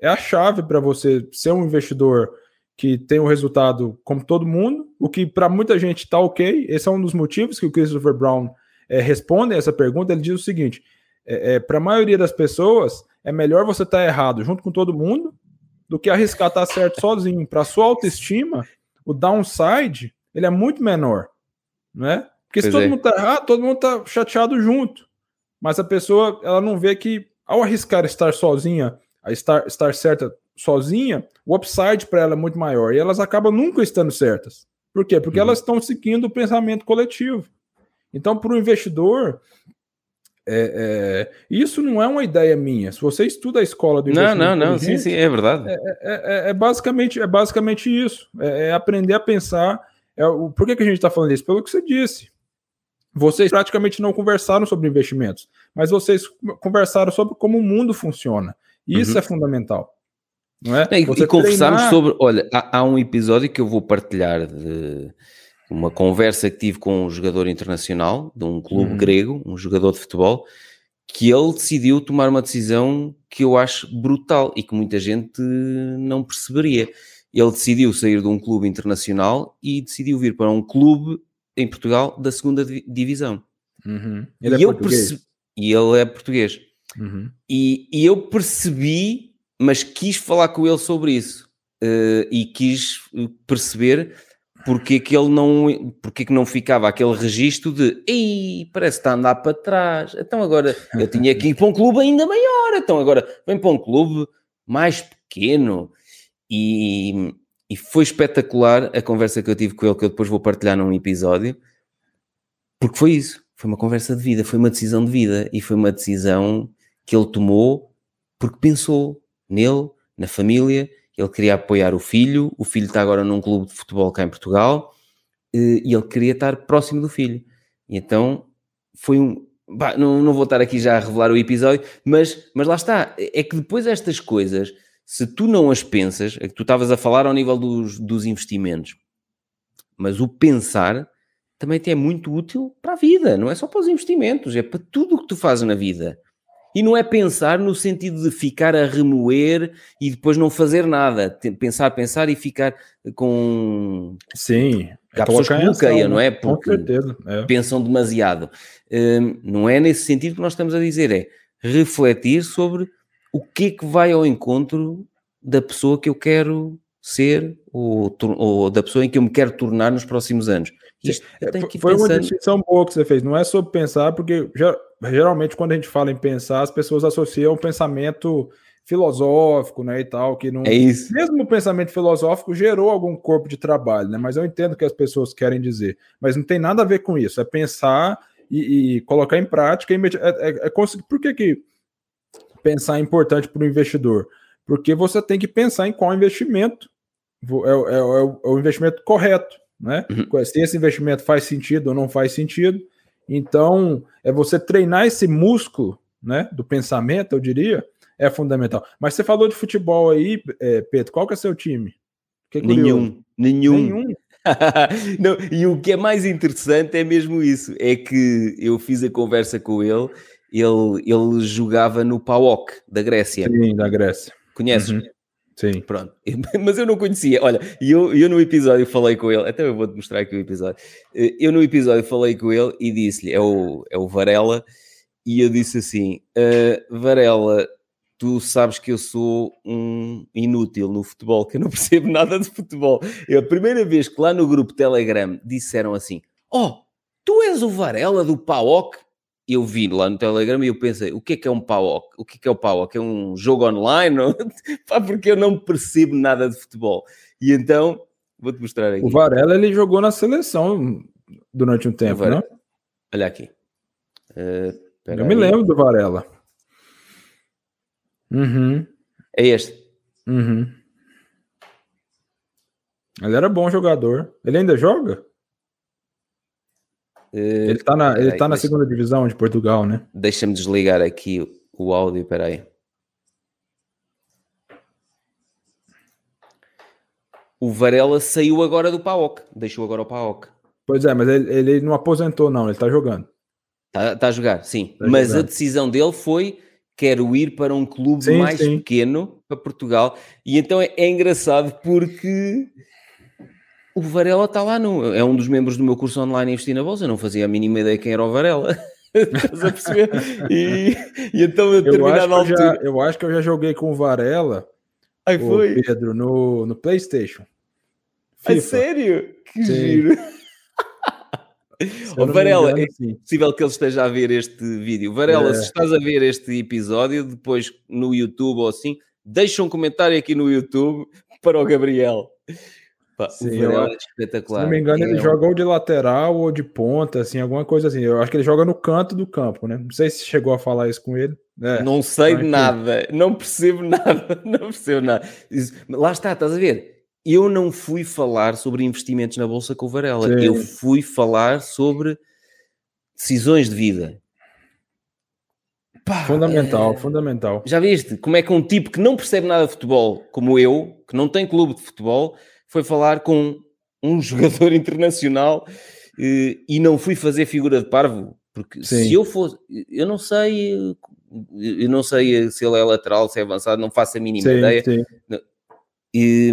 é a chave para você ser um investidor que tem o um resultado como todo mundo, o que para muita gente está ok. Esse é um dos motivos que o Christopher Brown é, responde a essa pergunta. Ele diz o seguinte: é, é, para a maioria das pessoas, é melhor você estar tá errado junto com todo mundo do que arriscar estar tá certo sozinho. Para sua autoestima, o downside ele é muito menor, né? Porque se pois todo é. mundo está errado, todo mundo está chateado junto. Mas a pessoa ela não vê que ao arriscar estar sozinha, a estar, estar certa sozinha, o upside para ela é muito maior e elas acabam nunca estando certas. Por quê? Porque uhum. elas estão seguindo o pensamento coletivo. Então, para o investidor, é, é, isso não é uma ideia minha. Se você estuda a escola do investimento, não, não, não, sim, sim, é verdade. É, é, é, é basicamente, é basicamente isso. É, aprender a pensar. O, por que, que a gente está falando isso? Pelo que você disse. Vocês praticamente não conversaram sobre investimentos, mas vocês conversaram sobre como o mundo funciona. Isso uhum. é fundamental. Não é? E, e conversarmos treinar... sobre. Olha, há, há, um episódio que eu vou partilhar de uma conversa que tive com um jogador internacional de um clube uhum. grego, um jogador de futebol, que ele decidiu tomar uma decisão que eu acho brutal e que muita gente não perceberia. Ele decidiu sair de um clube internacional e decidiu vir para um clube em Portugal da segunda divisão. Uhum. Ele e é português. Perce... E ele é português. Uhum. E, e, eu percebi, mas quis falar com ele sobre isso. Uh, e quis perceber porque que ele não, porque que não ficava aquele registro de Ei, parece que está a andar para trás. Então agora eu tinha que ir para um clube ainda maior. Então agora vem para um clube mais pequeno. E, e foi espetacular a conversa que eu tive com ele, que eu depois vou partilhar num episódio, porque foi isso. Foi uma conversa de vida, foi uma decisão de vida e foi uma decisão que ele tomou porque pensou nele, na família. Ele queria apoiar o filho, o filho está agora num clube de futebol cá em Portugal eh, e ele queria estar próximo do filho. E então foi um. Bah, não, não vou estar aqui já a revelar o episódio, mas, mas lá está. É que depois estas coisas se tu não as pensas, é que tu estavas a falar ao nível dos, dos investimentos, mas o pensar também te é muito útil para a vida, não é só para os investimentos, é para tudo o que tu fazes na vida. E não é pensar no sentido de ficar a remoer e depois não fazer nada. Pensar, pensar e ficar com. Sim. Há pessoas que bloqueiam, não é? Porque é. pensam demasiado. Hum, não é nesse sentido que nós estamos a dizer, é refletir sobre o que é que vai ao encontro da pessoa que eu quero ser ou, ou da pessoa em que eu me quero tornar nos próximos anos. Isto, Foi pensando... uma distinção boa que você fez. Não é sobre pensar, porque geralmente quando a gente fala em pensar, as pessoas associam um pensamento filosófico, né, e tal, que não... É isso. Mesmo o pensamento filosófico gerou algum corpo de trabalho, né, mas eu entendo o que as pessoas querem dizer, mas não tem nada a ver com isso, é pensar e, e colocar em prática, é, é, é, conseguir, por que que pensar é importante para o investidor? Porque você tem que pensar em qual investimento é, é, é, o, é o, investimento correto, né? Uhum. Se esse investimento faz sentido ou não faz sentido. Então, é você treinar esse músculo, né, do pensamento, eu diria, é fundamental. Mas você falou de futebol aí, é, Pedro, qual que é seu time? nenhum, nenhum. Nenhum. não, e o que é mais interessante é mesmo isso, é que eu fiz a conversa com ele ele, ele jogava no PAOK da Grécia. Sim, da Grécia. Conheces? Uhum. Sim. Pronto. Mas eu não conhecia. Olha, eu, eu no episódio falei com ele, até eu vou-te mostrar aqui o episódio. Eh, eu no episódio falei com ele e disse-lhe, é o, é o Varela, e eu disse assim: uh, Varela, tu sabes que eu sou um inútil no futebol, que eu não percebo nada de futebol. É a primeira vez que lá no grupo Telegram disseram assim: Oh, tu és o Varela do PAOK? Eu vi lá no Telegram e eu pensei, o que é que é um PAOK? O que é que é o? É um jogo online? Pá, porque eu não percebo nada de futebol. E então, vou-te mostrar aqui. O Varela, ele jogou na seleção durante um tempo, né? Olha aqui. Uh, eu aí. me lembro do Varela. Uhum. É este. Uhum. Ele era bom jogador. Ele ainda joga? Eh, ele está na, ele tá na segunda divisão de Portugal, né? Deixa-me desligar aqui o áudio, peraí. O Varela saiu agora do PAOK, deixou agora o PAOK. Pois é, mas ele, ele não aposentou, não, ele está jogando. Está tá a jogar, sim. Tá mas jogando. a decisão dele foi quero ir para um clube sim, mais sim. pequeno, para Portugal, e então é, é engraçado porque o Varela está lá, no, é um dos membros do meu curso online Investir na Bolsa, eu não fazia a mínima ideia quem era o Varela. Estás a perceber? E, e então, a determinada eu altura. Já, eu acho que eu já joguei com o Varela, Aí foi. Pedro, no, no PlayStation. FIFA. A sério? Que Sim. giro. oh, Varela, engano, é possível que ele esteja a ver este vídeo. Varela, é. se estás a ver este episódio, depois no YouTube ou assim, deixa um comentário aqui no YouTube para o Gabriel. Pá, Sim, o é espetacular. Se não me engano, é ele um... joga ou de lateral ou de ponta, assim, alguma coisa assim. Eu acho que ele joga no canto do campo, né? Não sei se chegou a falar isso com ele. É, não sei nada, não percebo nada, não percebo nada. Lá está, estás a ver? Eu não fui falar sobre investimentos na Bolsa com o Varela, Sim. eu fui falar sobre decisões de vida. Pá, fundamental, é... fundamental. Já viste como é que um tipo que não percebe nada de futebol, como eu, que não tem clube de futebol, foi falar com um jogador internacional eh, e não fui fazer figura de parvo, porque Sim. se eu fosse, eu não sei, eu não sei se ele é lateral, se é avançado, não faço a mínima sim, ideia. Sim. E,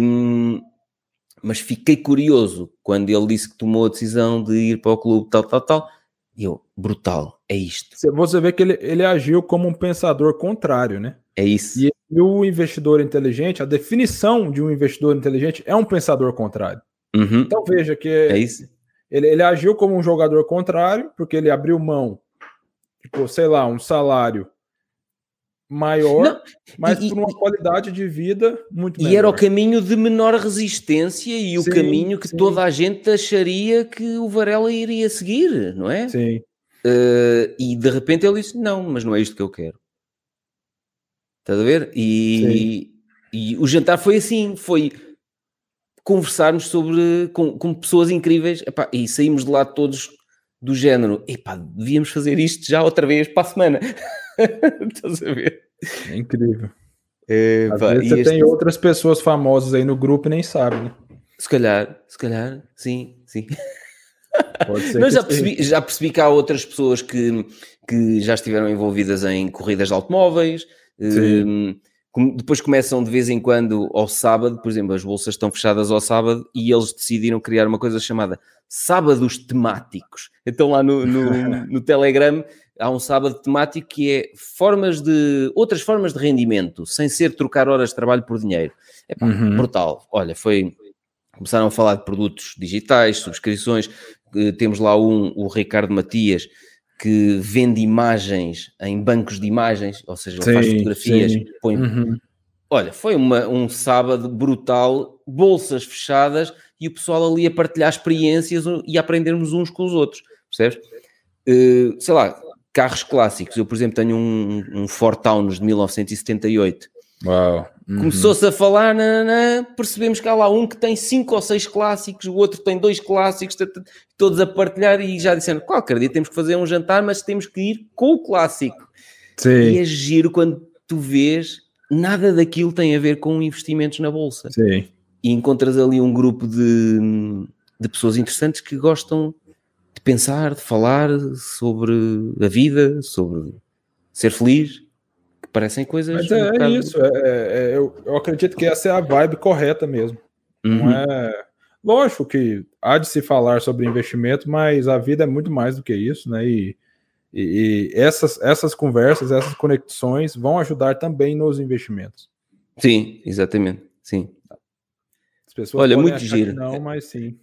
mas fiquei curioso quando ele disse que tomou a decisão de ir para o clube, tal, tal, tal. E eu, brutal, é isto. Você vê que ele, ele agiu como um pensador contrário, né? É isso. E e o investidor inteligente, a definição de um investidor inteligente é um pensador contrário. Uhum. Então veja que é isso. Ele, ele agiu como um jogador contrário, porque ele abriu mão, tipo, sei lá, um salário maior, Não, mas e, por uma qualidade de vida muito E era o caminho de menor resistência e o caminho que sim. toda a gente acharia que o Varela iria seguir, não é? Sim. Uh, e de repente ele disse: Não, mas não é isto que eu quero. Estás a ver? E, e, o jantar foi assim, foi conversarmos sobre com, com pessoas incríveis epá, e saímos de lá todos do género, epá, devíamos fazer isto já outra vez para a semana. Estás a ver? É incrível. É, Às vezes você este... tem outras pessoas famosas aí no grupo e nem sabe, né? Se calhar, se calhar, sim, sim. Mas já percebi, já percebi que há outras pessoas que, que já estiveram envolvidas em corridas de automóveis, um, depois começam de vez em quando ao sábado, por exemplo, as bolsas estão fechadas ao sábado e eles decidiram criar uma coisa chamada sábados temáticos. Então lá no, no, no Telegram há um sábado temático que é formas de outras formas de rendimento, sem ser trocar horas de trabalho por dinheiro. É pá, uhum. brutal. Olha, foi começaram a falar de produtos digitais, subscrições. Temos lá um, o Ricardo Matias, que vende imagens em bancos de imagens, ou seja, sim, faz fotografias, sim. põe. Uhum. Olha, foi uma, um sábado brutal, bolsas fechadas e o pessoal ali a partilhar experiências e a aprendermos uns com os outros, percebes? Uh, sei lá, carros clássicos. Eu, por exemplo, tenho um, um Ford Taunus de 1978. Uau! Uhum. Começou-se a falar, percebemos que há lá um que tem cinco ou seis clássicos, o outro tem dois clássicos, todos a partilhar e já disseram, qualquer dia temos que fazer um jantar, mas temos que ir com o clássico. Sim. E é giro quando tu vês, nada daquilo tem a ver com investimentos na Bolsa. Sim. E encontras ali um grupo de, de pessoas interessantes que gostam de pensar, de falar sobre a vida, sobre ser feliz parecem coisas. Mas é, um é isso, é, é, eu, eu acredito que essa é a vibe correta mesmo. Uhum. Não é. Lógico que há de se falar sobre investimento, mas a vida é muito mais do que isso, né? E, e, e essas, essas conversas, essas conexões vão ajudar também nos investimentos. Sim, exatamente. Sim. Olha, muito giro. Não, mas sim.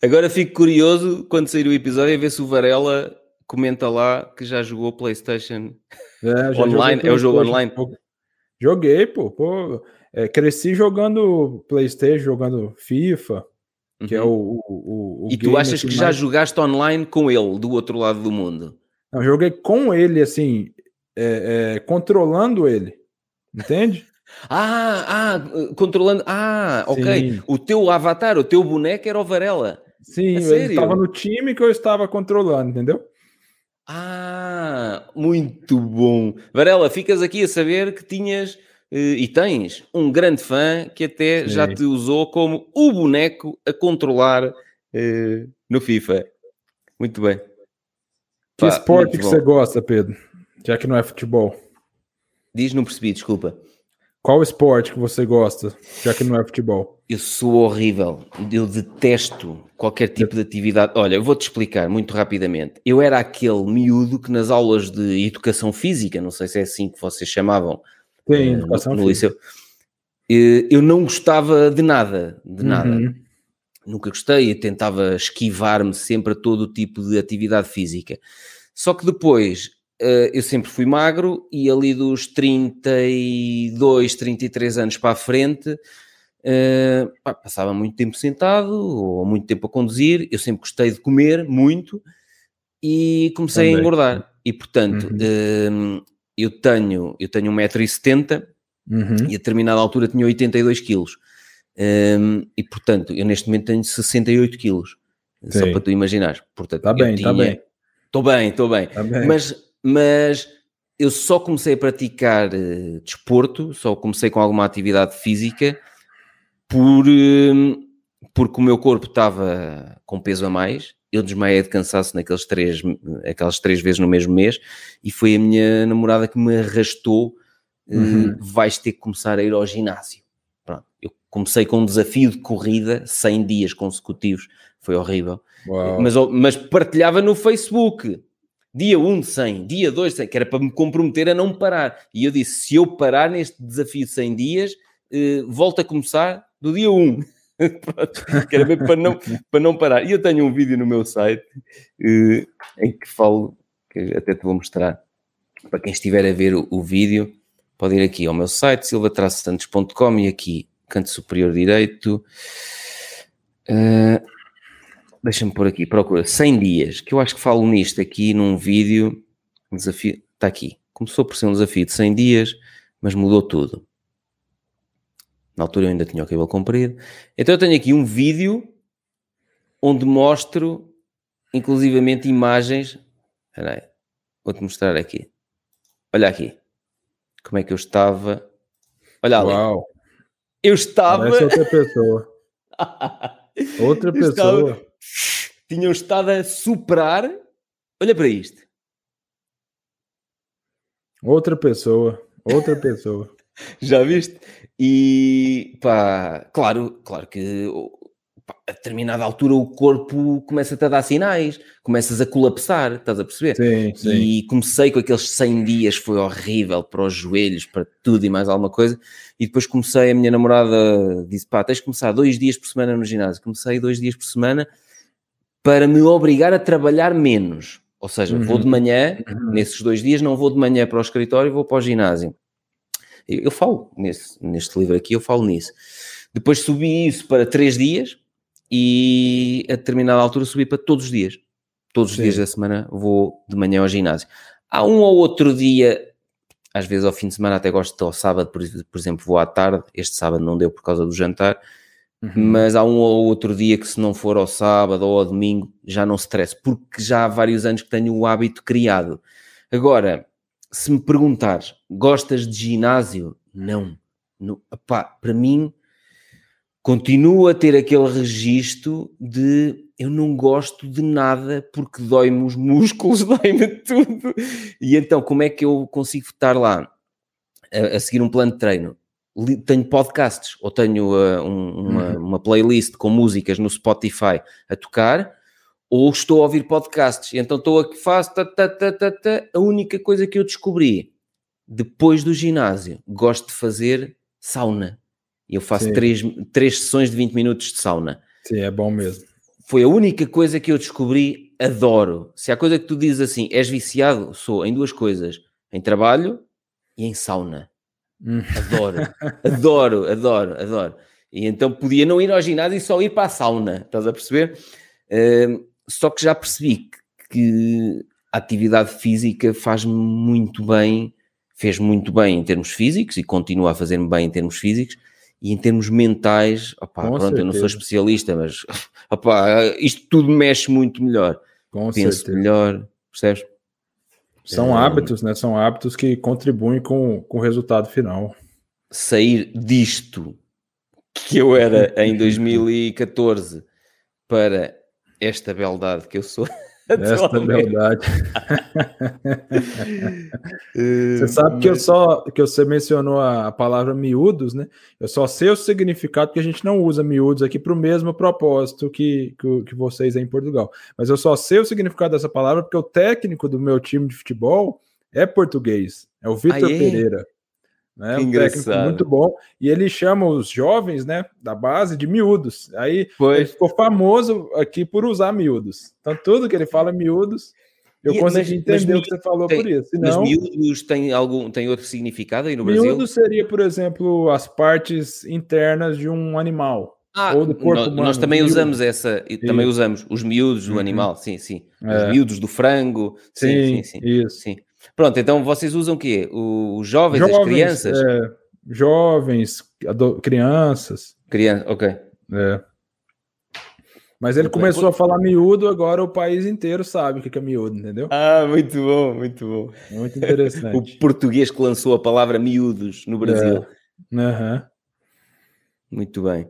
Agora fico curioso quando sair o episódio a ver se o Varela comenta lá que já jogou PlayStation é, online. É o jogo online. Joguei, pô. pô é, cresci jogando PlayStation, jogando FIFA, que é uhum. é o, o, o E tu achas que mais... já jogaste online com ele do outro lado do mundo? Não, joguei com ele, assim, é, é, controlando ele. Entende? ah, ah, controlando. Ah, ok. Sim. O teu avatar, o teu boneco era o Varela. Sim, ele estava no time que eu estava controlando, entendeu? Ah, muito bom. Varela, ficas aqui a saber que tinhas eh, e tens um grande fã que até Sim. já te usou como o boneco a controlar uh, no FIFA. Muito bem. Que esporte que você gosta, Pedro? Já que não é futebol. Diz, não percebi, desculpa. Qual esporte que você gosta, já que não é futebol? Eu sou horrível, eu detesto qualquer tipo de atividade. Olha, eu vou-te explicar muito rapidamente. Eu era aquele miúdo que nas aulas de educação física, não sei se é assim que vocês chamavam, Sim, uh, educação no, no liceu, uh, eu não gostava de nada, de nada. Uhum. Nunca gostei, eu tentava esquivar-me sempre a todo tipo de atividade física. Só que depois eu sempre fui magro e ali dos 32, 33 anos para a frente pá, passava muito tempo sentado ou muito tempo a conduzir. Eu sempre gostei de comer muito e comecei Também. a engordar. E portanto, uhum. uh, eu tenho, eu tenho 1,70m uhum. e a determinada altura tinha 82 kg. Um, e portanto, eu neste momento tenho 68 kg. Só para tu imaginares. Portanto, está bem, está bem. Estou bem, estou bem. Tá bem. Mas mas eu só comecei a praticar uh, desporto, só comecei com alguma atividade física por, uh, porque o meu corpo estava com peso a mais. Eu desmaiei de cansaço naqueles três, aquelas três vezes no mesmo mês e foi a minha namorada que me arrastou. Uhum. vais ter que começar a ir ao ginásio. Pronto. Eu comecei com um desafio de corrida, 100 dias consecutivos, foi horrível. Mas, mas partilhava no Facebook dia 1 de 100, dia 2 de 100, que era para me comprometer a não parar. E eu disse: se eu parar neste desafio de 100 dias, eh, volto a começar do dia 1. Pronto, que era mesmo para não, para não parar. E eu tenho um vídeo no meu site eh, em que falo, que até te vou mostrar, para quem estiver a ver o, o vídeo, pode ir aqui ao meu site, silva-santos.com e aqui, canto superior direito. Uh, Deixa-me pôr aqui, procura 100 dias, que eu acho que falo nisto aqui num vídeo. Desafio, está aqui. Começou por ser um desafio de 100 dias, mas mudou tudo. Na altura eu ainda tinha o cabelo comprido. Então eu tenho aqui um vídeo onde mostro, inclusivamente, imagens. Espera aí, vou-te mostrar aqui. Olha aqui. Como é que eu estava. Olha ali. Uau. Eu estava. Parece outra pessoa. outra pessoa. Estava tinham estado a superar. Olha para isto. Outra pessoa, outra pessoa. Já viste? E pá, claro, claro que pá, a determinada altura o corpo começa-te a dar sinais, começas a colapsar, estás a perceber? Sim, sim. E comecei com aqueles 100 dias, foi horrível para os joelhos, para tudo e mais alguma coisa. E depois comecei, a minha namorada disse: pá, tens de começar dois dias por semana no ginásio. Comecei dois dias por semana para me obrigar a trabalhar menos. Ou seja, uhum. vou de manhã, uhum. nesses dois dias, não vou de manhã para o escritório, vou para o ginásio. Eu, eu falo nesse, neste livro aqui, eu falo nisso. Depois subi isso para três dias e a determinada altura subi para todos os dias. Todos os Sim. dias da semana vou de manhã ao ginásio. Há um ou outro dia, às vezes ao fim de semana, até gosto ao sábado, por, por exemplo, vou à tarde. Este sábado não deu por causa do jantar Uhum. Mas há um ou outro dia que, se não for ao sábado ou ao domingo, já não stress, porque já há vários anos que tenho o hábito criado. Agora, se me perguntares, gostas de ginásio? Não. não epá, para mim, continuo a ter aquele registro de eu não gosto de nada porque dói-me os músculos, dói-me tudo. E então, como é que eu consigo estar lá a, a seguir um plano de treino? Tenho podcasts ou tenho uh, um, uma, uhum. uma, playlist com músicas no Spotify a tocar ou estou a ouvir podcasts e então estou a que faço ta, ta, ta, ta, ta. a única coisa que eu descobri depois do ginásio gosto de fazer sauna e eu faço três, três sessões de 20 minutos de sauna sim, é bom mesmo foi a única coisa que eu descobri adoro se há coisa que tu dizes assim és viciado, sou em duas coisas em trabalho e em sauna. Adoro, adoro, adoro, adoro. E então podia não ir ao ginásio e só ir para a sauna, estás a perceber? Uh, só que já percebi que, que a atividade física faz-me muito bem, fez muito bem em termos físicos e continua a fazer-me bem em termos físicos e em termos mentais, opá, pronto, certeza. eu não sou especialista, mas opá, isto tudo mexe muito melhor. Com Penso certeza. melhor, percebes? São é... hábitos, né? São hábitos que contribuem com, com o resultado final. Sair disto que eu era em 2014 para esta beldade que eu sou, Essa é verdade. você sabe que eu só que você mencionou a, palavra miúdos, né? Eu só sei o significado que a gente não usa miúdos aqui para o mesmo propósito que, que, que vocês aí em Portugal. Mas eu só sei o significado dessa palavra porque o técnico do meu time de futebol é português. É o Vitor Pereira. Né? Um técnico muito bom. E ele chama os jovens, né, da base de miúdos. Aí Foi. ele ficou famoso aqui por usar miúdos. Então, tudo que ele fala miúdos, eu e, consegui mas, entender mas, o que você falou tem, por isso. Senão, mas miúdos tem algum tem outro significado aí no Brasil? Miúdos seria, por exemplo, as partes internas de um animal. Ah, ou do corpo nós, humano, nós também usamos essa, e também usamos os miúdos do uhum. animal, sim, sim. É. Os miúdos do frango, sim, sim, sim. sim. Isso. sim. Pronto, então vocês usam o quê? Os jovens, jovens as crianças? É, jovens, crianças. Criança, ok. É. Mas ele começou a falar miúdo, agora o país inteiro sabe o que é miúdo, entendeu? Ah, muito bom, muito bom. Muito interessante. o português que lançou a palavra miúdos no Brasil. É. Uhum. Muito bem.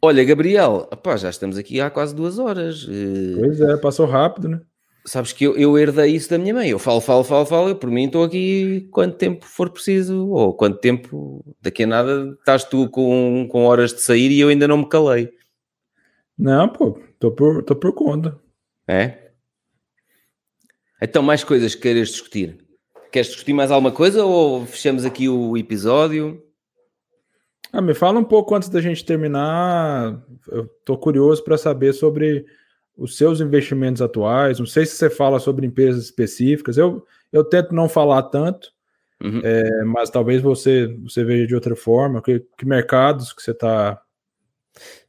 Olha, Gabriel, opá, já estamos aqui há quase duas horas. Eh, pois é, passou rápido, né? Sabes que eu, eu herdei isso da minha mãe. Eu falo, falo, falo, falo. Eu, por mim, estou aqui quanto tempo for preciso, ou quanto tempo, daqui a nada, estás tu com, com horas de sair e eu ainda não me calei. Não, pô, estou por, tô por conta. É? Então, mais coisas que queiras discutir? Queres discutir mais alguma coisa ou fechamos aqui o episódio? Ah, me fala um pouco antes da gente terminar. Eu estou curioso para saber sobre os seus investimentos atuais. Não sei se você fala sobre empresas específicas. Eu, eu tento não falar tanto, uhum. é, mas talvez você, você veja de outra forma. Que, que mercados que você está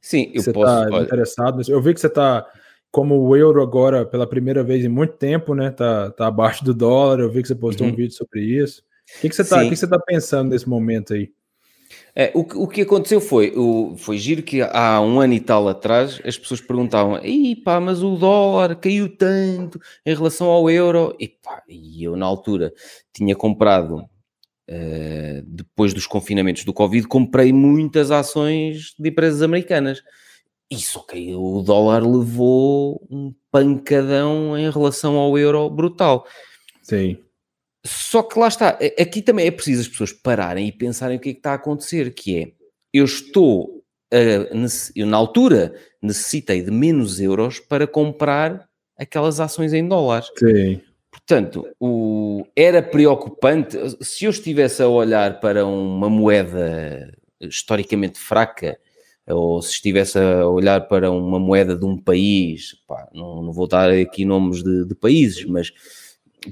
Sim, eu você posso. Tá interessado. Eu vi que você está como o euro agora pela primeira vez em muito tempo, né? Tá, tá abaixo do dólar. Eu vi que você postou uhum. um vídeo sobre isso. O que, que você está tá pensando nesse momento aí? É, o, o que aconteceu foi, o, foi giro que há um ano e tal atrás as pessoas perguntavam, e pá, mas o dólar caiu tanto em relação ao euro, e pá, e eu na altura tinha comprado, uh, depois dos confinamentos do Covid, comprei muitas ações de empresas americanas, e só que o dólar levou um pancadão em relação ao euro brutal. Sim. Só que lá está, aqui também é preciso as pessoas pararem e pensarem o que é que está a acontecer, que é, eu estou, uh, eu na altura necessitei de menos euros para comprar aquelas ações em dólares. Sim. Portanto, o, era preocupante, se eu estivesse a olhar para uma moeda historicamente fraca, ou se estivesse a olhar para uma moeda de um país, pá, não, não, vou dar aqui nomes de, de países, mas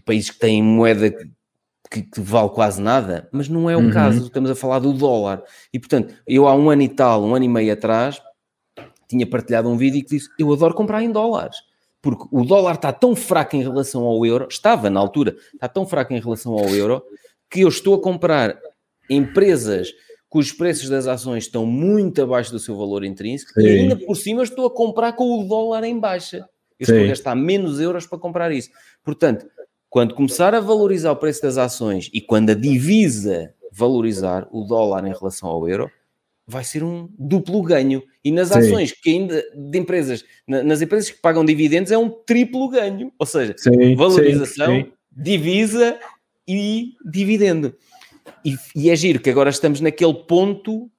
países que têm moeda que, que, vale quase nada, mas não é o uhum. caso, estamos a falar do dólar. E portanto, eu há um ano e tal, um ano e meio atrás, tinha partilhado um vídeo que disse: Eu adoro comprar em dólares, porque o dólar está tão fraco em relação ao euro, estava na altura, está tão fraco em relação ao euro, que eu estou a comprar empresas cujos preços das ações estão muito abaixo do seu valor intrínseco Sim. e ainda por cima estou a comprar com o dólar em baixa. Eu Sim. estou a gastar menos euros para comprar isso. Portanto, quando começar a valorizar o preço das ações e quando a divisa valorizar o dólar em relação ao euro, vai ser um duplo ganho. E nas sim. ações que ainda de empresas, nas empresas que pagam dividendos, é um triplo ganho. Ou seja, sim, valorização, sim, divisa e dividendo. E, e é giro que agora estamos naquele ponto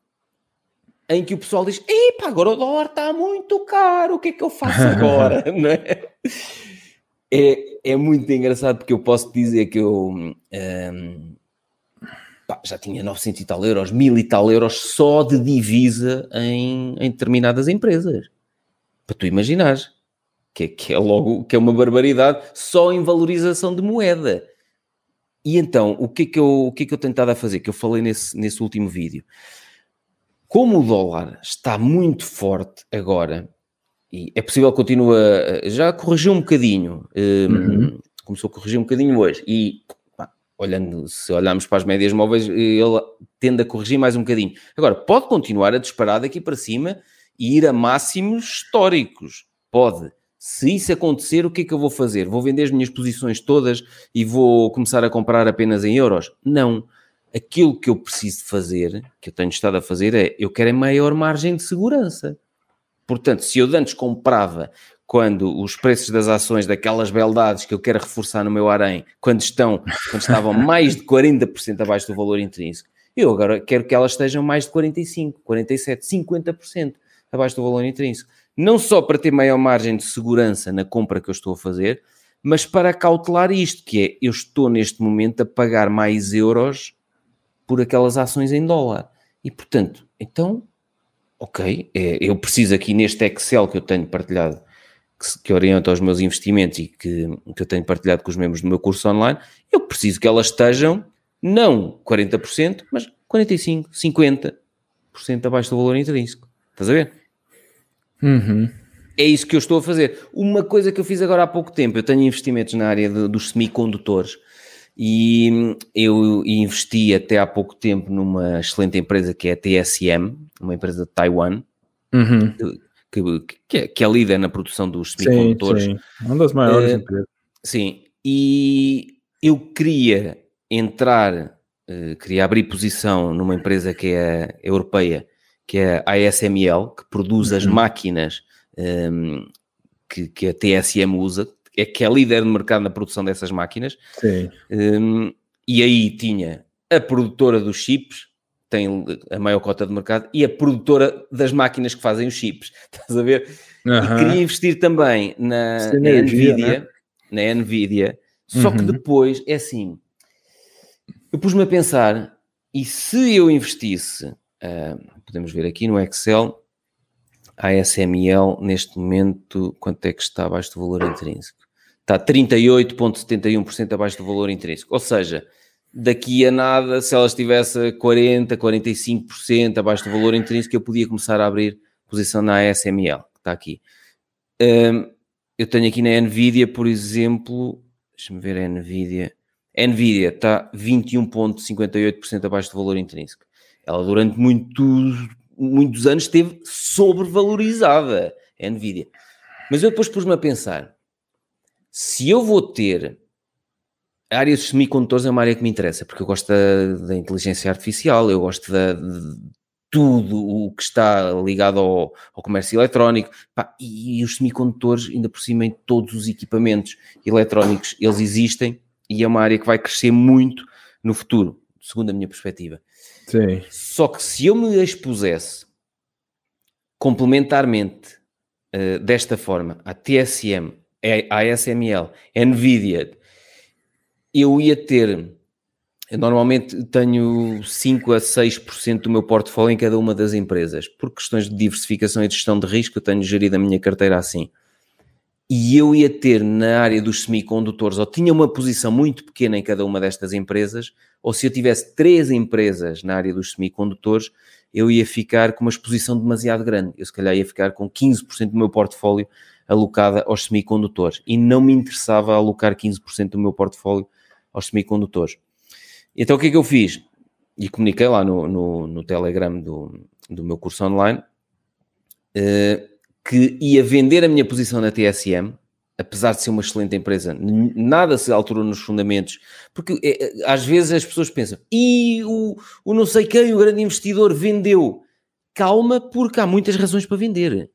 em que o pessoal diz: Epa, agora o dólar está muito caro, o que é que eu faço agora? Não é? É, é muito engraçado porque eu posso dizer que eu um, pá, já tinha 900 e tal euros, 1000 e tal euros só de divisa em, em determinadas empresas. Para tu imaginares. Que, é, que é logo que é uma barbaridade só em valorização de moeda. E então, o que é que eu, o que é que eu tentado a fazer? Que eu falei nesse, nesse último vídeo. Como o dólar está muito forte agora, e é possível que continue a, já corrigiu um bocadinho, um, uhum. começou a corrigir um bocadinho hoje, e pá, olhando, se olharmos para as médias móveis, ele tende a corrigir mais um bocadinho. Agora, pode continuar a disparar daqui para cima e ir a máximos históricos, pode. Se isso acontecer, o que é que eu vou fazer? Vou vender as minhas posições todas e vou começar a comprar apenas em euros? Não. Aquilo que eu preciso fazer, que eu tenho estado a fazer, é eu quero a maior margem de segurança. Portanto, se eu antes comprava quando os preços das ações daquelas beldades que eu quero reforçar no meu harém, quando estão, quando estavam mais de 40% abaixo do valor intrínseco, eu agora quero que elas estejam mais de 45, 47, 50% abaixo do valor intrínseco. Não só para ter maior margem de segurança na compra que eu estou a fazer, mas para cautelar isto, que é, eu estou neste momento a pagar mais euros por aquelas ações em dólar. E, portanto, então, ok, é, eu preciso aqui neste Excel que eu tenho partilhado que, que orienta os meus investimentos e que, que eu tenho partilhado com os membros do meu curso online, eu preciso que elas estejam não 40%, mas 45%, 50% abaixo do valor intrínseco. Estás a ver? Uhum. É isso que eu estou a fazer. Uma coisa que eu fiz agora há pouco tempo, eu tenho investimentos na área de, dos semicondutores e eu investi até há pouco tempo numa excelente empresa que é a TSM, uma empresa de Taiwan, uhum que, que, é, que é líder na produção dos semicondutores. Sim, sim. Uma das maiores uh, empresas. Sim, e eu queria entrar, uh, queria abrir posição numa empresa que é europeia, que é a ASML, que produz uhum. as máquinas um, ehm, que, que a TSM usa, é que é líder no mercado na produção dessas máquinas. Sim. Um, e aí tinha a produtora dos chips, tem a maior cota de mercado e a produtora das máquinas que fazem os chips. Estás a ver? Uhum. E queria investir também na, na Nvidia, né? na Nvidia, só uhum. que depois é assim. Eu pus-me a pensar, e se eu investisse, uh, podemos ver aqui no Excel, a SML neste momento, quanto é que está abaixo do valor intrínseco? Está 38,71% abaixo do valor intrínseco. Ou seja, daqui a nada, se ela estivesse 40, 45% abaixo do valor intrínseco, eu podia começar a abrir posição na ASML, que está aqui. Um, eu tenho aqui na Nvidia, por exemplo, deixa-me ver a Nvidia. A Nvidia está 21,58% abaixo do valor intrínseco. Ela durante muitos, muitos anos esteve sobrevalorizada, a Nvidia. Mas eu depois pus-me a pensar, se eu vou ter a área dos semicondutores é uma área que me interessa, porque eu gosto da, da inteligência artificial, eu gosto da, de tudo o que está ligado ao, ao comércio eletrónico, pá, e, e, os semicondutores, ainda por cima, em todos os equipamentos eletrónicos, eles existem e é uma área que vai crescer muito no futuro, segundo a minha perspectiva. Sim. Só que se eu me expusesse complementarmente uh, desta forma à TSM, ASML, NVIDIA, eu ia ter, eu normalmente tenho 5 a 6% do meu portfólio em cada uma das empresas, por questões de diversificação e de gestão de risco, eu tenho gerido a minha carteira assim. E eu ia ter na área dos semicondutores, ou tinha uma posição muito pequena em cada uma destas empresas, ou se eu tivesse três empresas na área dos semicondutores, eu ia ficar com uma exposição demasiado grande. Eu se calhar ia ficar com 15% do meu portfólio alocada aos semicondutores. E não me interessava alocar 15% do meu portfólio aos semicondutores. Então o que é que eu fiz? E comuniquei lá no, no, no Telegram do, do meu curso online uh, que ia vender a minha posição na TSM, apesar de ser uma excelente empresa, nada se alterou nos fundamentos, porque é, às vezes as pessoas pensam, e o, o não sei quem, o grande investidor, vendeu. Calma, porque há muitas razões para vender.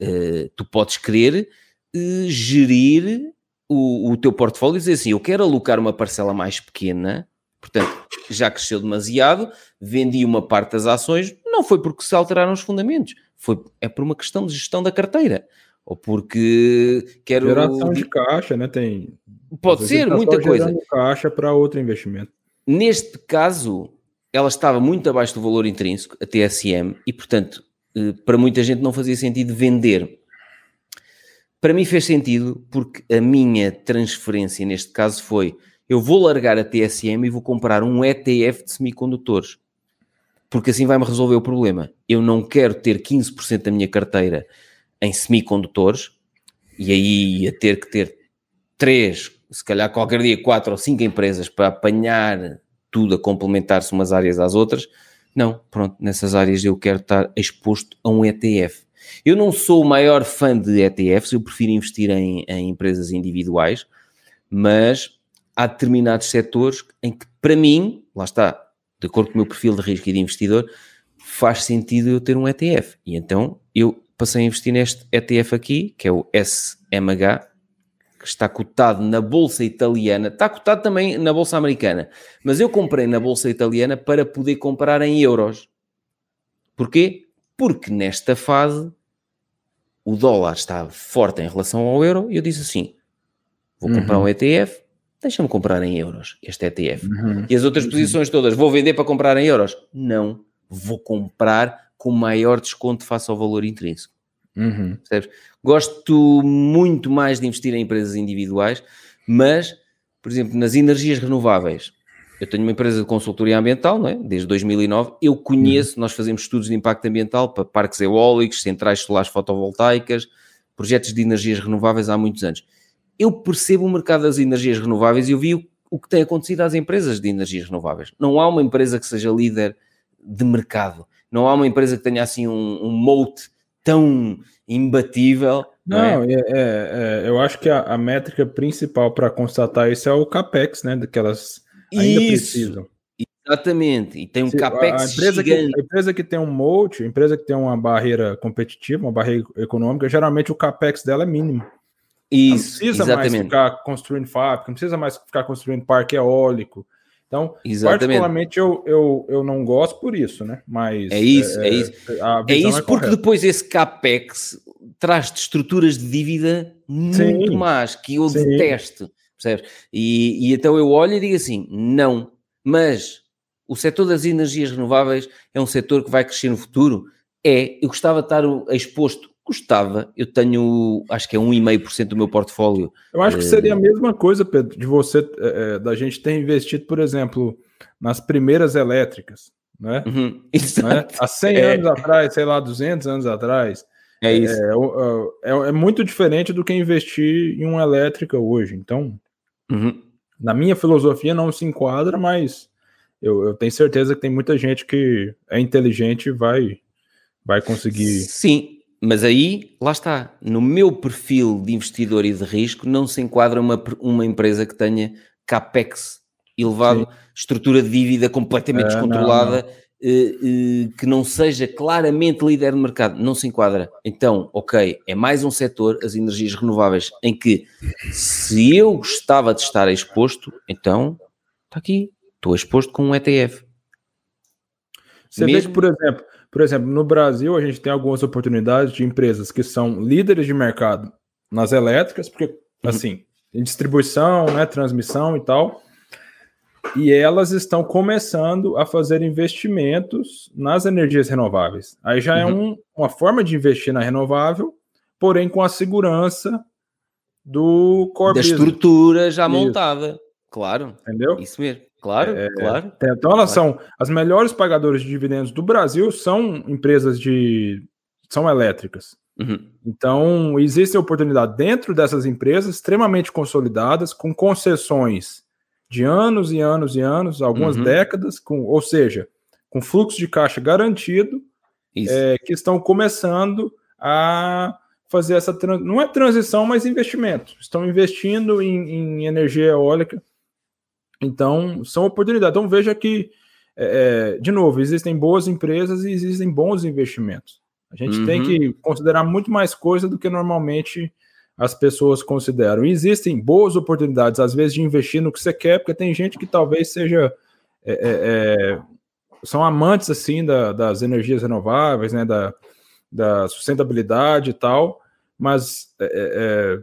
Uh, tu podes querer uh, gerir o, o teu portfólio e dizer assim: eu quero alocar uma parcela mais pequena, portanto, já cresceu demasiado, vendi uma parte das ações, não foi porque se alteraram os fundamentos, foi, é por uma questão de gestão da carteira. Ou porque quero. Geração de caixa, né? Tem. Pode ser, tá muita coisa. caixa para outro investimento. Neste caso, ela estava muito abaixo do valor intrínseco, a TSM, e portanto, eh, para muita gente não fazia sentido vender para mim fez sentido porque a minha transferência neste caso foi eu vou largar a TSM e vou comprar um ETF de semicondutores porque assim vai-me resolver o problema. Eu não quero ter 15% da minha carteira em semicondutores e aí ia ter que ter três, se calhar qualquer dia quatro ou cinco empresas para apanhar tudo a complementar-se umas áreas às outras. Não, pronto, nessas áreas eu quero estar exposto a um ETF. Eu não sou o maior fã de ETFs, eu prefiro investir em, em empresas individuais, mas há determinados setores em que, para mim, lá está, de acordo com o meu perfil de risco e de investidor, faz sentido eu ter um ETF. E então eu passei a investir neste ETF aqui, que é o SMH, que está cotado na bolsa italiana, está cotado também na bolsa americana, mas eu comprei na bolsa italiana para poder comprar em euros. Porquê? Porque nesta fase o dólar está forte em relação ao euro e eu disse assim: vou comprar uhum. um ETF, deixa-me comprar em euros este ETF. Uhum. E as outras posições todas, vou vender para comprar em euros? Não, vou comprar com maior desconto face ao valor intrínseco. Uhum. Gosto muito mais de investir em empresas individuais, mas, por exemplo, nas energias renováveis, eu tenho uma empresa de consultoria ambiental, não é? desde 2009. Eu conheço, uhum. nós fazemos estudos de impacto ambiental para parques eólicos, centrais solares fotovoltaicas, projetos de energias renováveis há muitos anos. Eu percebo o mercado das energias renováveis e eu vi o, o que tem acontecido às empresas de energias renováveis. Não há uma empresa que seja líder de mercado. Não há uma empresa que tenha assim um, um moat tão imbatível. Não, não é? É, é, é, eu acho que a, a métrica principal para constatar isso é o capex, né? Que elas ainda isso. precisam. Exatamente, e tem um Se, capex a empresa, que, a empresa que tem um moat, a empresa que tem uma barreira competitiva, uma barreira econômica, geralmente o capex dela é mínimo. Isso, não precisa exatamente. mais ficar construindo fábrica, não precisa mais ficar construindo parque eólico, então, Exatamente. particularmente, eu, eu, eu não gosto por isso, né? Mas. É isso, é, é isso. É isso é porque correta. depois esse CAPEX traz de estruturas de dívida muito Sim. más, que eu Sim. detesto, percebes? E, e então eu olho e digo assim: não, mas o setor das energias renováveis é um setor que vai crescer no futuro? É, eu gostava de estar exposto Gostava, eu tenho, acho que é 1,5% do meu portfólio. Eu acho que seria a eh, mesma coisa, Pedro, de você, é, da gente ter investido, por exemplo, nas primeiras elétricas, né? Uhum, né? Há 100 é. anos atrás, sei lá, 200 anos atrás. É isso. É, é, é, muito diferente do que investir em uma elétrica hoje. Então, uhum. na minha filosofia não se enquadra, mas eu, eu tenho certeza que tem muita gente que é inteligente e vai, vai conseguir. Sim, mas aí, lá está, no meu perfil de investidor e de risco, não se enquadra uma, uma empresa que tenha capex elevado, Sim. estrutura de dívida completamente é, descontrolada, não, não. Eh, eh, que não seja claramente líder de mercado, não se enquadra. Então, ok, é mais um setor, as energias renováveis, em que se eu gostava de estar exposto, então está aqui, estou exposto com um ETF. Você Mesmo... por exemplo, por exemplo, no Brasil, a gente tem algumas oportunidades de empresas que são líderes de mercado nas elétricas, porque, uhum. assim, em distribuição, né, transmissão e tal, e elas estão começando a fazer investimentos nas energias renováveis. Aí já é uhum. um, uma forma de investir na renovável, porém com a segurança do core da business. estrutura já Isso. montada. Claro. Entendeu? Isso mesmo. Claro, é, claro. Então elas claro. são as melhores pagadoras de dividendos do Brasil são empresas de são elétricas. Uhum. Então existe oportunidade dentro dessas empresas extremamente consolidadas com concessões de anos e anos e anos, algumas uhum. décadas, com, ou seja, com fluxo de caixa garantido, é, que estão começando a fazer essa não é transição, mas investimento. Estão investindo em, em energia eólica então, são oportunidades. Então, veja que, é, é, de novo, existem boas empresas e existem bons investimentos. A gente uhum. tem que considerar muito mais coisa do que normalmente as pessoas consideram. E existem boas oportunidades, às vezes, de investir no que você quer, porque tem gente que talvez seja. É, é, é são amantes assim da, das energias renováveis, né, da, da sustentabilidade e tal, mas é,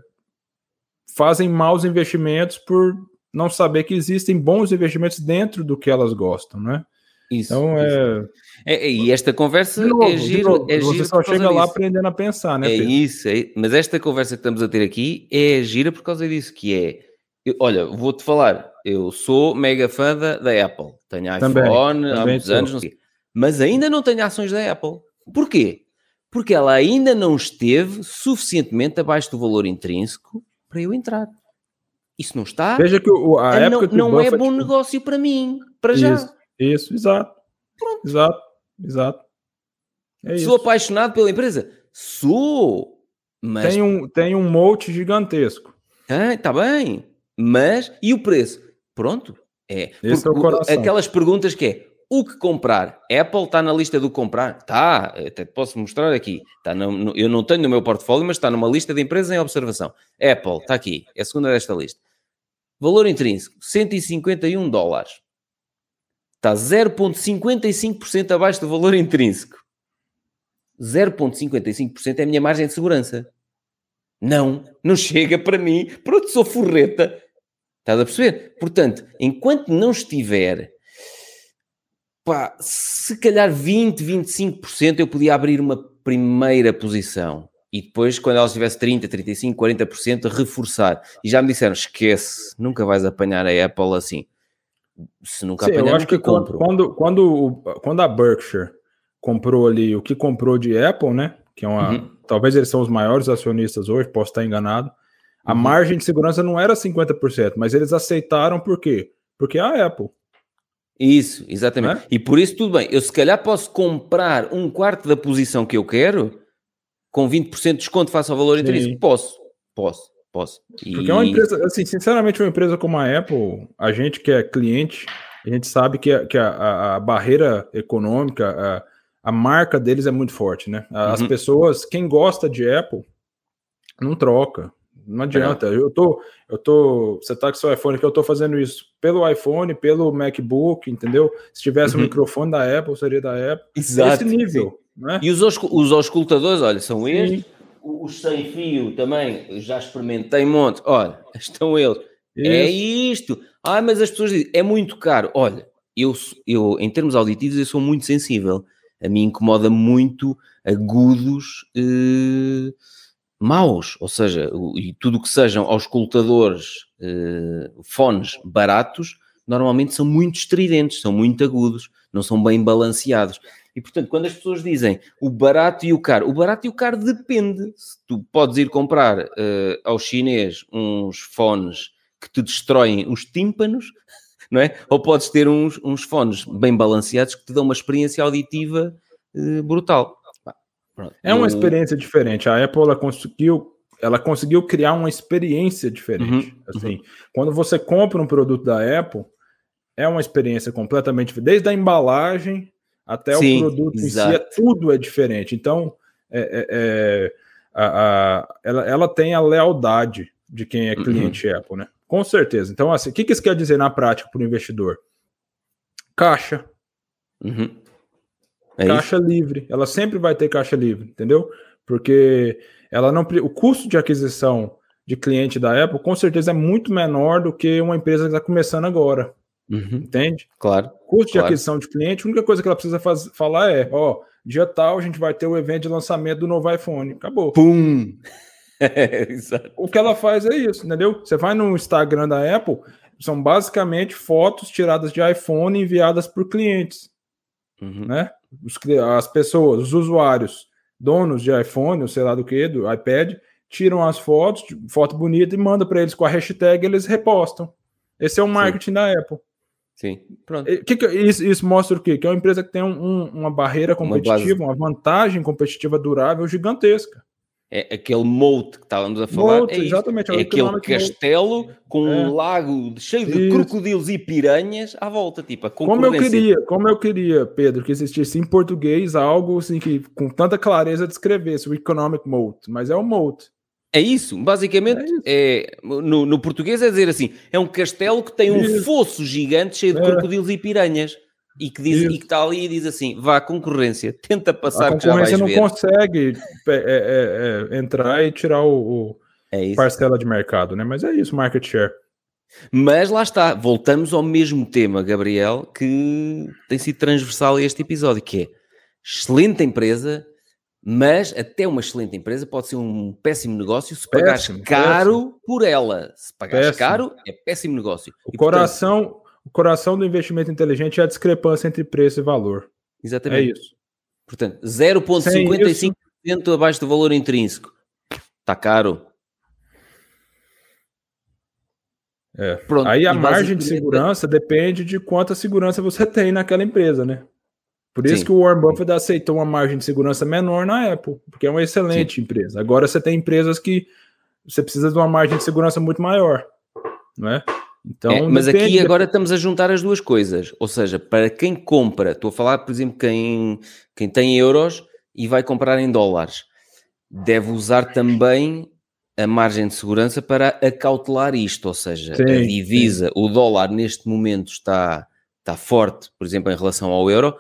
fazem maus investimentos por não saber que existem bons investimentos dentro do que elas gostam, né? Isso. Então é... é... E esta conversa novo, é giro. Novo, é você giro só chega lá aprendendo a pensar, né? É Pedro? isso, é... mas esta conversa que estamos a ter aqui é gira por causa disso, que é. Eu, olha, vou-te falar, eu sou mega fã da, da Apple. Tenho iPhone também, há muitos anos, não sei. Mas ainda não tenho ações da Apple. Porquê? Porque ela ainda não esteve suficientemente abaixo do valor intrínseco para eu entrar. Isso não está. Veja que o, a é, época não, não é bom negócio para mim, para isso, já. Isso, exato. Pronto. Exato, exato. É Sou isso. apaixonado pela empresa? Sou. Mas... Tem um, tem um monte gigantesco. Ah, tá bem. Mas, e o preço? Pronto. É. Esse é o coração. Aquelas perguntas que é, o que comprar. Apple está na lista do comprar? Está, até te posso mostrar aqui. Está no, eu não tenho no meu portfólio, mas está numa lista de empresas em observação. Apple, está aqui, é a segunda desta lista. Valor intrínseco, 151 dólares. Está 0,55% abaixo do valor intrínseco. 0,55% é a minha margem de segurança. Não, não chega para mim. Pronto, sou forreta. Estás a perceber? Portanto, enquanto não estiver, pá, se calhar 20, 25% eu podia abrir uma primeira posição. E depois, quando ela estivesse 30, 35, 40%, reforçar. E já me disseram, esquece, nunca vais apanhar a Apple assim. Se nunca Sim, apanhar, eu acho que compro. Quando, quando, quando a Berkshire comprou ali o que comprou de Apple, né? Que é uma. Uhum. Talvez eles são os maiores acionistas hoje, posso estar enganado. A uhum. margem de segurança não era 50%, mas eles aceitaram por quê? Porque é a Apple. Isso, exatamente. É? E por isso tudo bem. Eu se calhar posso comprar um quarto da posição que eu quero com 20% de desconto face ao valor intrínseco. Posso, posso, posso. E... Porque é uma empresa, assim, sinceramente, uma empresa como a Apple, a gente que é cliente, a gente sabe que, a, que a, a, barreira econômica, a, a marca deles é muito forte, né? As uhum. pessoas, quem gosta de Apple, não troca. Não adianta. É. Eu tô, eu tô. Você tá com seu iPhone que eu tô fazendo isso pelo iPhone, pelo MacBook, entendeu? Se tivesse uhum. um microfone da Apple, seria da Apple. Exato. Esse nível. Né? E os, os auscultadores, olha, são sim. estes. Os sem fio também, já experimentei um monte. Olha, estão eles. Isso. É isto. Ah, mas as pessoas dizem, é muito caro. Olha, eu, eu, em termos auditivos, eu sou muito sensível. A mim incomoda muito agudos. Eh, maus, ou seja, e tudo que sejam auscultadores, eh, fones baratos, normalmente são muito estridentes, são muito agudos, não são bem balanceados. E portanto, quando as pessoas dizem o barato e o caro, o barato e o caro depende. Se tu podes ir comprar uh, ao chinês uns fones que te destroem os tímpanos, não é? Ou podes ter uns, uns fones bem balanceados que te dão uma experiência auditiva uh, brutal. É uma experiência diferente. A Apple ela conseguiu, ela conseguiu criar uma experiência diferente. Uhum, assim, uhum. quando você compra um produto da Apple, é uma experiência completamente diferente. Desde a embalagem até Sim, o produto exato. em si, é, tudo é diferente. Então, é, é, é, a, a, ela, ela tem a lealdade de quem é uhum. cliente uhum. Apple, né? Com certeza. Então, assim, o que, que isso quer dizer na prática para o investidor? Caixa. Uhum. É caixa isso? livre. Ela sempre vai ter caixa livre, entendeu? Porque ela não o custo de aquisição de cliente da Apple com certeza é muito menor do que uma empresa que está começando agora. Uhum. Entende? Claro. Custo claro. de aquisição de cliente, a única coisa que ela precisa faz, falar é: ó, dia tal a gente vai ter o evento de lançamento do novo iPhone. Acabou. Pum! é, o que ela faz é isso, entendeu? Você vai no Instagram da Apple, são basicamente fotos tiradas de iPhone enviadas por clientes. Uhum. Né? os, as pessoas, os usuários, donos de iPhone, ou sei lá do que, do iPad, tiram as fotos, foto bonita e manda para eles com a hashtag, eles repostam. Esse é o marketing Sim. da Apple. Sim, pronto. Que que, isso, isso, mostra o quê? Que é uma empresa que tem um, uma barreira competitiva, uma, uma, vantagem competitiva durável gigantesca. É aquele moat que estávamos a falar. Moat, é exatamente. É, é aquele castelo com é. um lago cheio de isso. crocodilos e piranhas à volta, tipo, a Como eu queria, como eu queria, Pedro, que existisse em português algo assim que com tanta clareza descrevesse o economic moat, mas é o moat. É isso, basicamente, é, isso. é no, no, português é dizer assim, é um castelo que tem um isso. fosso gigante cheio de é. crocodilos e piranhas e que diz, e que está ali e diz assim: vá, concorrência, tenta passar. A concorrência não ver. consegue é, é, é, entrar e tirar o, o é parcela de mercado, né? Mas é isso, market share. Mas lá está, voltamos ao mesmo tema, Gabriel, que tem sido transversal a este episódio, que é excelente empresa, mas até uma excelente empresa pode ser um péssimo negócio se pagares caro péssimo. por ela. Se pagares péssimo. caro, é péssimo negócio. O e, coração, portanto, o coração do investimento inteligente é a discrepância entre preço e valor. Exatamente. É isso. Portanto, 0,55% abaixo do valor intrínseco. Está caro. É. Pronto, Aí a margem de segurança depende de quanta segurança você tem naquela empresa, né? Por isso Sim. que o Warren Buffett aceitou uma margem de segurança menor na Apple, porque é uma excelente Sim. empresa. Agora você tem empresas que você precisa de uma margem de segurança muito maior, não é? Então, é, mas aqui agora estamos a juntar as duas coisas. Ou seja, para quem compra, estou a falar, por exemplo, quem, quem tem euros e vai comprar em dólares, deve usar também a margem de segurança para acautelar isto. Ou seja, sim, a divisa, sim. o dólar neste momento está, está forte, por exemplo, em relação ao euro.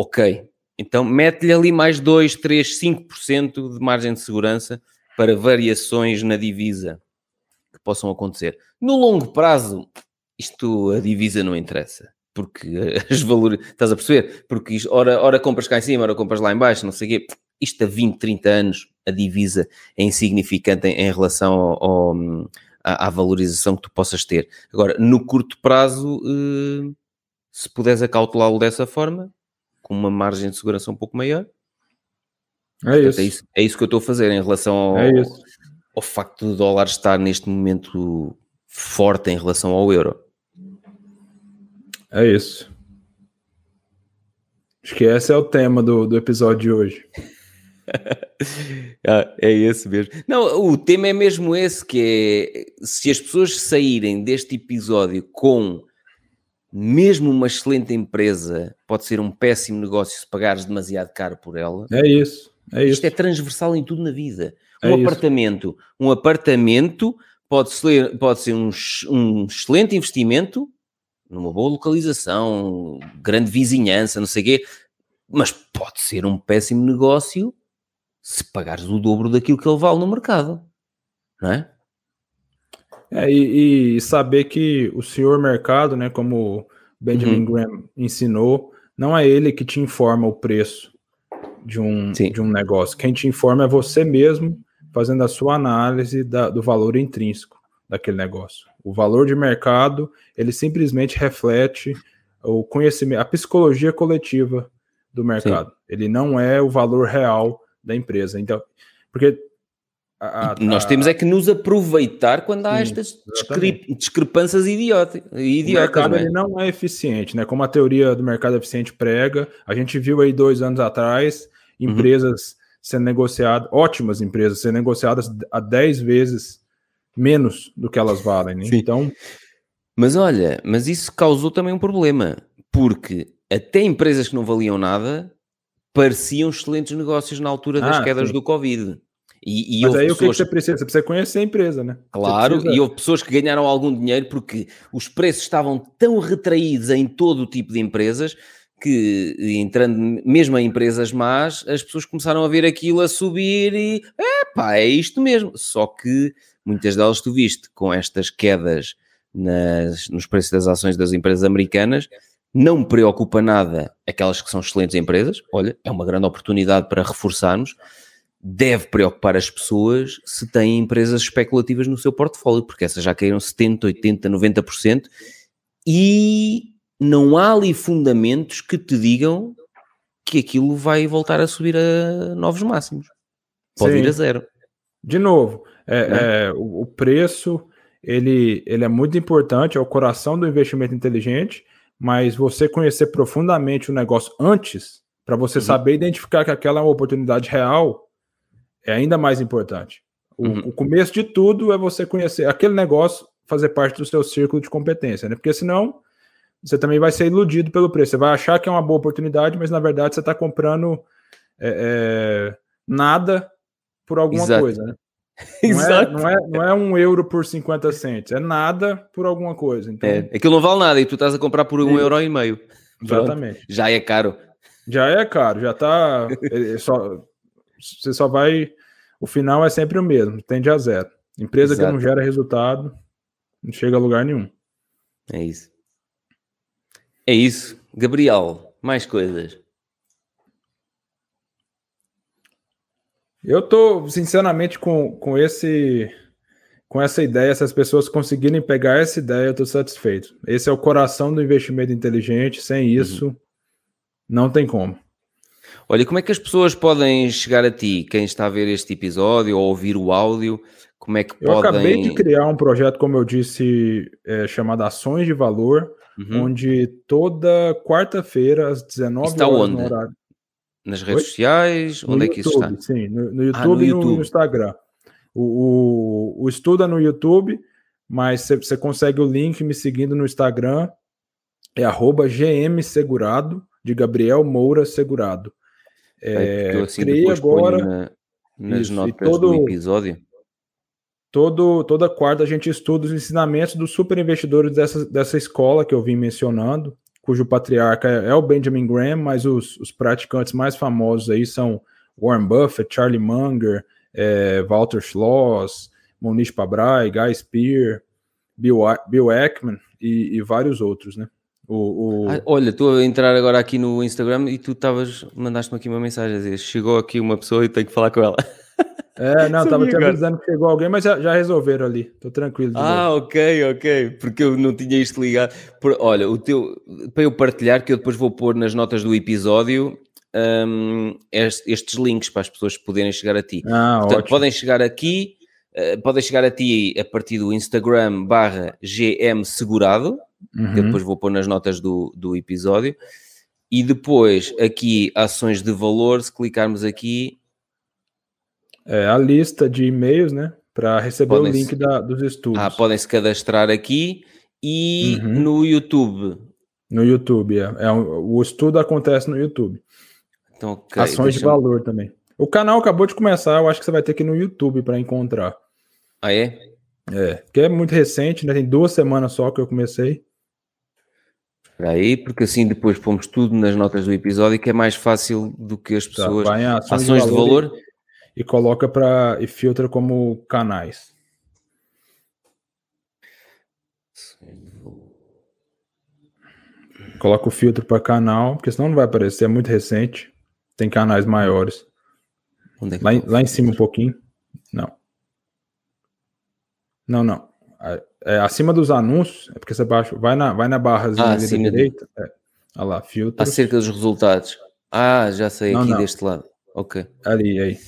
Ok, então mete-lhe ali mais 2, 3, 5% de margem de segurança para variações na divisa que possam acontecer. No longo prazo, isto a divisa não interessa. Porque as valores, estás a perceber? Porque isto, ora, ora compras cá em cima, ora compras lá em baixo, não sei o quê. Isto a 20, 30 anos, a divisa é insignificante em, em relação ao, ao, à, à, valorização que tu possas ter. Agora, no curto prazo, eh, se puderes acautelá-lo dessa forma, com uma margem de segurança um pouco maior, é, Portanto, isso. É, isso, é isso que eu estou a fazer em relação ao, é ao facto do dólar estar neste momento forte em relação ao euro. É isso. Acho que esse é o tema do, do episódio de hoje. ah, é esse mesmo. Não, o tema é mesmo esse, que é se as pessoas saírem deste episódio com mesmo uma excelente empresa, pode ser um péssimo negócio se pagares demasiado caro por ela. É isso. É Isto é transversal em tudo na vida. Um é apartamento, isso. um apartamento pode ser, pode ser um, um excelente investimento numa boa localização, grande vizinhança, não sei o quê, mas pode ser um péssimo negócio se pagares o dobro daquilo que ele vale no mercado, não é? É, e, e, saber que o senhor mercado, né, como Benjamin uhum. Graham ensinou, não é ele que te informa o preço de um, de um negócio. Quem te informa é você mesmo, fazendo a sua análise da, do valor intrínseco daquele negócio. O valor de mercado, ele simplesmente reflete o conhecimento, a psicologia coletiva do mercado. Sim. Ele não é o valor real da empresa. Então, porque a, a, Nós temos é que nos aproveitar quando há sim, estas discre discrepâncias idiotas. idiotas o mercado não é? Ele não é eficiente, né? Como a teoria do mercado eficiente prega, a gente viu aí dois anos atrás Uhum. empresas uhum. sendo negociadas, ótimas empresas sendo negociadas a 10 vezes menos do que elas valem. Né? Então. Mas olha, mas isso causou também um problema, porque até empresas que não valiam nada pareciam excelentes negócios na altura das ah, quedas sim. do Covid. E, e Mas aí pessoas... o que, que você precisa? Você precisa conhecer a empresa, né? Claro, precisa... e houve pessoas que ganharam algum dinheiro porque os preços estavam tão retraídos em todo o tipo de empresas que entrando mesmo em empresas más, as pessoas começaram a ver aquilo a subir e pá, é isto mesmo. Só que muitas delas tu viste com estas quedas nas, nos preços das ações das empresas americanas, não me preocupa nada aquelas que são excelentes empresas. Olha, é uma grande oportunidade para reforçarmos. Deve preocupar as pessoas se têm empresas especulativas no seu portfólio, porque essas já caíram 70, 80, 90%. E não há ali fundamentos que te digam que aquilo vai voltar a subir a novos máximos. Pode Sim. ir a zero. De novo, é, é? É, o, o, preço ele, ele é muito importante, é o coração do investimento inteligente, mas você conhecer profundamente o negócio antes, para você uhum. saber identificar que aquela é uma oportunidade real, é ainda mais importante. O, uhum. o, começo de tudo é você conhecer aquele negócio, fazer parte do seu círculo de competência, né? Porque senão você também vai ser iludido pelo preço. Você vai achar que é uma boa oportunidade, mas na verdade você está comprando é, é, nada por alguma Exato. coisa, né? Não é, não, é, não é um euro por 50 centos, é nada por alguma coisa. Então... É, aquilo não vale nada e tu estás a comprar por um Sim. euro e meio. Exatamente. Pronto, já é caro. Já é caro, já está. só, você só vai. O final é sempre o mesmo, tende a zero. Empresa Exato. que não gera resultado, não chega a lugar nenhum. É isso. É isso. Gabriel, mais coisas. Eu tô, sinceramente, com, com esse com essa ideia, se as pessoas conseguirem pegar essa ideia, eu estou satisfeito. Esse é o coração do investimento inteligente. Sem uhum. isso, uhum. não tem como. Olha, como é que as pessoas podem chegar a ti? Quem está a ver este episódio ou ouvir o áudio, como é que eu podem... Eu acabei de criar um projeto, como eu disse, é, chamado Ações de Valor, uhum. onde toda quarta-feira, às 19 está horas, onde? no horário. Nas redes Oi? sociais? No onde YouTube, é que isso está? Sim, no, no YouTube ah, no e no, YouTube. no Instagram. O, o, o estudo é no YouTube, mas você consegue o link me seguindo no Instagram, é arroba gmsegurado, de Gabriel Moura Segurado. É, eu assim criei agora na, nas isso, notas todo, do episódio. Todo, toda quarta a gente estuda os ensinamentos dos super investidores dessa, dessa escola que eu vim mencionando, cujo patriarca é, é o Benjamin Graham, mas os, os praticantes mais famosos aí são Warren Buffett, Charlie Munger, é, Walter Schloss, Monish Pabrai, Guy Spear, Bill, Bill Ackman e, e vários outros, né? O, o... Ah, olha, estou a entrar agora aqui no Instagram e tu estavas, mandaste-me aqui uma mensagem a dizer, chegou aqui uma pessoa e tenho que falar com ela. É, não, estava te avisando que chegou alguém, mas já, já resolveram ali. Estou tranquilo. Ah, novo. ok, ok. Porque eu não tinha isto ligado. Por, olha, o teu, para eu partilhar, que eu depois vou pôr nas notas do episódio, um, estes links para as pessoas poderem chegar a ti. Ah, Portanto, ótimo. podem chegar aqui, uh, podem chegar a ti a partir do Instagram barra GM Segurado, uhum. que eu depois vou pôr nas notas do, do episódio. E depois aqui ações de valor, se clicarmos aqui, é, a lista de e-mails, né? Para receber o link da, dos estudos. Ah, podem se cadastrar aqui e uhum. no YouTube. No YouTube, é. é um, o estudo acontece no YouTube. Então, okay, Ações de valor também. O canal acabou de começar, eu acho que você vai ter que ir no YouTube para encontrar. Ah, é? É, que é muito recente, né? Tem duas semanas só que eu comecei. Aí, porque assim depois pomos tudo nas notas do episódio que é mais fácil do que as tá, pessoas. Tá, ações, ações, de valor. De valor e coloca para e filtra como canais. Coloca o filtro para canal, porque senão não vai aparecer, é muito recente. Tem canais maiores. É lá, lá em cima um pouquinho. Não. Não, não. É, acima dos anúncios, é porque você baixa, vai na, vai na barrazinha ah, direita. É. Olha lá, filtro. Acerca dos resultados. Ah, já sei, não, aqui não. deste lado. Ok. Ali, aí.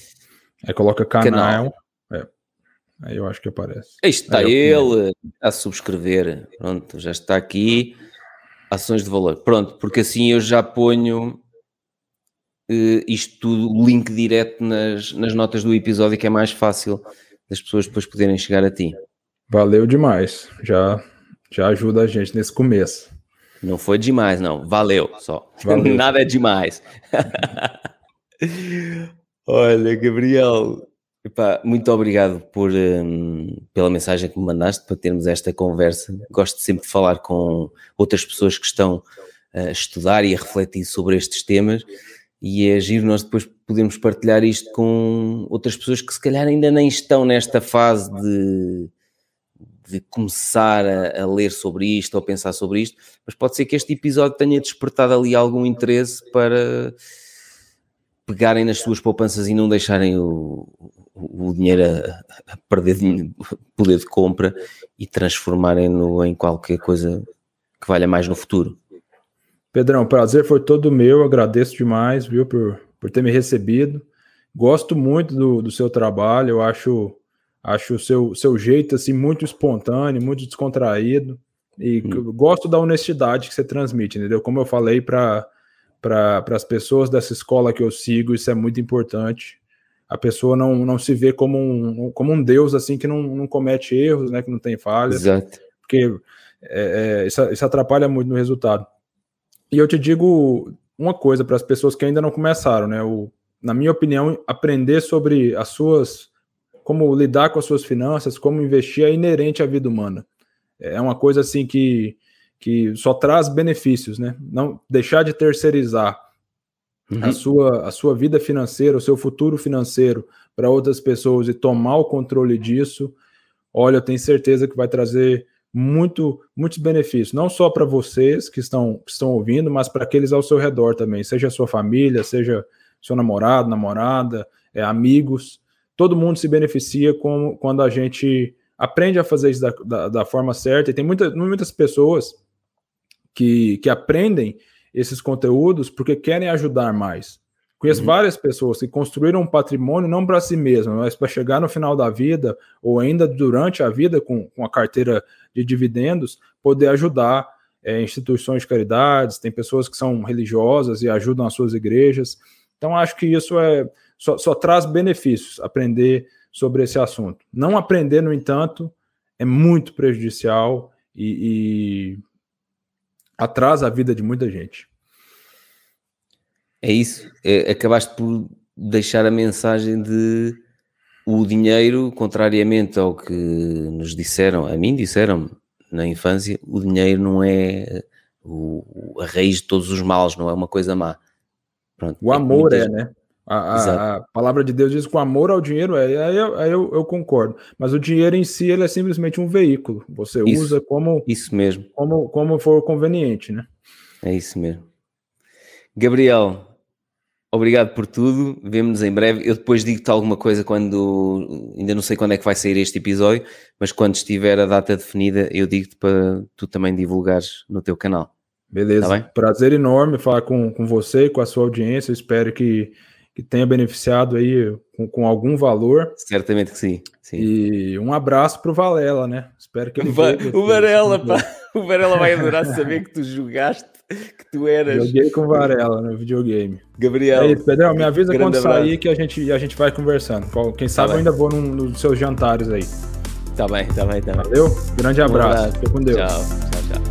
Aí coloca canal. canal. É. Aí eu acho que aparece. Aí está Aí ele a subscrever. Pronto, já está aqui. Ações de valor. Pronto, porque assim eu já ponho uh, isto tudo, link direto nas, nas notas do episódio, que é mais fácil das pessoas depois poderem chegar a ti. Valeu demais. Já, já ajuda a gente nesse começo. Não foi demais, não. Valeu só. Valeu. Nada é demais. Olha, Gabriel, epá, muito obrigado por, um, pela mensagem que me mandaste para termos esta conversa. Gosto sempre de falar com outras pessoas que estão a estudar e a refletir sobre estes temas e é giro nós depois podemos partilhar isto com outras pessoas que se calhar ainda nem estão nesta fase de, de começar a, a, ler sobre isto ou pensar sobre isto, mas pode ser que este episódio tenha despertado ali algum interesse para pegarem nas suas poupanças e não deixarem o, o dinheiro a, a perder poder de compra e transformarem-no em qualquer coisa que valha mais no futuro. Pedrão, prazer foi todo meu, agradeço demais, viu, por, por ter me recebido. Gosto muito do, do seu trabalho, eu acho acho o seu, seu jeito assim muito espontâneo, muito descontraído e hum. gosto da honestidade que você transmite, entendeu? Como eu falei para para as pessoas dessa escola que eu sigo, isso é muito importante. A pessoa não, não se vê como um, como um Deus assim que não, não comete erros, né, que não tem falhas. Exato. Porque é, é, isso, isso atrapalha muito no resultado. E eu te digo uma coisa para as pessoas que ainda não começaram, né? O, na minha opinião, aprender sobre as suas. Como lidar com as suas finanças, como investir é inerente à vida humana. É uma coisa assim que que só traz benefícios, né? Não deixar de terceirizar uhum. a, sua, a sua vida financeira, o seu futuro financeiro para outras pessoas e tomar o controle disso, olha, eu tenho certeza que vai trazer muito, muitos benefícios, não só para vocês que estão, que estão ouvindo, mas para aqueles ao seu redor também, seja a sua família, seja seu namorado, namorada, é, amigos, todo mundo se beneficia com, quando a gente aprende a fazer isso da, da, da forma certa, e tem muita, muitas pessoas que, que aprendem esses conteúdos porque querem ajudar mais. Conheço uhum. várias pessoas que construíram um patrimônio não para si mesmas, mas para chegar no final da vida ou ainda durante a vida com, com a carteira de dividendos, poder ajudar é, instituições de caridades, tem pessoas que são religiosas e ajudam as suas igrejas. Então, acho que isso é só, só traz benefícios aprender sobre esse assunto. Não aprender, no entanto, é muito prejudicial e, e atrasa a vida de muita gente. É isso. É, acabaste por deixar a mensagem de o dinheiro, contrariamente ao que nos disseram, a mim disseram na infância, o dinheiro não é o, a raiz de todos os males, não é uma coisa má. Pronto, o é amor é, né? A, a, palavra de Deus diz que o amor ao dinheiro é, aí eu, aí eu, eu, concordo. Mas o dinheiro em si ele é simplesmente um veículo. Você isso, usa como isso mesmo, como, como for conveniente, né? É isso mesmo. Gabriel, obrigado por tudo. Vemo-nos em breve. Eu depois digo-te alguma coisa quando ainda não sei quando é que vai sair este episódio, mas quando estiver a data definida, eu digo-te para tu também divulgares no teu canal. Beleza. Tá Prazer enorme falar com, com você e com a sua audiência. espero que que tenha beneficiado aí com, com, algum valor. Certamente que sim. sim. E um abraço para o Valela, né? Espero que ele. Va o Varela, pá, o Varela vai adorar saber que tu jogaste, que tu eras. Joguei com o Varela no videogame. Gabriel. É isso, Pedrão, me avisa quando abraço. sair que a gente, a gente vai conversando. Quem tá sabe tá eu ainda vou num, nos seus jantares aí. Tá bem, tá bem, tá bem. Valeu? Grande abraço. Um abraço. Fique com Deus. Tchau.